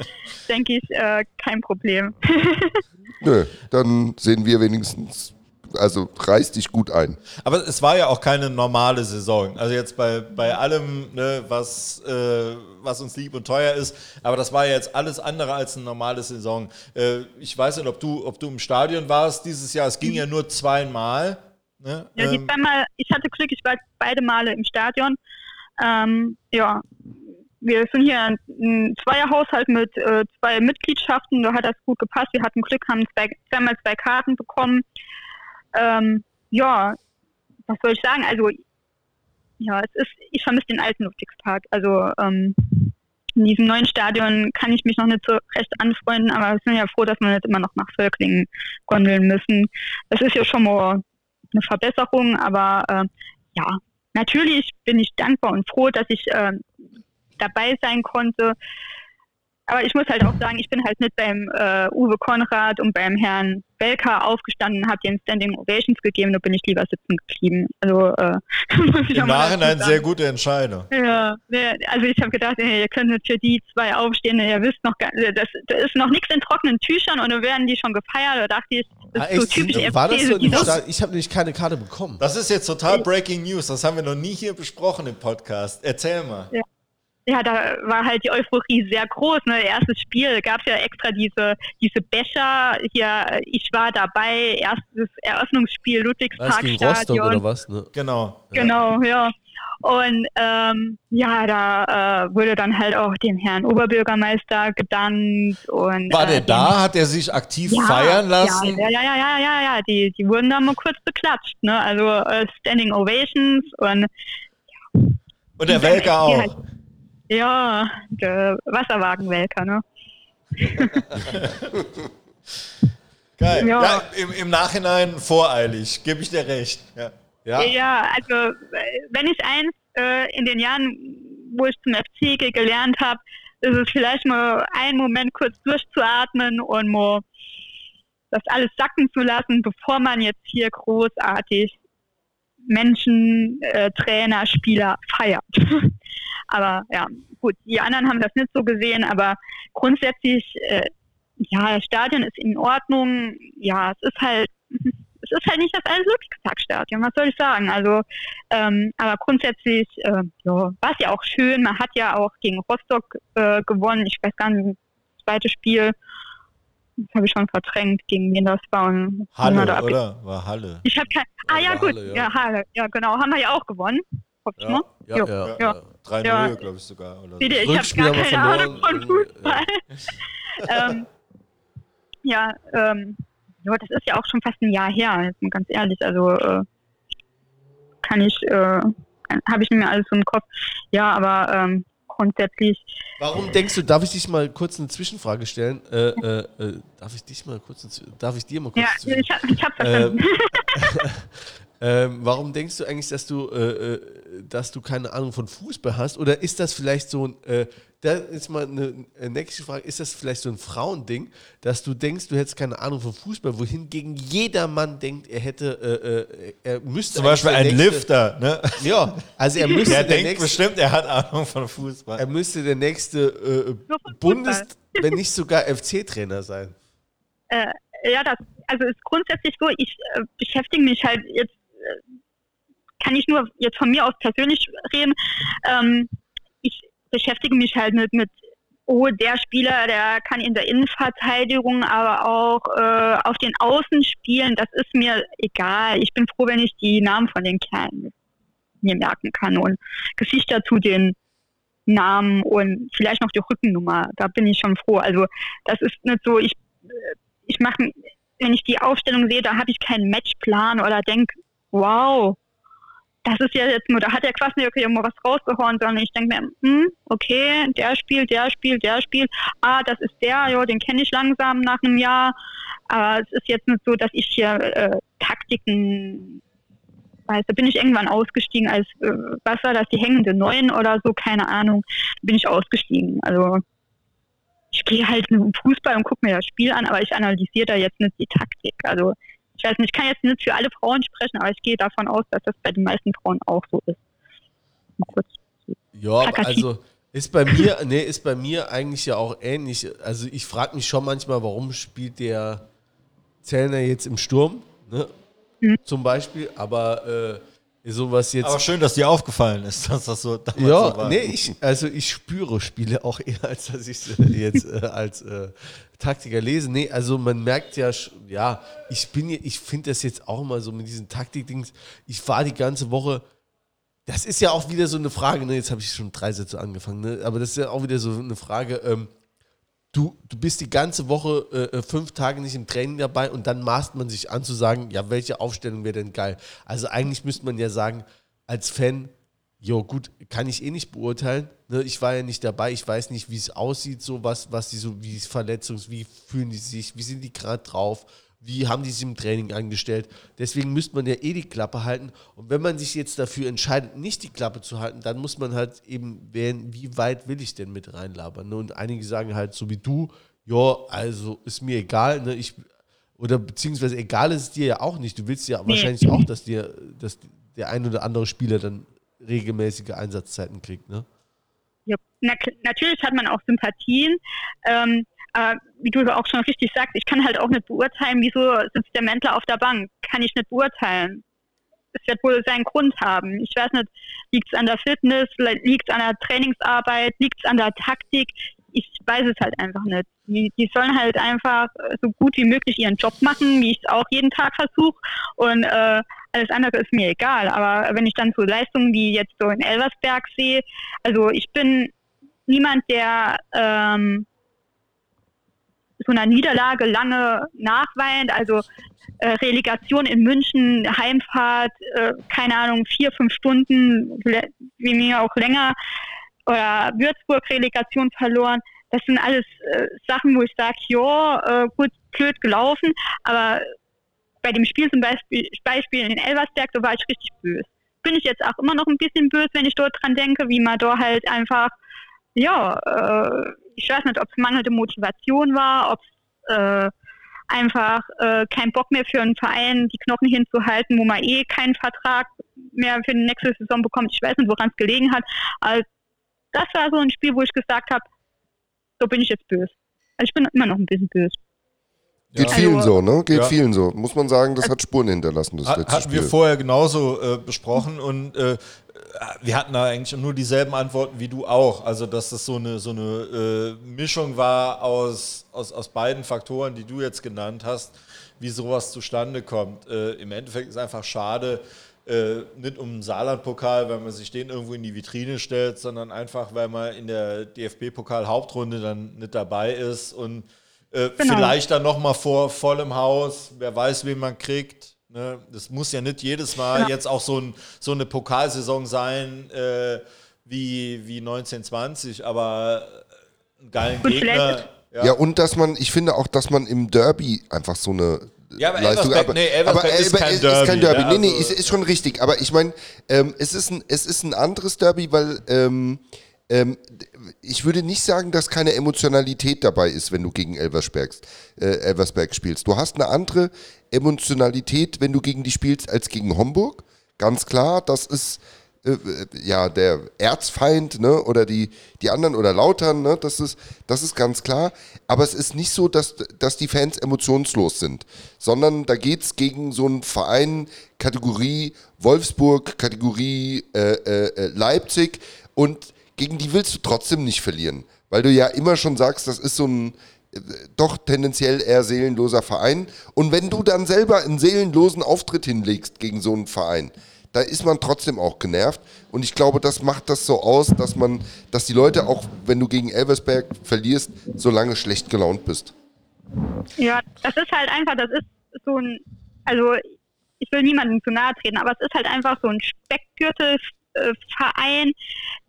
denke ich, äh, kein Problem. Nö, dann sehen wir wenigstens, also reiß dich gut ein. Aber es war ja auch keine normale Saison. Also jetzt bei, bei allem, ne, was, äh, was uns lieb und teuer ist. Aber das war ja jetzt alles andere als eine normale Saison. Äh, ich weiß nicht, ob du, ob du im Stadion warst dieses Jahr. Es ging ja nur zweimal. Ne? Ja, die Ähm, zweimal, ich hatte Glück, ich war beide Male im Stadion. Ähm, ja, wir sind hier ein, ein Zweierhaushalt mit äh, zwei Mitgliedschaften, da hat das gut gepasst. Wir hatten Glück, haben zwei, zweimal zwei Karten bekommen. Ähm, ja, was soll ich sagen? Also, ja, es ist, ich vermisse den alten Ludwigspark. Also, ähm, in diesem neuen Stadion kann ich mich noch nicht so recht anfreunden, aber wir sind ja froh, dass wir nicht immer noch nach Völklingen gondeln müssen. Das ist ja schon mal eine Verbesserung, aber äh, ja, natürlich bin ich dankbar und froh, dass ich äh, dabei sein konnte. Aber ich muss halt auch sagen, ich bin halt nicht beim äh, Uwe Konrad und beim Herrn Belka aufgestanden, habe den Standing Ovations gegeben, da bin ich lieber sitzen geblieben. Also äh, muss ich auch Im Nachhinein sehr gute Entscheidung. Ja, ne, also ich habe gedacht, ey, ihr könnt nicht für die zwei aufstehen, ihr wisst noch gar das, da ist noch nichts in trockenen Tüchern und dann werden die schon gefeiert. Da dachte ich, das Ah, ist so typisch War das so in dem dieser- Stadion? Ich habe nämlich keine Karte bekommen. Das ist jetzt total Breaking News. Das haben wir noch nie hier besprochen im Podcast. Erzähl mal. ja, da war halt die Euphorie sehr groß. Ne? Erstes Spiel gab es ja extra diese, diese Becher. Hier, äh, ich war dabei, erstes Eröffnungsspiel War das Ludwigspark gegen Rostock oder was? Ne? Genau. Genau, ja. Und ähm, ja, da äh, wurde dann halt auch dem Herrn Oberbürgermeister gedankt und War äh, der dem- da? Hat er sich aktiv ja, feiern lassen? Ja, ja, ja, ja, ja, ja. Die, die wurden dann mal kurz beklatscht, ne? Also äh, Standing Ovations und Und der Welker auch. ja, der Wasserwagenwelker, ne? Geil. Ja. Ja. im, Im Nachhinein voreilig, gebe ich dir recht. Ja. Ja. Ja, also äh, wenn ich eins äh, in den Jahren, wo ich zum FC ge- gelernt habe, ist es vielleicht mal einen Moment kurz durchzuatmen und mal das alles sacken zu lassen, bevor man jetzt hier großartig Menschen, äh, Trainer, Spieler feiert. aber ja, gut, die anderen haben das nicht so gesehen, aber grundsätzlich, äh, ja, das Stadion ist in Ordnung. Ja, es ist halt, ist halt nicht das Alles-Ludwigspark-Stadion, was soll ich sagen? Also, ähm, aber grundsätzlich äh, ja, war es ja auch schön. Man hat ja auch gegen Rostock äh, gewonnen. Ich weiß gar nicht, das zweite Spiel. Das habe ich schon verdrängt, gegen wen das war. Und Halle, abge- oder? War Halle. Ich habe kein. Ah ja, gut. Halle, ja. ja. Halle. Ja, genau. Haben wir ja auch gewonnen. Ja. mal. Ja, Jo. ja, Ja. ja. 3-0, Ja. glaube ich sogar. Oder so. Seht ihr, ich habe gar keine Ahnung von Fußball. ähm, ja, ähm, ja, das ist ja auch schon fast ein Jahr her, jetzt mal ganz ehrlich. Also äh, kann ich, äh, habe ich nicht mehr alles so im Kopf. Ja, aber ähm, grundsätzlich, Warum denkst du, darf ich dich mal kurz eine Zwischenfrage stellen? Äh, äh, äh, darf ich dich mal kurz, darf ich dir mal kurz ja, ich habe ich hab verstanden. Ähm, warum denkst du eigentlich, dass du, äh, äh, dass du keine Ahnung von Fußball hast? Oder ist das vielleicht so ein, äh, da ist mal eine, eine nächste Frage, ist das vielleicht so ein Frauending, dass du denkst, du hättest keine Ahnung von Fußball, wohingegen jeder Mann denkt, er hätte, äh, äh, er müsste Zum Beispiel ein nächste- Lifter, ne? Ja, also er müsste Der der denkt nächste, bestimmt, er hat Ahnung von Fußball. er müsste der nächste äh, Bundes, wenn nicht sogar FC-Trainer sein. äh, ja, das, also ist grundsätzlich so, ich äh, beschäftige mich halt jetzt, äh, kann ich nur jetzt von mir aus persönlich reden, ähm, ich beschäftige mich halt mit, mit, oh, der Spieler, der kann in der Innenverteidigung, aber auch äh, auf den Außen spielen, das ist mir egal. Ich bin froh, wenn ich die Namen von den Kerlen mir merken kann und Gesichter zu den Namen und vielleicht noch die Rückennummer. Da bin ich schon froh. Also das ist nicht so, ich ich mache, wenn ich die Aufstellung sehe, da habe ich keinen Matchplan oder denke, wow, das ist ja jetzt nur, da hat der Kwasniok ja mal was rausgehauen, sondern ich denke mir, hm, okay, der spielt, der spielt, der spielt, ah, das ist der, ja, den kenne ich langsam nach einem Jahr, aber es ist jetzt nicht so, dass ich hier äh, Taktiken weiß, da bin ich irgendwann ausgestiegen als, äh, was war das, die hängende Neun oder so, keine Ahnung, bin ich ausgestiegen, also ich gehe halt im Fußball und gucke mir das Spiel an, aber ich analysiere da jetzt nicht die Taktik. Also ich weiß nicht, ich kann jetzt nicht für alle Frauen sprechen, aber ich gehe davon aus, dass das bei den meisten Frauen auch so ist. Ja, also ist bei mir, nee, ist bei mir eigentlich ja auch ähnlich. Also ich frage mich schon manchmal, warum spielt der Zellner jetzt im Sturm, ne? Mhm. Zum Beispiel, aber äh, sowas jetzt. Aber schön, dass dir aufgefallen ist, dass das so damals ja, so war. nee, ich, also ich spüre Spiele auch eher, als dass ich sie jetzt äh, als äh, Taktiker lese. Nee, also man merkt ja, ja, ich bin, ja- ich finde das jetzt auch immer so mit diesen Taktikdings. Ich war die ganze Woche, das ist ja auch wieder so eine Frage, ne? jetzt habe ich schon drei Sätze angefangen, ne? aber das ist ja auch wieder so eine Frage, ähm, du, du bist die ganze Woche äh, äh, fünf Tage nicht im Training dabei und dann maßt man sich an zu sagen, ja, welche Aufstellung wäre denn geil? Also eigentlich müsste man ja sagen, als Fan, jo gut, kann ich eh nicht beurteilen. Ne? Ich war ja nicht dabei, ich weiß nicht, wie es aussieht, so was, was die so, wie Verletzungs, wie fühlen die sich, wie sind die gerade drauf, wie haben die sich im Training angestellt. Deswegen müsste man ja eh die Klappe halten. Und wenn man sich jetzt dafür entscheidet, nicht die Klappe zu halten, dann muss man halt eben wählen, wie weit will ich denn mit reinlabern. Ne? Und einige sagen halt so wie du, ja, also ist mir egal, ne? Ich, oder beziehungsweise egal ist es dir ja auch nicht. Du willst ja wahrscheinlich auch, dass dir, dass der ein oder andere Spieler dann regelmäßige Einsatzzeiten kriegt, ne? Ja, na, natürlich hat man auch Sympathien. Ähm, aber wie du auch schon richtig sagst, ich kann halt auch nicht beurteilen, wieso sitzt der Mäntler auf der Bank. Kann ich nicht beurteilen. Es wird wohl seinen Grund haben. Ich weiß nicht, liegt es an der Fitness, liegt es an der Trainingsarbeit, liegt es an der Taktik. Ich weiß es halt einfach nicht. Die, die sollen halt einfach äh, so gut wie möglich ihren Job machen, wie ich es auch jeden Tag versuche. Und äh, alles andere ist mir egal. Aber wenn ich dann so Leistungen wie jetzt so in Elversberg sehe, also ich bin niemand, der ähm, so einer Niederlage lange nachweint. Also äh, Relegation in München, Heimfahrt, äh, keine Ahnung, vier, fünf Stunden, wie mir auch länger. Oder Würzburg Relegation verloren. Das sind alles äh, Sachen, wo ich sage, ja, äh, gut, blöd gelaufen, aber bei dem Spiel zum Beispiel, Beispiel in Elversberg, da war ich richtig böse. Bin ich jetzt auch immer noch ein bisschen böse, wenn ich dort dran denke, wie man da halt einfach, ja, äh, ich weiß nicht, ob es mangelnde Motivation war, ob es äh, einfach äh, kein Bock mehr für einen Verein, die Knochen hinzuhalten, wo man eh keinen Vertrag mehr für die nächste Saison bekommt. Ich weiß nicht, woran es gelegen hat. Also, das war so ein Spiel, wo ich gesagt habe, so bin ich jetzt böse. Also ich bin immer noch ein bisschen böse. Geht Ja. vielen so, ne? Geht Ja. vielen so. Muss man sagen, das hat Spuren hinterlassen, das Hat, letzte hatten wir Spiel. vorher genauso äh, besprochen und äh, wir hatten da eigentlich nur dieselben Antworten wie du auch. Also, dass das so eine, so eine äh, Mischung war aus, aus, aus beiden Faktoren, die du jetzt genannt hast, wie sowas zustande kommt. Äh, Im Endeffekt ist einfach schade, äh, nicht um den Saarland-Pokal, weil man sich den irgendwo in die Vitrine stellt, sondern einfach, weil man in der DFB-Pokal-Hauptrunde dann nicht dabei ist und äh, Genau. vielleicht dann nochmal vor vollem Haus, wer weiß, wen man kriegt. Ne? Das muss ja nicht jedes Mal Ja. jetzt auch so, ein, so eine Pokalsaison sein äh, wie, wie 1920, aber einen geilen Gut, Gegner. vielleicht- Ja. und dass man, ich finde auch, dass man im Derby einfach so eine Ja, aber Leistung, Elversberg- nee, Elversberg ist kein ist kein Derby, Derby. ne? Nee, nee, Also- ist, ist schon richtig. Aber ich meine, ähm, es, ist ein, es ist ein anderes Derby, weil ähm, ähm, ich würde nicht sagen, dass keine Emotionalität dabei ist, wenn du gegen Elversberg, äh, Elversberg spielst. Du hast eine andere Emotionalität, wenn du gegen die spielst, als gegen Homburg. Ganz klar, das ist äh, äh, ja der Erzfeind, ne? Oder die, die anderen oder Lautern, ne? Das ist, das ist ganz klar. Aber es ist nicht so, dass, dass die Fans emotionslos sind, sondern da geht es gegen so einen Verein, Kategorie Wolfsburg, Kategorie äh, äh, äh, Leipzig und gegen die willst du trotzdem nicht verlieren. Weil du ja immer schon sagst, das ist so ein äh, doch tendenziell eher seelenloser Verein. Und wenn du dann selber einen seelenlosen Auftritt hinlegst gegen so einen Verein, da ist man trotzdem auch genervt. Und ich glaube, das macht das so aus, dass man, dass die Leute auch, wenn du gegen Elversberg verlierst, so lange schlecht gelaunt bist. Ja, das ist halt einfach, das ist so ein, also ich will niemandem zu nahe treten, aber es ist halt einfach so ein Speckgürtelverein.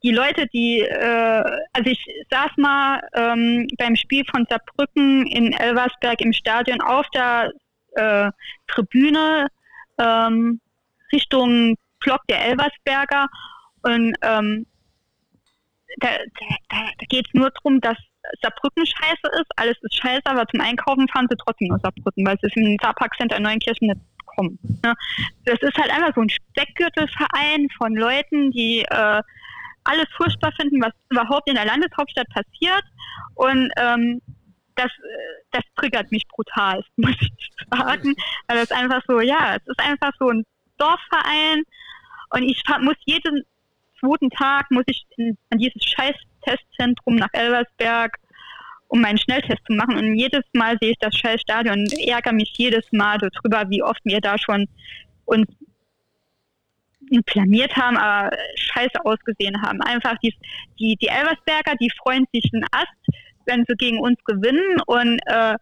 Die Leute, die, äh, also ich saß mal ähm, beim Spiel von Saarbrücken in Elversberg im Stadion auf der äh, Tribüne ähm, Richtung Block der Elversberger und ähm, da, da, da geht es nur darum, dass Saarbrücken scheiße ist, alles ist scheiße, aber zum Einkaufen fahren sie trotzdem nach Saarbrücken, weil es im Saarpark Center in Neunkirchen nicht kommen. Das ist halt einfach so ein Speckgürtelverein von Leuten, die äh, alles furchtbar finden, was überhaupt in der Landeshauptstadt passiert. Und ähm, das, äh, das triggert mich brutal, muss ich sagen, weil das einfach so, ja, es ist einfach so ein Dorfverein. Und ich muss jeden zweiten Tag muss ich in, an dieses scheiß Testzentrum nach Elversberg, um meinen Schnelltest zu machen. Und jedes Mal sehe ich das scheiß Stadion und ärgere mich jedes Mal darüber, wie oft wir da schon uns blamiert haben, aber scheiße ausgesehen haben. Einfach die, die, die Elversberger, die freuen sich einen Ast, wenn sie gegen uns gewinnen. Und äh,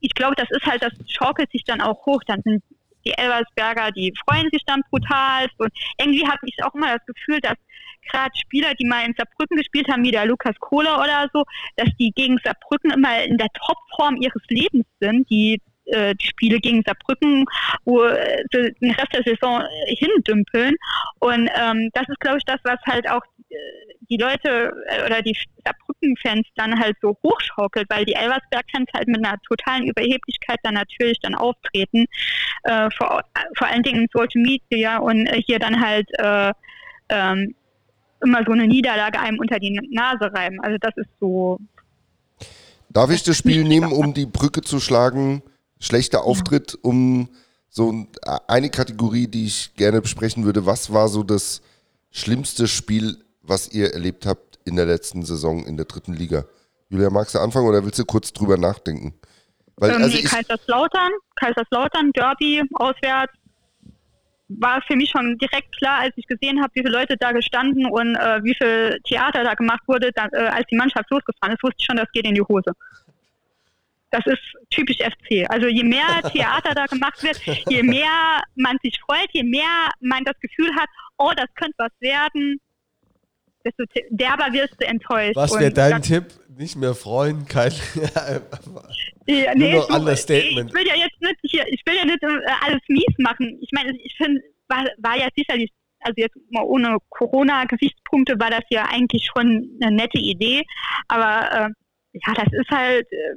ich glaube, das ist halt, das schaukelt sich dann auch hoch. Dann sind die Elversberger, die freuen sich dann brutal. Und irgendwie habe ich auch immer das Gefühl, dass gerade Spieler, die mal in Saarbrücken gespielt haben, wie der Lukas Kohler oder so, dass die gegen Saarbrücken immer in der Topform ihres Lebens sind, die äh, die Spiele gegen Saarbrücken, wo äh, den Rest der Saison äh, hindümpeln. Und ähm, das ist, glaube ich, das, was halt auch äh, die Leute äh, oder die Saarbrücken-Fans dann halt so hochschaukelt, weil die Elversberg-Fans halt mit einer totalen Überheblichkeit dann natürlich dann auftreten, äh, vor, vor allen Dingen in Social Media und äh, hier dann halt äh, ähm, immer so eine Niederlage einem unter die Nase reiben. Also das ist so, Darf ich das Spiel nehmen, um die Brücke zu schlagen? Schlechter Auftritt, um so ein- eine Kategorie, die ich gerne besprechen würde. Was war so das schlimmste Spiel, was ihr erlebt habt in der letzten Saison in der dritten Liga? Julia, magst du anfangen oder willst du kurz drüber nachdenken? Weil, ähm, also nee, ich, Kaiserslautern, Kaiserslautern, Derby, auswärts, war für mich schon direkt klar, als ich gesehen habe, wie viele Leute da gestanden und äh, wie viel Theater da gemacht wurde, da, äh, als die Mannschaft losgefahren ist, wusste ich schon, das geht in die Hose. Das ist typisch FC. Also je mehr Theater da gemacht wird, je mehr man sich freut, je mehr man das Gefühl hat, oh, das könnte was werden, desto derber wirst du enttäuscht. Was wäre dein Tipp? Nicht mehr freuen, kein. Ja, Nur nee, noch du, Understatement. Ich will ja jetzt nicht hier, ich will ja nicht äh, alles mies machen. Ich meine, ich finde, war, war ja sicherlich, also jetzt mal ohne Corona-Gesichtspunkte war das ja eigentlich schon eine nette Idee. Aber äh, ja, das ist halt, äh,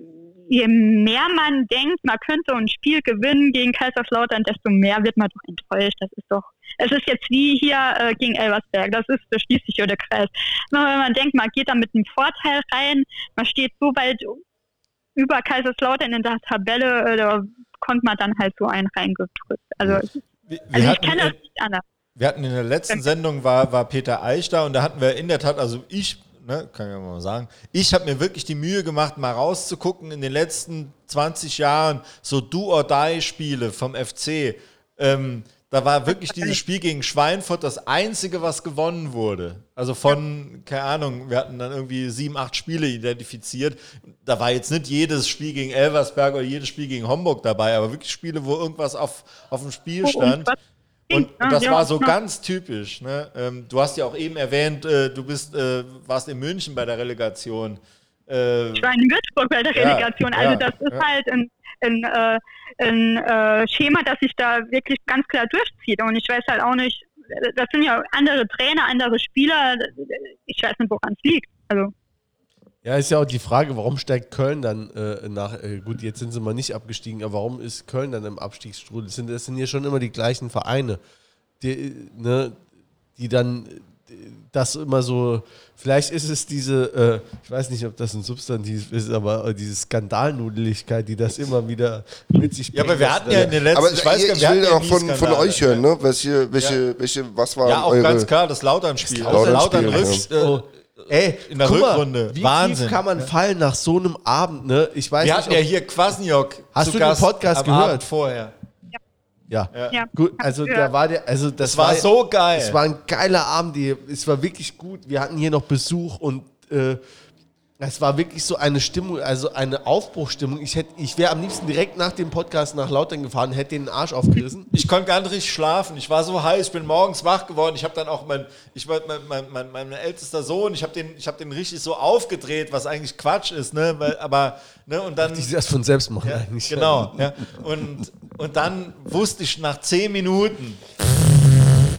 je mehr man denkt, man könnte ein Spiel gewinnen gegen Kaiserslautern, desto mehr wird man doch enttäuscht. Das ist doch, es ist jetzt wie hier äh, gegen Elversberg. Das ist, schließt sich der Kreis. Nur wenn man denkt, man geht da mit einem Vorteil rein, man steht so weit über Kaiserslautern in der Tabelle, äh, da konnte man dann halt so einen reingedrückt. Also, Wir, wir also ich kenne das nicht anders. Wir hatten in der letzten Sendung war, war Peter Eich da und da hatten wir in der Tat, also ich, ne, kann ich ja mal sagen, ich habe mir wirklich die Mühe gemacht, mal rauszugucken in den letzten 20 Jahren so Do-or-Die-Spiele vom FC. Ähm, da war wirklich dieses Spiel gegen Schweinfurt das einzige, was gewonnen wurde. Also von, keine Ahnung, wir hatten dann irgendwie sieben, acht Spiele identifiziert. Da war jetzt nicht jedes Spiel gegen Elversberg oder jedes Spiel gegen Homburg dabei, aber wirklich Spiele, wo irgendwas auf, auf dem Spiel Oh, stand. was Und, und das war so ja. ganz typisch. Ne? Ähm, du hast ja auch eben erwähnt, äh, du bist, äh, warst in München bei der Relegation. Äh, Ich war in Würzburg bei der Ja, Relegation. Also ja, das ist ja. halt ein, ein, äh, ein äh, Schema, das sich da wirklich ganz klar durchzieht. Und ich weiß halt auch nicht, das sind ja andere Trainer, andere Spieler. Ich weiß nicht, woran es liegt. Also Ja, ist ja auch die Frage, warum steigt Köln dann äh, nach, äh, gut, jetzt sind sie mal nicht abgestiegen, aber warum ist Köln dann im Abstiegsstrudel? Das sind, das sind ja schon immer die gleichen Vereine, die, ne, die dann das immer so, vielleicht ist es diese, äh, ich weiß nicht, ob das ein Substantiv ist, aber äh, diese Skandalnudeligkeit, die das immer wieder mit sich ja, aber wir bringt, hatten ja in den letzten, Aber ich ich, weiß gar ich, nicht, wir will ja auch von, von euch hören, ne? Welche, welche, welche, was waren Ja, auch eure... ganz klar, das Lautern-Spiel. Das Lautern-Spiel, Lautern-Rücks, ja. äh, Ey, In der guck mal, Rückrunde. Wie Wahnsinn. tief kann man fallen nach so einem Abend, ne? Ich weiß Wir nicht, hatten ja hier Kwasniok Hast zu du den Gast Podcast am gehört? Abend vorher. Ja. ja. Gut, also Ja. da war der, also das Das war so geil. Es war ein geiler Abend, die- es war wirklich gut. Wir hatten hier noch Besuch und äh, es war wirklich so eine Stimmung, also eine Aufbruchstimmung. Ich hätte, ich wäre am liebsten direkt nach dem Podcast nach Lautern gefahren, hätte den Arsch aufgerissen. Ich konnte gar nicht richtig schlafen. Ich war so heiß. Ich bin morgens wach geworden. Ich habe dann auch mein, ich war mein, mein, mein, mein ältester Sohn. Ich habe den, ich habe den richtig so aufgedreht, was eigentlich Quatsch ist, ne? Weil, aber ne und dann Die sich das von selbst machen ja, eigentlich. genau. Ja. Und und dann wusste ich nach zehn Minuten.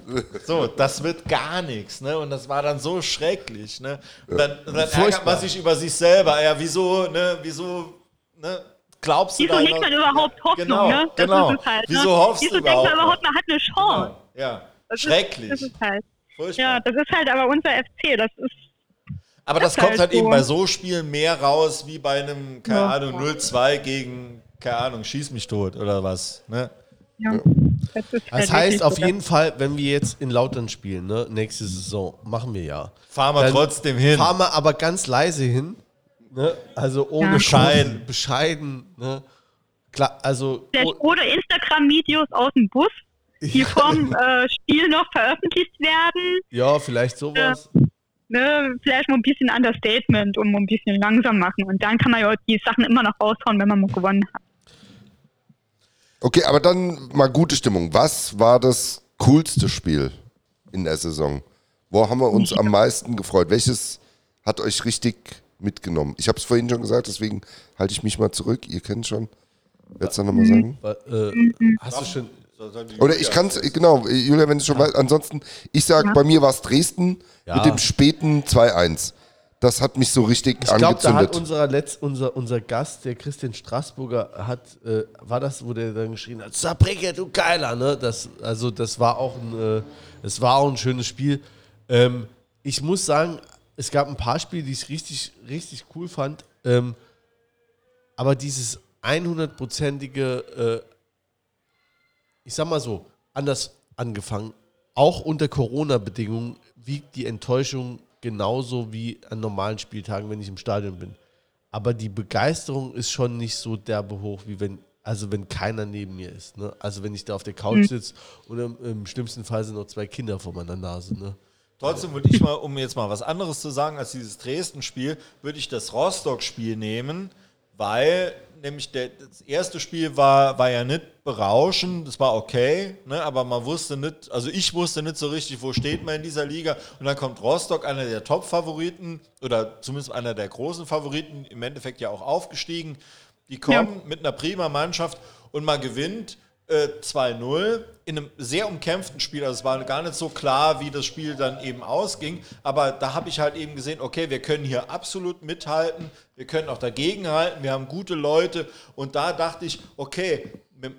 So, das wird gar nichts, ne? Und das war dann so schrecklich, ne? Und dann, und dann ärgert man sich über sich selber. Ja, wieso, ne? Wieso, ne? Glaubst du Wieso legt man überhaupt Hoffnung, Genau, ne? Das genau. ist es halt. Wieso ne? hoffst Wieso du denkt man überhaupt überhaupt, man hat eine Chance? Ja, Das ist- schrecklich. Das ist halt. Furchtbar. Ja, das ist halt aber unser FC. Das ist Aber das ist kommt halt halt eben bei so Spielen mehr raus, wie bei einem, keine Ja. Ahnung, 0-2 gegen, keine Ahnung, Schieß mich tot oder was. Ne? ja. Das, heißt auf jeden Fall, wenn wir jetzt in Lautern spielen, ne, nächste Saison, machen wir ja. Fahren wir trotzdem hin. Fahren wir aber ganz leise hin. Ne? Also ohne Ja. Bescheiden. Kurven, bescheiden. Ne? Klar, also Vielleicht oh, oder Instagram-Videos aus dem Bus, die vom äh, Spiel noch veröffentlicht werden. ja, vielleicht sowas. Ne, vielleicht mal ein bisschen Understatement und mal ein bisschen langsam machen. Und dann kann man ja die Sachen immer noch raushauen, wenn man mal gewonnen hat. Okay, aber dann mal gute Stimmung. Was war das coolste Spiel in der Saison? Wo haben wir uns am meisten gefreut? Welches hat euch richtig mitgenommen? Ich habe es vorhin schon gesagt, deswegen halte ich mich mal zurück. Ihr kennt schon. Willst du nochmal sagen? Äh, hast du schon. Oder ich kann es, genau, Julia, wenn du schon weißt. Ansonsten, ich sage, bei mir war es Dresden Ja. mit dem späten 2-1. Das hat mich so richtig Ich glaube, da hat angezündet. unser, Letz-, unser, unser Gast, der Christian Straßburger, hat, äh, war das, wo der dann geschrien hat, Sabrike, du Geiler, ne? Das, also das war auch ein, äh, es war auch ein schönes Spiel. Ähm, ich muss sagen, es gab ein paar Spiele, die ich richtig, richtig cool fand. Ähm, aber dieses 100-prozentige, äh, ich sag mal so, anders angefangen, auch unter Corona-Bedingungen wiegt die Enttäuschung genauso wie an normalen Spieltagen, wenn ich im Stadion bin. Aber die Begeisterung ist schon nicht so derbe hoch, wie wenn, also wenn keiner neben mir ist. Ne? Also wenn ich da auf der Couch sitze und im, im schlimmsten Fall sind noch zwei Kinder vor meiner Nase. Ne? Trotzdem würde ich mal, um jetzt mal was anderes zu sagen als dieses Dresden-Spiel, würde ich das Rostock-Spiel nehmen, weil nämlich der, das erste Spiel war, war ja nicht berauschend, das war okay, ne, aber man wusste nicht, also ich wusste nicht so richtig, wo steht man in dieser Liga. Und dann kommt Rostock, einer der Top-Favoriten oder zumindest einer der großen Favoriten, im Endeffekt ja auch aufgestiegen. Die kommen mit einer prima Mannschaft und man gewinnt äh, 2-0 in einem sehr umkämpften Spiel. Also es war gar nicht so klar, wie das Spiel dann eben ausging. Aber da habe ich halt eben gesehen, okay, wir können hier absolut mithalten, wir können auch dagegenhalten, wir haben gute Leute. Und da dachte ich, okay, mit dem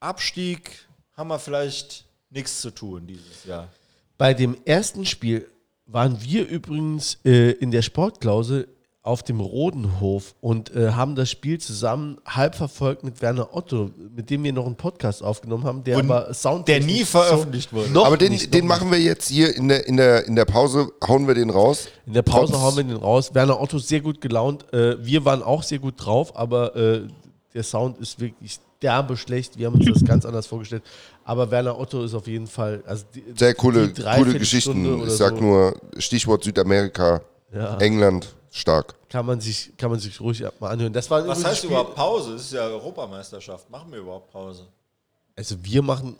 Abstieg haben wir vielleicht nichts zu tun dieses Jahr. Bei dem ersten Spiel waren wir übrigens äh, in der Sportklausel auf dem Rodenhof und äh, haben das Spiel zusammen halb verfolgt mit Werner Otto, mit dem wir noch einen Podcast aufgenommen haben, der Und aber Sound der nie veröffentlicht wurde. Noch Aber den, nicht, den noch machen wir jetzt hier in der, in, der, in der Pause, hauen wir den raus. In der Pause Trotz- hauen wir den raus. Werner Otto ist sehr gut gelaunt. Äh, wir waren auch sehr gut drauf, aber äh, der Sound ist wirklich derbe schlecht. Wir haben uns das ganz anders vorgestellt. Aber Werner Otto ist auf jeden Fall. Also die, Sehr coole, die coole Geschichten. Ich sag so nur Stichwort Südamerika, Ja. England, stark. Kann man, sich, kann man sich ruhig mal anhören. Das war Was heißt Spiel. überhaupt Pause? Das ist ja Europameisterschaft. Machen wir überhaupt Pause? Also wir machen.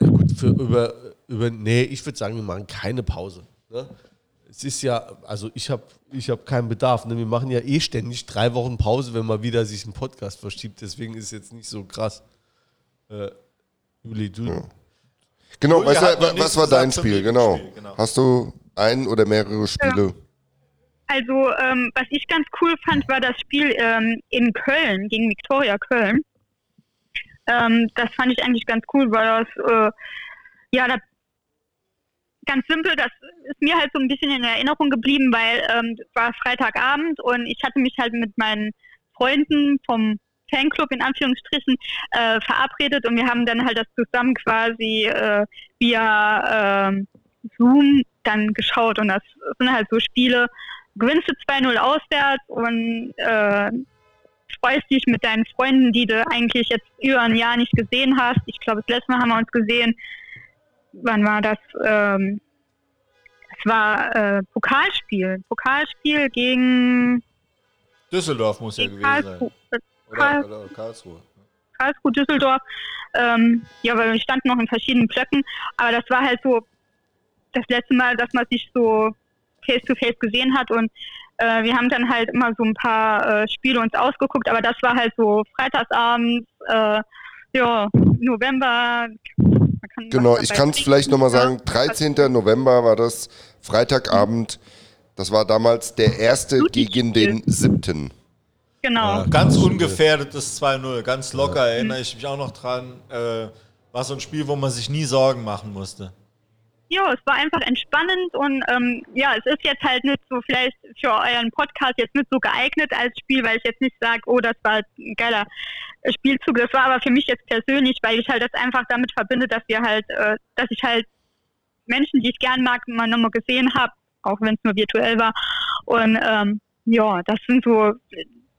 Ja gut, für über, über. Nee, ich würde sagen, wir machen keine Pause. Ne? Es ist ja, also ich habe ich hab keinen Bedarf. Ne? Wir machen ja eh ständig drei Wochen Pause, wenn mal wieder sich ein Podcast verschiebt. Deswegen ist es jetzt nicht so krass. Äh, Juli, du. Genau, Julia weißt du, was war dein Spiel? Genau. Lieblingsspiel, genau. Hast du ein oder mehrere Spiele? Also, ähm, was ich ganz cool fand, war das Spiel ähm, in Köln gegen Viktoria Köln. Ähm, das fand ich eigentlich ganz cool, weil das, äh, ja, das, ganz simpel, das ist mir halt so ein bisschen in Erinnerung geblieben, weil ähm, es war Freitagabend und ich hatte mich halt mit meinen Freunden vom Fanclub in Anführungsstrichen äh, verabredet und wir haben dann halt das zusammen quasi äh, via ähm, Zoom dann geschaut und das sind halt so Spiele, gewinnst du 2-0 auswärts und äh, freust dich mit deinen Freunden, die du eigentlich jetzt über ein Jahr nicht gesehen hast. Ich glaube, das letzte Mal haben wir uns gesehen, wann war das? Ähm, es war äh, Pokalspiel. Pokalspiel gegen, Düsseldorf muss ja gewesen Karlsruhe. sein. Oder, oder Karlsruhe. Karlsruhe, Düsseldorf. Ähm, ja, weil wir standen noch in verschiedenen Blöcken. Aber das war halt so das letzte Mal, dass man sich so face-to-face gesehen hat. Und äh, wir haben dann halt immer so ein paar äh, Spiele uns ausgeguckt. Aber das war halt so freitagsabends, äh, ja, November. Man kann Genau, ich kann es vielleicht nochmal ja. sagen. 13. November war das, Freitagabend. Das war damals der erste gegen den siebten. Genau. Ja, ganz ungefährdetes 2-0, ganz locker erinnere ich mich auch noch dran. Äh, war so ein Spiel, wo man sich nie Sorgen machen musste. Ja, es war einfach entspannend und ähm, ja, es ist jetzt halt nicht so vielleicht für euren Podcast jetzt nicht so geeignet als Spiel, weil ich jetzt nicht sage, oh, das war ein geiler Spielzug. Das war aber für mich jetzt persönlich, weil ich halt das einfach damit verbinde, dass wir halt, äh, dass ich halt Menschen, die ich gern mag, mal nochmal gesehen habe, auch wenn es nur virtuell war. Und ähm, ja, das sind so,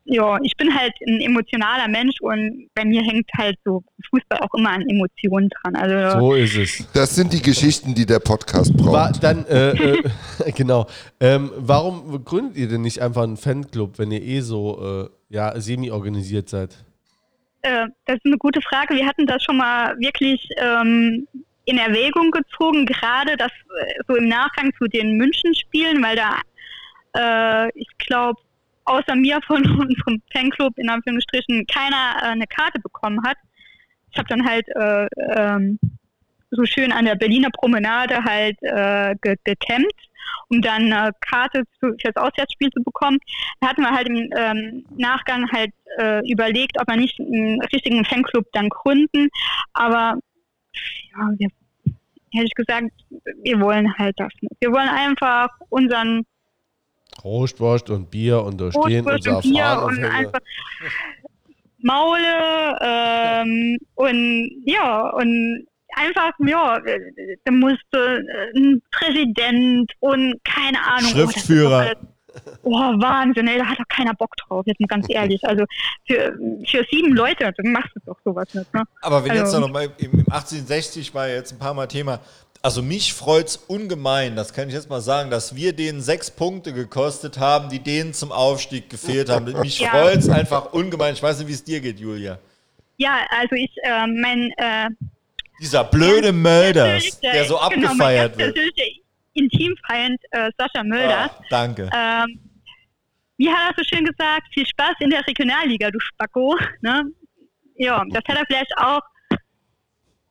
ja, ich bin halt ein emotionaler Mensch und bei mir hängt halt so Fußball auch immer an Emotionen dran. Also So ist es. Das sind die Geschichten, die der Podcast War braucht. dann, äh, äh, genau. Ähm, warum gründet ihr denn nicht einfach einen Fanclub, wenn ihr eh so äh, ja, semi-organisiert seid? Äh, das ist eine gute Frage. Wir hatten das schon mal wirklich ähm, in Erwägung gezogen, gerade das äh, so im Nachgang zu den München-Spielen, weil da, äh, ich glaube, außer mir von unserem Fanclub in Anführungsstrichen keiner äh, eine Karte bekommen hat. Ich habe dann halt äh, ähm, so schön an der Berliner Promenade halt äh, ge gecampt, um dann eine Karte für, für das Auswärtsspiel zu bekommen. Da hatten wir halt im ähm, Nachgang halt äh, überlegt, ob wir nicht einen richtigen Fanclub dann gründen. Aber ja, wir, hätte ich gesagt, wir wollen halt das nicht. Wir wollen einfach unseren Roastwurst und Bier und da stehen unsere und Bier und einfach Maule ähm, und ja und einfach ja da musste ein Präsident und keine Ahnung oh, Schriftführer. alles- Oh, Wahnsinn, ey, da hat doch keiner Bock drauf, jetzt mal ganz ehrlich. Also für, für sieben Leute, dann machst du doch sowas nicht, ne? Aber wenn jetzt Also- noch mal im, im 1860 war jetzt ein paar Mal Thema. Also mich freut's ungemein, das kann ich jetzt mal sagen, dass wir denen sechs Punkte gekostet haben, die denen zum Aufstieg gefehlt haben. Mich Ja. freut's einfach ungemein. Ich weiß nicht, wie es dir geht, Julia. Ja, also ich, äh, mein äh, Dieser blöde Mölders, der so genau, abgefeiert ganz wird. Intimfeind äh, Sascha Mölders. Ah, danke. Ähm, wie hat er so schön gesagt, viel Spaß in der Regionalliga, du Spacko. Ne? Ja, das hat er vielleicht auch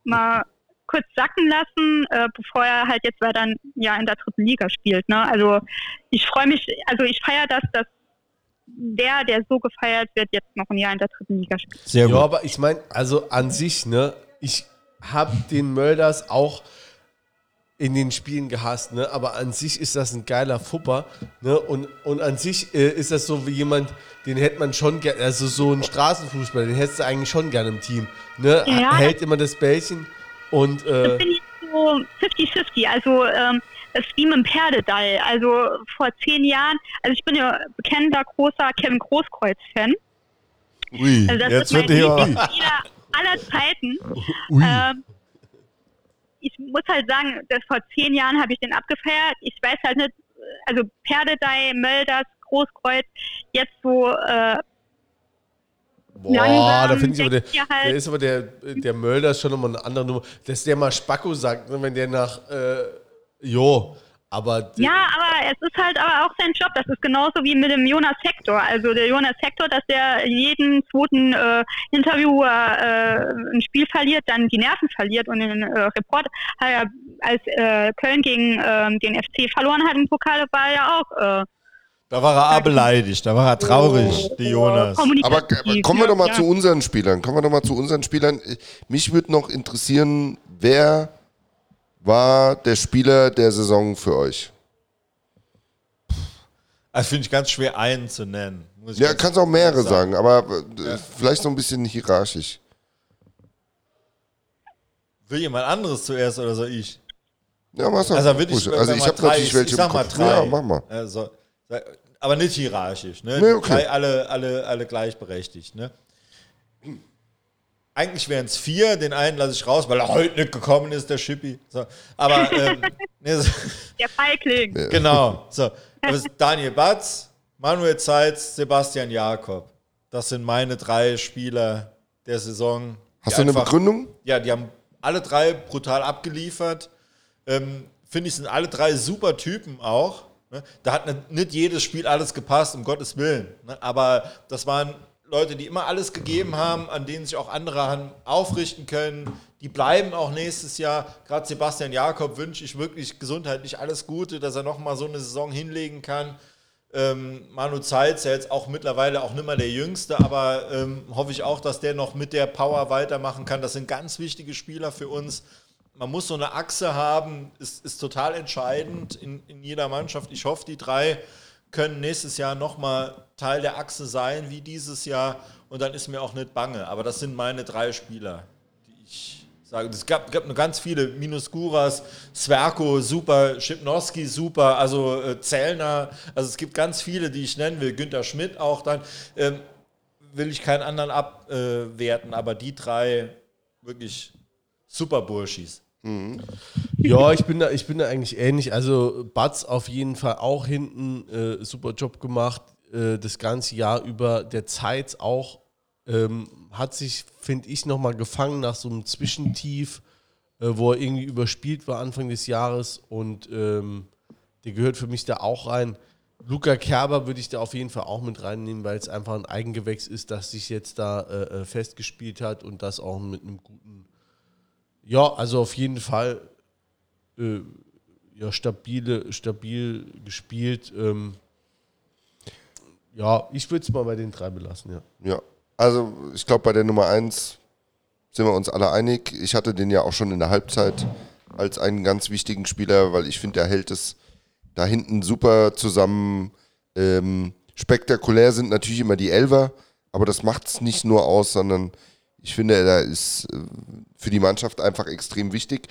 mal kurz sacken lassen, äh, bevor er halt jetzt weiter ein Jahr in der dritten Liga spielt. Ne? Also ich freue mich, also ich feiere das, dass der, der so gefeiert wird, jetzt noch ein Jahr in der dritten Liga spielt. Sehr Ja, aber ich meine, also an sich, ne, ich habe den Mölders auch in den Spielen gehasst, ne? aber an sich ist das ein geiler Fupper. Ne? Und, und an sich äh, ist das so wie jemand, den hätte man schon gerne, also so ein Straßenfußballer, den hättest du eigentlich schon gerne im Team. Ne? Ja. Hält immer das Bällchen und Das äh, bin ich so 50-50. Also ähm, das ist wie mit dem Pferdedall. Also vor zehn Jahren, also ich bin ja bekennender großer Kevin Großkreuz-Fan. Ui, Also das jetzt wird hier. Lieblingsspieler aller Zeiten. ui. Ähm, ich muss halt sagen, dass vor zehn Jahren habe ich den abgefeiert. Ich weiß halt nicht, also Pferdedei, Mölders, Großkreuz, jetzt so äh, Boah, langsam da finde ich aber der, halt- der ist aber der, der Mölder ist schon nochmal eine andere Nummer. Dass der mal Spacko sagt, ne, wenn der nach, äh, jo, aber Ja, aber es ist halt aber auch sein Job. Das ist genauso wie mit dem Jonas Hector. Also der Jonas Hector, dass der jeden zweiten äh, Interviewer äh, ein Spiel verliert, dann die Nerven verliert und den äh, Report hat er, als äh, Köln gegen ähm, den FC verloren hat im Pokal, war er ja auch äh, Da war er auch beleidigt, da war er traurig, die Jonas. Aber, kommen wir doch mal ja. zu unseren Spielern. Kommen wir doch mal zu unseren Spielern. Mich würde noch interessieren, wer war der Spieler der Saison für euch? Das finde ich ganz schwer einen zu nennen. Muss ich Ja, kannst auch mehrere sagen. sagen, aber äh, vielleicht so ein bisschen hierarchisch. Will jemand anderes zuerst oder soll ich? Ja, mach's doch. Also, ich, also ich habe natürlich welche ich sag im mal drei. Ja, mach mal. Also, aber nicht hierarchisch. Ne? Nee, okay. Alle, alle, alle gleichberechtigt. Ne? Eigentlich wären es vier, den einen lasse ich raus, weil er heute nicht gekommen ist, der Schippi. So. Aber ähm, ne, so- Der Feigling. genau. So. Aber es ist Daniel Batz, Manuel Zeitz, Sebastian Jakob. Das sind meine drei Spieler der Saison. Hast du eine einfach- Begründung? ja, die haben alle drei brutal abgeliefert. Ähm, Finde ich, sind alle drei super Typen auch. Ne? Da hat nicht, jedes Spiel alles gepasst, um Gottes Willen. Ne? Aber das waren Leute, die immer alles gegeben haben, an denen sich auch andere haben aufrichten können. Die bleiben auch nächstes Jahr. Gerade Sebastian Jakob wünsche ich wirklich gesundheitlich alles Gute, dass er nochmal so eine Saison hinlegen kann. Ähm, Manu Zeitz, ja jetzt auch mittlerweile auch nicht mehr der Jüngste, aber ähm, hoffe ich auch, dass der noch mit der Power weitermachen kann. Das sind ganz wichtige Spieler für uns. Man muss so eine Achse haben, ist, ist total entscheidend in, in jeder Mannschaft. Ich hoffe, die drei können nächstes Jahr nochmal Teil der Achse sein, wie dieses Jahr. Und dann ist mir auch nicht bange. Aber das sind meine drei Spieler, die ich sage. Es gab, gab nur ganz viele. Minus Guras, Sverko, super. Schipnowski, super. Also äh, Zellner. Also es gibt ganz viele, die ich nennen will. Günter Schmidt auch dann. Ähm, will ich keinen anderen abwerten. aber die drei wirklich super Burschis. Ja, ich bin da, ich bin da eigentlich ähnlich. Also Batz auf jeden Fall auch hinten äh, super Job gemacht. Äh, das ganze Jahr über. Der Zeit auch ähm, hat sich, finde ich, nochmal gefangen nach so einem Zwischentief, äh, wo er irgendwie überspielt war Anfang des Jahres. Und ähm, der gehört für mich da auch rein. Luca Kerber würde ich da auf jeden Fall auch mit reinnehmen, weil es einfach ein Eigengewächs ist, das sich jetzt da äh, äh, festgespielt hat und das auch mit einem guten ja, also auf jeden Fall äh, ja, stabile, stabil gespielt. Ähm, ja, ich würde es mal bei den drei belassen, ja. Ja. Also ich glaube, bei der Nummer 1 sind wir uns alle einig. Ich hatte den ja auch schon in der Halbzeit als einen ganz wichtigen Spieler, weil ich finde, der hält es da hinten super zusammen. Ähm, spektakulär sind natürlich immer die Elver, aber das macht es nicht nur aus, sondern ich finde, er ist äh, für die Mannschaft einfach extrem wichtig.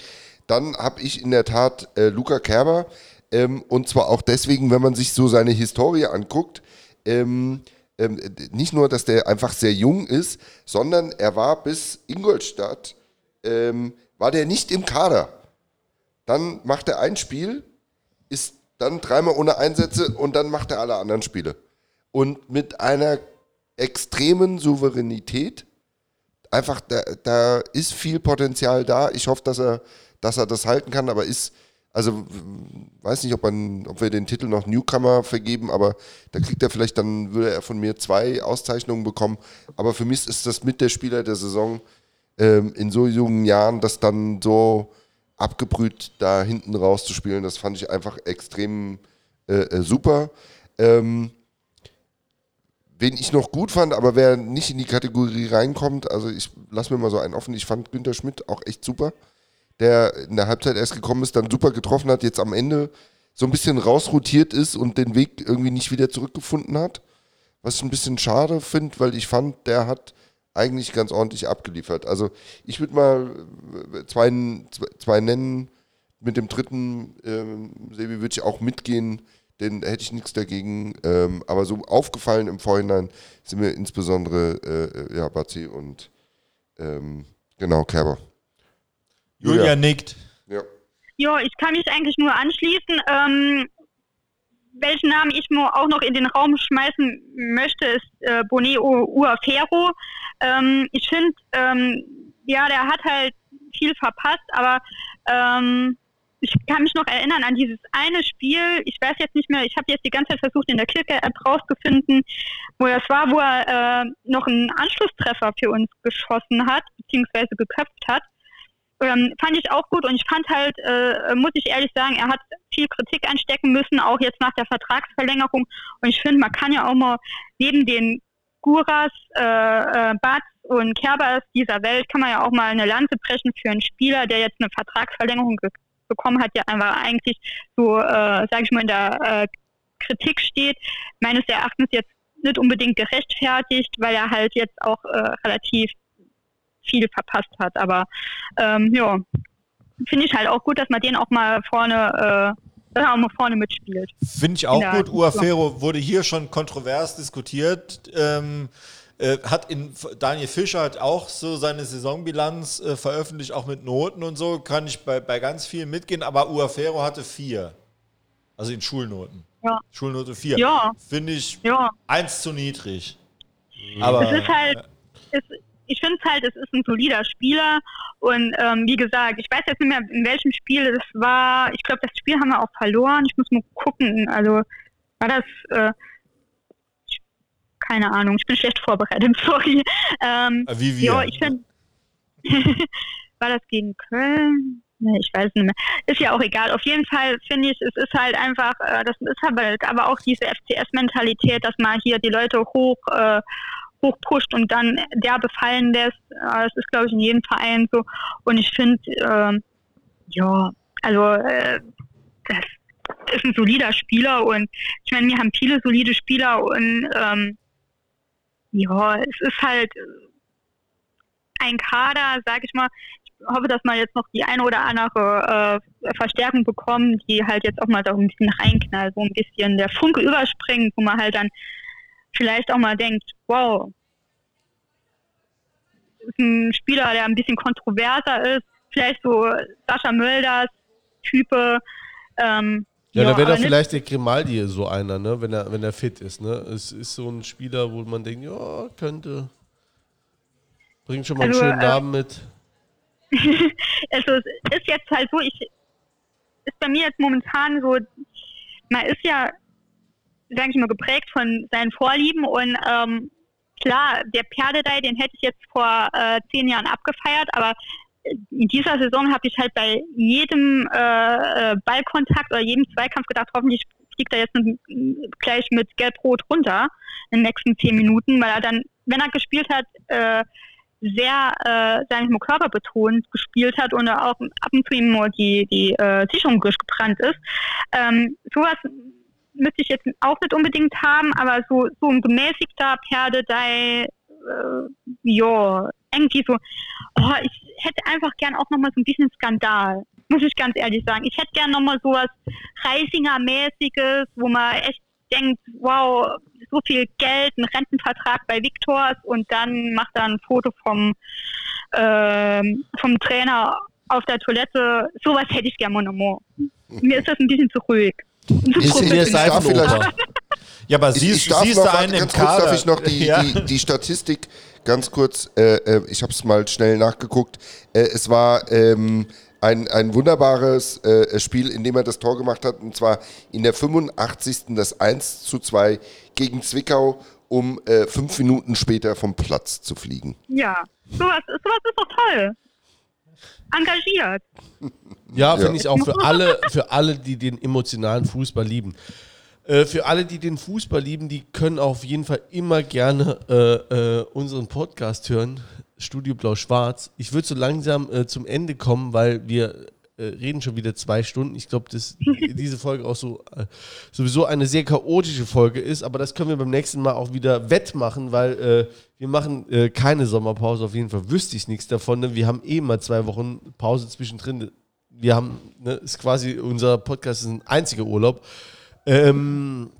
Dann habe ich in der Tat äh, Luca Kerber ähm, und zwar auch deswegen, wenn man sich so seine Historie anguckt, ähm, ähm, nicht nur, dass der einfach sehr jung ist, sondern er war bis Ingolstadt, ähm, war der nicht im Kader. Dann macht er ein Spiel, ist dann dreimal ohne Einsätze und dann macht er alle anderen Spiele. Und mit einer extremen Souveränität, einfach, da, da ist viel Potenzial da. Ich hoffe, dass er, dass er das halten kann, aber ist, also weiß nicht, ob, man, ob wir den Titel noch Newcomer vergeben, aber da kriegt er vielleicht, dann würde er von mir zwei Auszeichnungen bekommen. Aber für mich ist das mit der Spieler der Saison ähm, in so jungen Jahren, das dann so abgebrüht da hinten rauszuspielen, das fand ich einfach extrem äh, äh, super. Ähm, wen ich noch gut fand, aber wer nicht in die Kategorie reinkommt, also ich lasse mir mal so einen offen, ich fand Günter Schmidt auch echt super. der in der Halbzeit erst gekommen ist, dann super getroffen hat, jetzt am Ende so ein bisschen rausrotiert ist und den Weg irgendwie nicht wieder zurückgefunden hat. Was ich ein bisschen schade finde, weil ich fand, der hat eigentlich ganz ordentlich abgeliefert. Also ich würde mal äh, zwei, zwei nennen. Mit dem dritten, ähm, Sebi, würde ich auch mitgehen. Den hätte ich nichts dagegen. Ähm, aber so aufgefallen im Vorhinein sind mir insbesondere äh, ja, Bazzi und ähm, genau, Kerber. Julia, Julia nickt. Ja. ja, ich kann mich eigentlich nur anschließen. Ähm, welchen Namen ich nur auch noch in den Raum schmeißen möchte, ist äh, Boneo Uafero. Ähm, ich finde, ähm, ja, der hat halt viel verpasst, aber ähm, ich kann mich noch erinnern an dieses eine Spiel, ich weiß jetzt nicht mehr, ich habe jetzt die ganze Zeit versucht, in der Kicker-App rauszufinden, wo das war, wo er äh, noch einen Anschlusstreffer für uns geschossen hat, beziehungsweise geköpft hat. Ähm, fand ich auch gut und ich fand halt, äh, muss ich ehrlich sagen, er hat viel Kritik einstecken müssen, auch jetzt nach der Vertragsverlängerung. Und ich finde, man kann ja auch mal neben den Guras, äh, äh, Batz und Kerbers dieser Welt, kann man ja auch mal eine Lanze brechen für einen Spieler, der jetzt eine Vertragsverlängerung bekommen hat, ja einfach eigentlich so, äh, sage ich mal, in der äh, Kritik steht. Meines Erachtens jetzt nicht unbedingt gerechtfertigt, weil er halt jetzt auch äh, relativ viel verpasst hat. Aber ähm, ja, finde ich halt auch gut, dass man den auch mal vorne, äh, auch mal vorne mitspielt. Finde ich auch gut. Uafero wurde hier schon kontrovers diskutiert. Ähm, äh, hat in Daniel Fischer hat auch so seine Saisonbilanz äh, veröffentlicht, auch mit Noten und so, kann ich bei, bei ganz vielen mitgehen, aber Uafero hatte vier. Also in Schulnoten. Ja. Schulnote vier. Ja. Finde ich ja. eins zu niedrig. Aber, es ist halt, es, ich finde es halt, es ist ein solider Spieler und ähm, wie gesagt, ich weiß jetzt nicht mehr, in welchem Spiel das war. Ich glaube, das Spiel haben wir auch verloren. Ich muss mal gucken. Also war das, äh, keine Ahnung, ich bin schlecht vorbereitet, sorry. Ähm, äh, wie wir? Ja, ich finde, war das gegen Köln? Nee, ich weiß nicht mehr. Ist ja auch egal. Auf jeden Fall finde ich, es ist halt einfach, äh, das ist halt aber auch diese FCS-Mentalität, dass man hier die Leute hoch, äh, hochpusht und dann derbe fallen lässt. Das ist, glaube ich, in jedem Verein so. Und ich finde, äh, ja, also äh, das ist ein solider Spieler und ich meine, wir haben viele solide Spieler und ähm, ja, es ist halt ein Kader, sage ich mal. Ich hoffe, dass man jetzt noch die eine oder andere äh, Verstärkung bekommt, die halt jetzt auch mal so ein bisschen reinknallt, wo ein bisschen der Funke überspringt, wo man halt dann vielleicht auch mal denkt, wow, ist ein Spieler, der ein bisschen kontroverser ist, vielleicht so Sascha Mölders Type. Ähm, ja, ja, da wäre doch vielleicht der Grimaldi so einer, ne? wenn, er, wenn er fit ist. Ne? Es ist so ein Spieler, wo man denkt, ja, könnte. Bringt schon mal also, einen schönen äh, Namen mit. also es ist jetzt halt so, ich ist bei mir jetzt momentan so, man ist ja sage ich mal, geprägt von seinen Vorlieben und ähm, klar, der Perdedei, den hätte ich jetzt vor äh, zehn Jahren abgefeiert, aber in dieser Saison habe ich halt bei jedem äh, äh, Ballkontakt oder jedem Zweikampf gedacht, hoffentlich fliegt er jetzt gleich mit Gelb-Rot runter in den nächsten zehn Minuten, weil er dann, wenn er gespielt hat, äh, sehr, äh, sag ich mal, körperbetont gespielt hat und auch ab und zu ihm nur die, die äh, Sicherung durchgebrannt ist. Ähm, sowas müsste ich jetzt auch nicht unbedingt haben, aber so, so ein gemäßigter Pferdedei, äh, ja, irgendwie so, oh, ich hätte einfach gern auch nochmal so ein bisschen Skandal, muss ich ganz ehrlich sagen. Ich hätte gern nochmal sowas Reisinger-mäßiges, wo man echt denkt, wow, so viel Geld, ein Rentenvertrag bei Victors und dann macht er ein Foto vom, äh, vom Trainer auf der Toilette. Sowas hätte ich gerne nochmal. Mir ist das ein bisschen zu ruhig. Ich darf vielleicht, ja, aber ich, ich siehst du einen im Kader? darf ich noch die, ja. die, die Statistik ganz kurz, äh, äh ich habe es mal schnell nachgeguckt. Äh, es war ähm, ein, ein wunderbares äh, Spiel, in dem er das Tor gemacht hat, und zwar in der 85. das 1 zu 2 gegen Zwickau, um äh, fünf Minuten später vom Platz zu fliegen. Ja, sowas, sowas ist doch toll engagiert. Ja, finde ich auch für alle, für alle, die den emotionalen Fußball lieben. Äh, für alle, die den Fußball lieben, die können auf jeden Fall immer gerne äh, äh, unseren Podcast hören. Studio Blau-Schwarz. Ich würde so langsam äh, zum Ende kommen, weil wir äh, reden schon wieder zwei Stunden. Ich glaube, dass diese Folge auch so äh, sowieso eine sehr chaotische Folge ist, aber das können wir beim nächsten Mal auch wieder wettmachen, weil wir machen keine Sommerpause. Auf jeden Fall wüsste ich nichts davon. Ne? Wir haben eh mal zwei Wochen Pause zwischendrin. Wir haben, ne, ist quasi unser Podcast ist ein einziger Urlaub. Ähm,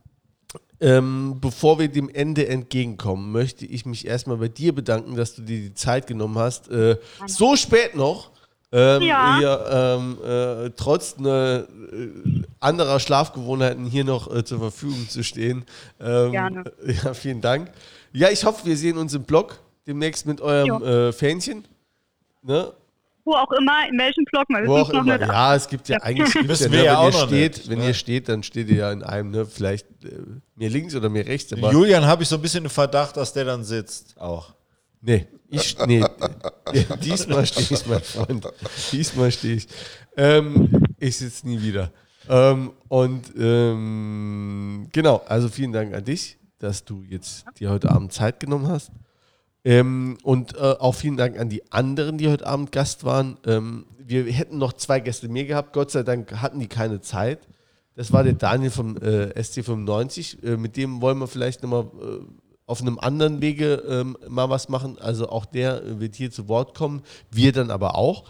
ähm, bevor wir dem Ende entgegenkommen, möchte ich mich erstmal bei dir bedanken, dass du dir die Zeit genommen hast. Äh, so spät noch. Ähm, Ja. hier, ähm, äh, trotz ne, äh, anderer Schlafgewohnheiten hier noch äh, zur Verfügung zu stehen. Ähm, Gerne. Ja, vielen Dank. Ja, ich hoffe, wir sehen uns im Blog demnächst mit eurem äh, Fähnchen. Ne? Wo auch immer, in welchem Blog, man Wo auch noch immer. nicht. Ja, es gibt ja eigentlich, gibt's ja, wir ne, ja wenn, auch ihr noch steht, nicht, wenn ne? ihr steht, dann steht ihr ja in einem, ne? vielleicht äh, mir links oder mir rechts. Aber Julian habe ich so ein bisschen den Verdacht, dass der dann sitzt auch. Nee, ich, nee, diesmal stehe ich, mein Freund. Diesmal stehe ich. Ähm, ich sitze nie wieder. Ähm, und ähm, genau, also vielen Dank an dich, dass du jetzt dir heute Abend Zeit genommen hast. Ähm, und äh, auch vielen Dank an die anderen, die heute Abend Gast waren. Ähm, wir hätten noch zwei Gäste mehr gehabt. Gott sei Dank hatten die keine Zeit. Das war der Daniel vom äh, SC95. Äh, mit dem wollen wir vielleicht nochmal äh, auf einem anderen Wege ähm, mal was machen. Also auch der äh, wird hier zu Wort kommen. Wir dann aber auch.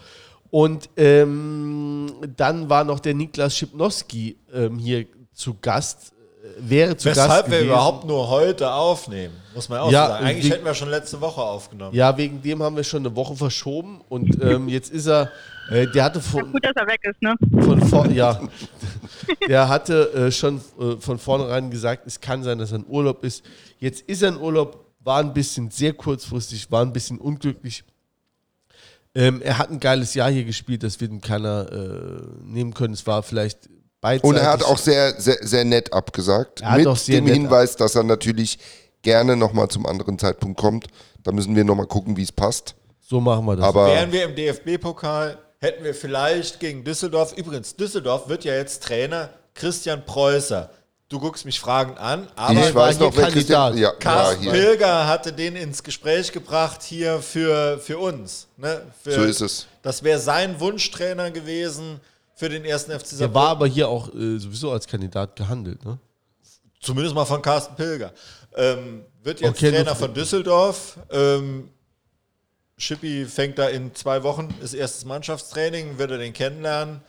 Und ähm, dann war noch der Niklas Schipnowski ähm, hier zu Gast. Wäre zu Gast Weshalb wir gewesen. überhaupt nur heute aufnehmen, muss man auch Ja, so sagen. Eigentlich hätten wir schon letzte Woche aufgenommen. Ja, wegen dem haben wir schon eine Woche verschoben und ähm, jetzt ist er, äh, der hatte von, Gut, dass er weg ist, ne? von vor, ja, der hatte äh, schon äh, von vornherein gesagt, es kann sein, dass er in Urlaub ist. Jetzt ist er in Urlaub, war ein bisschen sehr kurzfristig, war ein bisschen unglücklich. Ähm, er hat ein geiles Jahr hier gespielt, das wird ihm keiner äh, nehmen können. Es war vielleicht beidseitig. Und er hat auch sehr, sehr, sehr nett abgesagt. Er hat mit auch sehr dem nett Hinweis, dass er natürlich gerne nochmal zum anderen Zeitpunkt kommt. Da müssen wir nochmal gucken, wie es passt. so machen wir das. Aber Wären wir im DFB-Pokal, hätten wir vielleicht gegen Düsseldorf, übrigens, Düsseldorf wird ja jetzt Trainer Christian Preußer. Du guckst mich fragend an, aber ich weiß hier noch, wer Kandidat. Christian, ja, ja, Carsten hier. Pilger hatte den ins Gespräch gebracht hier für, für uns. Ne? Für, So ist es. Das wäre sein Wunschtrainer gewesen für den ersten FC der Saarbrücken. war aber hier auch äh, sowieso als Kandidat gehandelt. Ne? Zumindest mal von Carsten Pilger. Ähm, wird jetzt Okay, Trainer von Düsseldorf. Ähm, Schippi fängt da in zwei Wochen das erstes Mannschaftstraining, wird er den kennenlernen.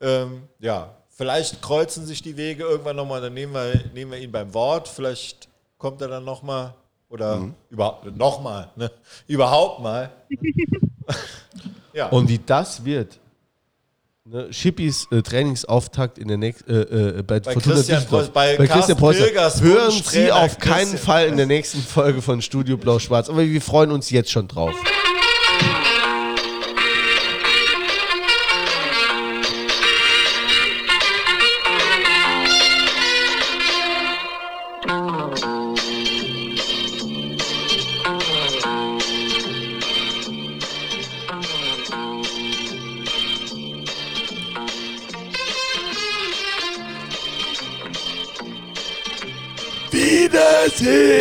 Ähm, ja, vielleicht kreuzen sich die Wege irgendwann nochmal, dann nehmen wir, nehmen wir ihn beim Wort. Vielleicht kommt er dann nochmal oder Mhm. überhaupt nochmal, ne? überhaupt mal. ja. Und wie das wird, ne, Schippis äh, Trainingsauftakt in der nächsten äh, äh, bei, Bei Fortuna Christian Düsseldorf. Preuß- bei Christian Preußer. Hören Sie auf keinen Christian. Fall in der nächsten Folge von Studio Blau-Schwarz. Aber wir freuen uns jetzt schon drauf. Yeah.